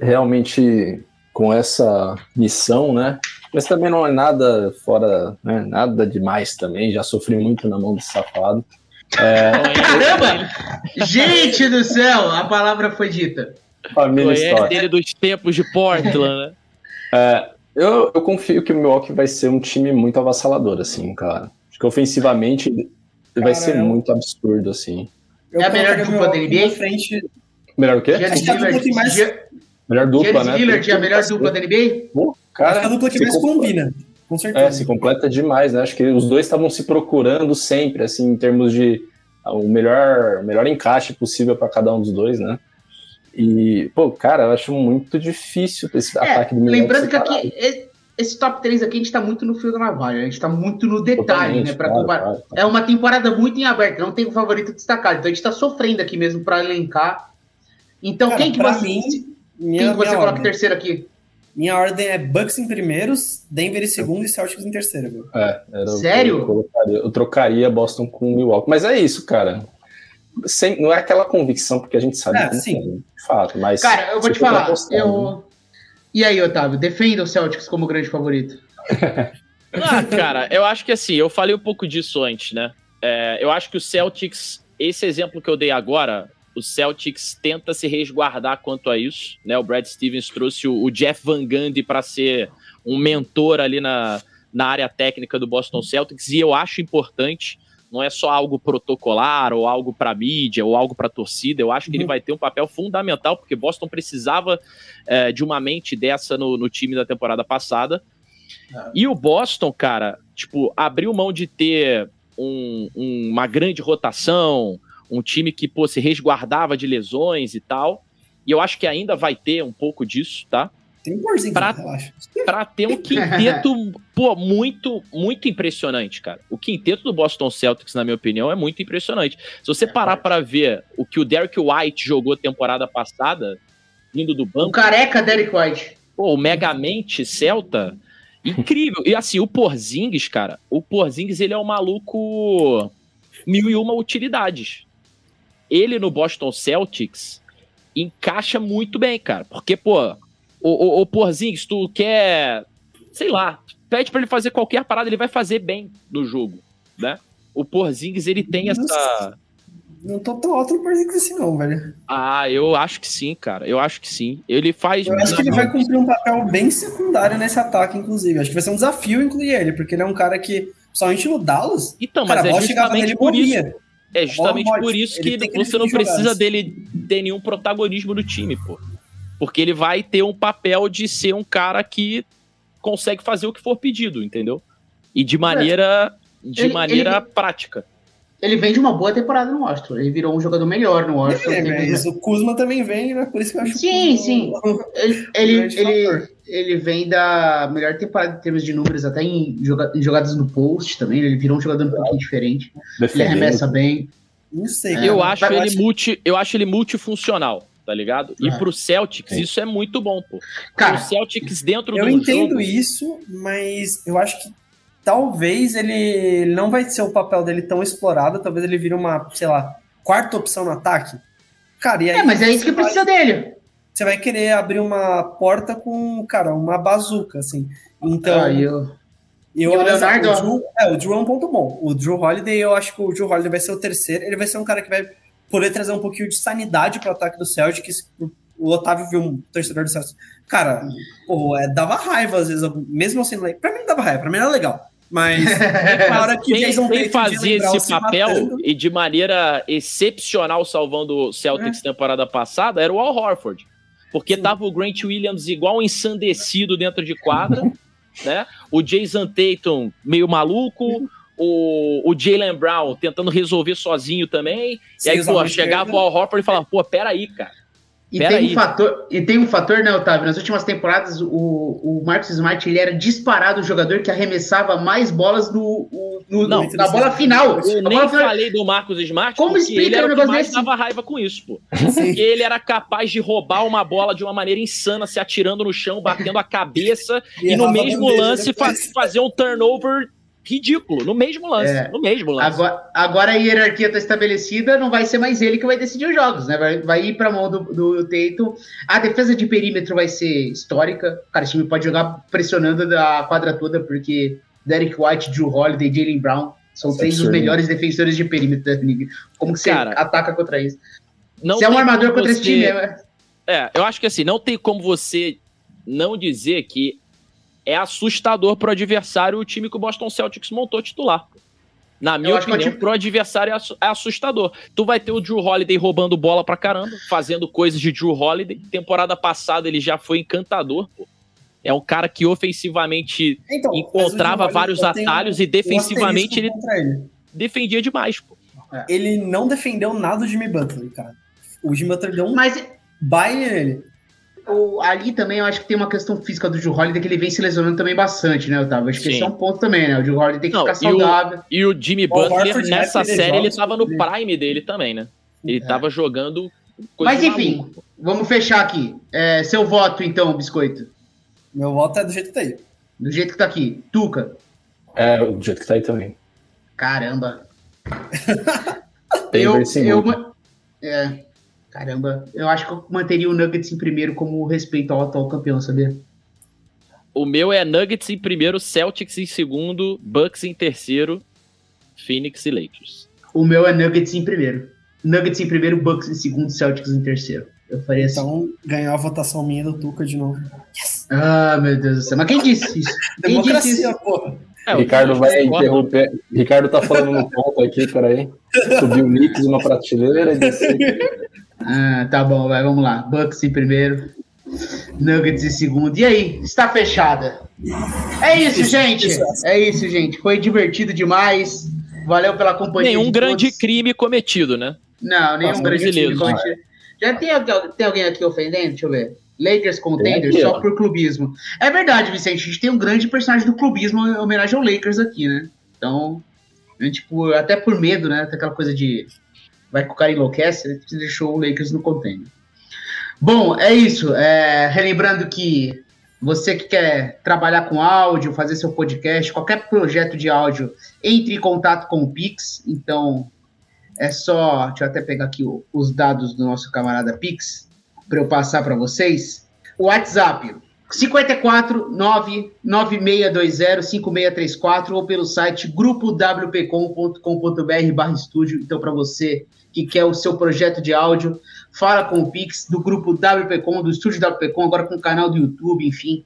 realmente com essa missão, né? Mas também não é nada fora, né? Nada demais também. Já sofri muito na mão desse safado. É... Caramba! Gente do céu, a palavra foi dita. Família Conhece dele dos tempos de Portland, né? É, eu, eu confio que o Milwaukee vai ser um time muito avassalador, assim, cara. Acho que ofensivamente cara, vai ser muito absurdo, assim. É a melhor dupla da NBA? Frente... Melhor o quê? mais... Melhor dupla, né? Lillard é a melhor dupla da NBA? Pô, cara, a dupla que mais combina. Com certeza. É, se completa demais, né? Acho que os dois estavam se procurando sempre, assim, em termos de o melhor, melhor encaixe possível para cada um dos dois, né? E, pô, cara, eu acho muito difícil esse é, ataque do Milwaukee. Lembrando que aqui, esse top 3 aqui a gente tá muito no fio da navalha, a gente tá muito no detalhe, Totalmente, né? Pra claro, claro, É uma temporada muito em aberto, não tem o um favorito destacado. Então a gente tá sofrendo aqui mesmo pra elencar. Então, cara, quem que você, mim, minha, quem que você coloca em terceiro aqui? Minha ordem é Bucks em primeiros, Denver em segundo e Celtics em terceiro. Viu? É, Sério? Eu, eu, trocaria Boston com Milwaukee. Mas é isso, cara sem, não é aquela convicção, porque a gente sabe é, sim. de fato, mas. Cara, eu vou te falar. Eu... Né? E aí, Otávio, defenda o Celtics como grande favorito. ah, cara, eu acho que assim, eu falei um pouco disso antes, né? É, eu acho que o Celtics, esse exemplo que eu dei agora, o Celtics tenta se resguardar quanto a isso, né? O Brad Stevens trouxe o, o Jeff Van Gundy para ser um mentor ali na, na área técnica do Boston Celtics, e eu acho importante não é só algo protocolar ou algo para mídia ou algo para torcida. Eu acho que uhum. ele vai ter um papel fundamental, porque Boston precisava é, de uma mente dessa no, no time da temporada passada. É. E o Boston, cara, tipo, abriu mão de ter um, um, uma grande rotação, um time que pô, se resguardava de lesões e tal. E eu acho que ainda vai ter um pouco disso, tá? Tem um porzinho, pra, pra ter um quinteto, pô, muito, muito impressionante, cara. O quinteto do Boston Celtics, na minha opinião, é muito impressionante. Se você parar para ver o que o Derek White jogou temporada passada, vindo do banco. O careca Derek White. Pô, o Megamente Celta. Incrível. E assim, o Porzingis, cara, o Porzingis, ele é um maluco mil e uma utilidades. Ele no Boston Celtics encaixa muito bem, cara. Porque, pô, o, o Porzingis, tu quer, sei lá, pede para ele fazer qualquer parada, ele vai fazer bem no jogo, né? O Porzingis, ele tem Nossa. essa... Não tô tão alto no Porzingis assim não, velho. Ah, eu acho que sim, cara. Eu acho que sim. Ele faz... Eu acho que ele vai cumprir um papel bem secundário nesse ataque, inclusive. Acho que vai ser um desafio incluir ele, porque ele é um cara que, somente no Dallas, Então, cara, mas é justamente e por isso. É justamente por isso que que você não precisa jogadas. dele ter nenhum protagonismo no time, pô. Porque ele vai ter um papel de ser um cara que consegue fazer o que for pedido, entendeu? E de maneira, de Ele- maneira ele- prática. Ele vem de uma boa temporada no Washington. Ele virou um jogador melhor no Washington. É, mas o Kuzma também vem, né? Por isso que eu acho Sim, que- sim. Ele, ele, ele, ele vem da melhor temporada em termos de números, até em, joga- em jogadas no post também. Ele virou um jogador um pouquinho diferente. Ele Defendendo. arremessa bem. Não sei. É, eu, cara. acho ele multi, eu acho ele multifuncional, tá ligado? E É. pro Celtics, Sim. isso é muito bom, pô. Cara, o Celtics dentro Eu do entendo jogo, isso, mas eu acho que talvez ele não vai ser o papel dele tão explorado, talvez ele vire uma, sei lá, quarta opção no ataque. Cara, e aí é, mas é isso que você vai- precisa dele. Você vai querer abrir uma porta com, cara, uma bazuca, assim. Então, Ah, eu- eu, e o Leonardo, o Drew, é, o Drew é um ponto bom. O Drew Holiday, eu acho que o Drew Holiday vai ser o terceiro. Ele vai ser um cara que vai poder trazer um pouquinho de sanidade para o ataque do Celtics. O Otávio viu um torcedor do Celtics. Cara, pô, é, dava raiva às vezes, mesmo assim, like, pra mim não dava raiva, pra mim era legal. Mas na hora que o quem, Jason quem fazia esse se papel matando, e de maneira excepcional salvando o Celtics temporada passada era o Al Horford. Porque tava o Grant Williams igual ensandecido dentro de quadra, né? O Jason Tatum meio maluco, o, o Jalen Brown tentando resolver sozinho também. E sem aí, pô, chegava o. Al Horford e falava, pô, peraí, cara. E Pera tem, aí. um fator, e tem um fator, né, Otávio? Nas últimas temporadas, o, o Marcus Smart ele era disparado o jogador que arremessava mais bolas no, o- no- Não, na bola final. Eu A nem final- falei do Marcos Smart, Como explica ele era um o negócio desse? dava raiva com isso, pô. Sim. Porque ele era capaz de roubar uma bola de uma maneira insana, se atirando no chão, batendo a cabeça e, no errava mesmo lance depois. fazer um turnover ridículo. No mesmo lance. É. No mesmo lance. Agora, agora a hierarquia está estabelecida, não vai ser mais ele que vai decidir os jogos, né? Vai, vai ir para mão do, do Tatum. A defesa de perímetro vai ser histórica. Cara, esse time pode jogar pressionando a quadra toda, porque Derek White, Drew Holiday, Jalen Brown são Isso é três dos melhores defensores de perímetro da liga. Como que você Cara, ataca contra isso? Não Você é um armador contra esse você- time, é, É, eu acho que assim, não tem como você não dizer que é assustador pro adversário o time que o Boston Celtics montou titular. Na minha Eu é opinião, time- pro adversário é é assustador. Tu vai ter o Drew Holiday roubando bola pra caramba, fazendo coisas de Drew Holiday. Temporada passada ele já foi encantador, pô. É um cara que ofensivamente Então, encontrava vários tem um- atalhos e um defensivamente ele ele. defendia demais, pô. Ele não defendeu nada do Jimmy Butler, cara. O Jimmy Butler deu um Mas baile nele. O- ali também eu acho que tem uma questão física do Drew Holiday que ele vem se lesionando também bastante, né, Otávio? Acho que Sim. esse é um ponto também, né? O Drew Holiday tem que Não, ficar e o- saudável. E o Jimmy O Butler, nessa série, ele tava no prime dele também, né? Ele É. tava jogando coisa Mas enfim, maluco. vamos fechar aqui. É, seu voto, então, Biscoito. Meu voto é do jeito que tá aí. Do jeito que tá aqui. Tuca. É, do jeito que tá aí também. Caramba. Eu, eu, é, caramba. Eu acho que eu manteria o Nuggets em primeiro como respeito ao atual campeão, sabia? O meu é Nuggets em primeiro, Celtics em segundo, Bucks em terceiro, Phoenix e Lakers. O meu é Nuggets em primeiro. Nuggets em primeiro, Bucks em segundo, Celtics em terceiro. Eu faria assim. Então, ganhou a votação minha do Tuca de novo. Ah, meu Deus do céu. Mas quem disse isso? Quem disse isso? Porra. É, o Ricardo vai interromper. Ricardo tá falando no ponto aqui, peraí. Subiu o Knicks numa prateleira e desceu. Ah, tá bom, vai, vamos lá. Bucks em primeiro, Nuggets em segundo. E aí, está fechada. É isso, Isso, gente. isso. É isso, gente. Foi divertido demais. Valeu pela companhia. Nenhum de grande todos. crime cometido, né? Não, nenhum Nossa, grande crime. cometido. Já tem, alguém- tem alguém aqui ofendendo? Deixa eu ver. Lakers Contenders Tem aqui, só ó. por clubismo. É verdade, Vicente. A gente tem um grande personagem do clubismo em homenagem ao Lakers aqui, né? Então, a gente, tipo, até por medo, né? Tem aquela coisa de. Vai que o cara enlouquece, gente deixou o Lakers no Contender. Bom, é isso. É, relembrando que Você que quer trabalhar com áudio, fazer seu podcast, qualquer projeto de áudio, entre em contato com o Pix. Então, é só. Deixa eu até pegar aqui os dados do nosso camarada Pix para eu passar para vocês. O WhatsApp 54 99620 5634 ou pelo site grupowpcom.com.br barra estúdio. Então, para você que quer o seu projeto de áudio, fala com o Pix do grupo WPcom, do estúdio WPcom, agora com o canal do YouTube, enfim,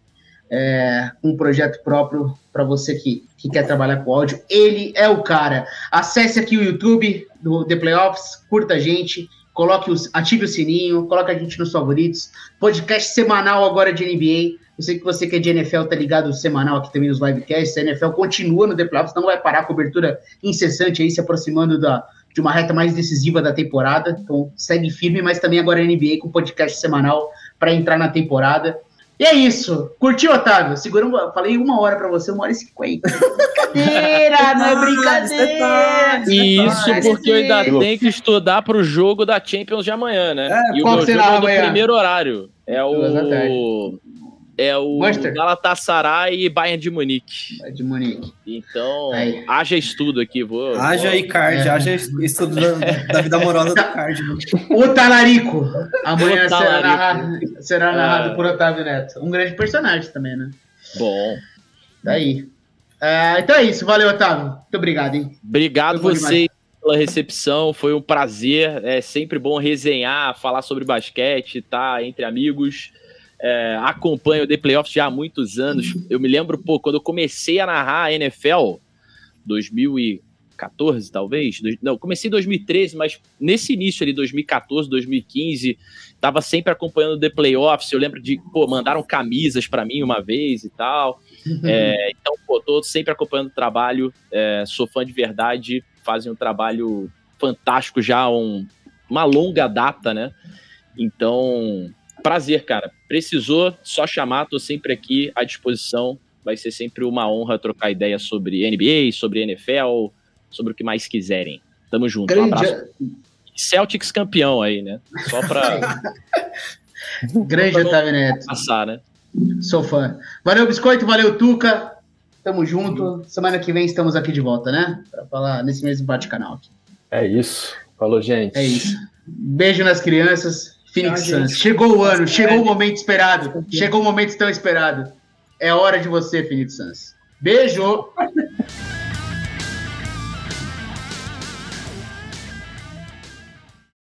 é, um projeto próprio para você que, que quer trabalhar com áudio. Ele é o cara. Acesse aqui o YouTube do The Playoffs, curta a gente coloque os, ative o sininho, coloque a gente nos favoritos. Podcast semanal agora de NBA. Eu sei que você que é de NFL tá ligado semanal aqui também nos livecasts. A NFL continua no The Playoffs, não vai parar a cobertura incessante aí, se aproximando da, de uma reta mais decisiva da temporada. Então segue firme, mas também agora a NBA com podcast semanal para entrar na temporada. E é isso. Curtiu, Otávio? Segurando, falei uma hora para você, uma hora e cinquenta. Brincadeira, não é brincadeira. Isso porque eu ainda tenho que estudar para o jogo da Champions de amanhã, né? É, e o meu jogo é do primeiro horário. É o é o Monster. Galatasaray e Bayern de Munique. Bayern de Munique. Então, Aí. haja estudo aqui. Vou, haja vou... Icard, é. haja estudo da, da, vida amorosa do Card. O Talarico. Amanhã o será, talarico. narrado, será narrado é. por Otávio Neto. Um grande personagem também, né? Bom. Daí. É, então é isso. Valeu, Otávio. Muito obrigado, hein? Obrigado você pela recepção. Foi um prazer. É sempre bom resenhar, falar sobre basquete, tá? Entre amigos é, acompanho o The Playoffs já há muitos anos. Eu me lembro, pô, quando eu comecei a narrar a NFL, 2014, talvez. Não, comecei em 2013, mas nesse início ali, 2014, 2015, tava sempre acompanhando The Playoffs. Eu lembro de, pô, mandaram camisas para mim uma vez e tal. É, então, pô, tô sempre acompanhando o trabalho. É, sou fã de verdade. Fazem um trabalho fantástico já, um, uma longa data, né? Então, prazer, cara. Precisou, só chamar, tô sempre aqui à disposição. Vai ser sempre uma honra trocar ideia sobre NBA, sobre NFL, sobre o que mais quiserem. Tamo junto, Grande... um abraço. Celtics campeão aí, né? Só pra. Grande Otávio Neto. Passar, né? Sou fã. Valeu, Biscoito, valeu, Tuca. Tamo junto. Semana que vem estamos aqui de volta, né? Pra falar nesse mesmo bate-canal aqui. É isso. Falou, gente. É isso. Beijo nas crianças. Phoenix Suns. Chegou o ano, chegou o momento esperado. Chegou o momento tão esperado. É hora de você, Phoenix Suns. Beijo!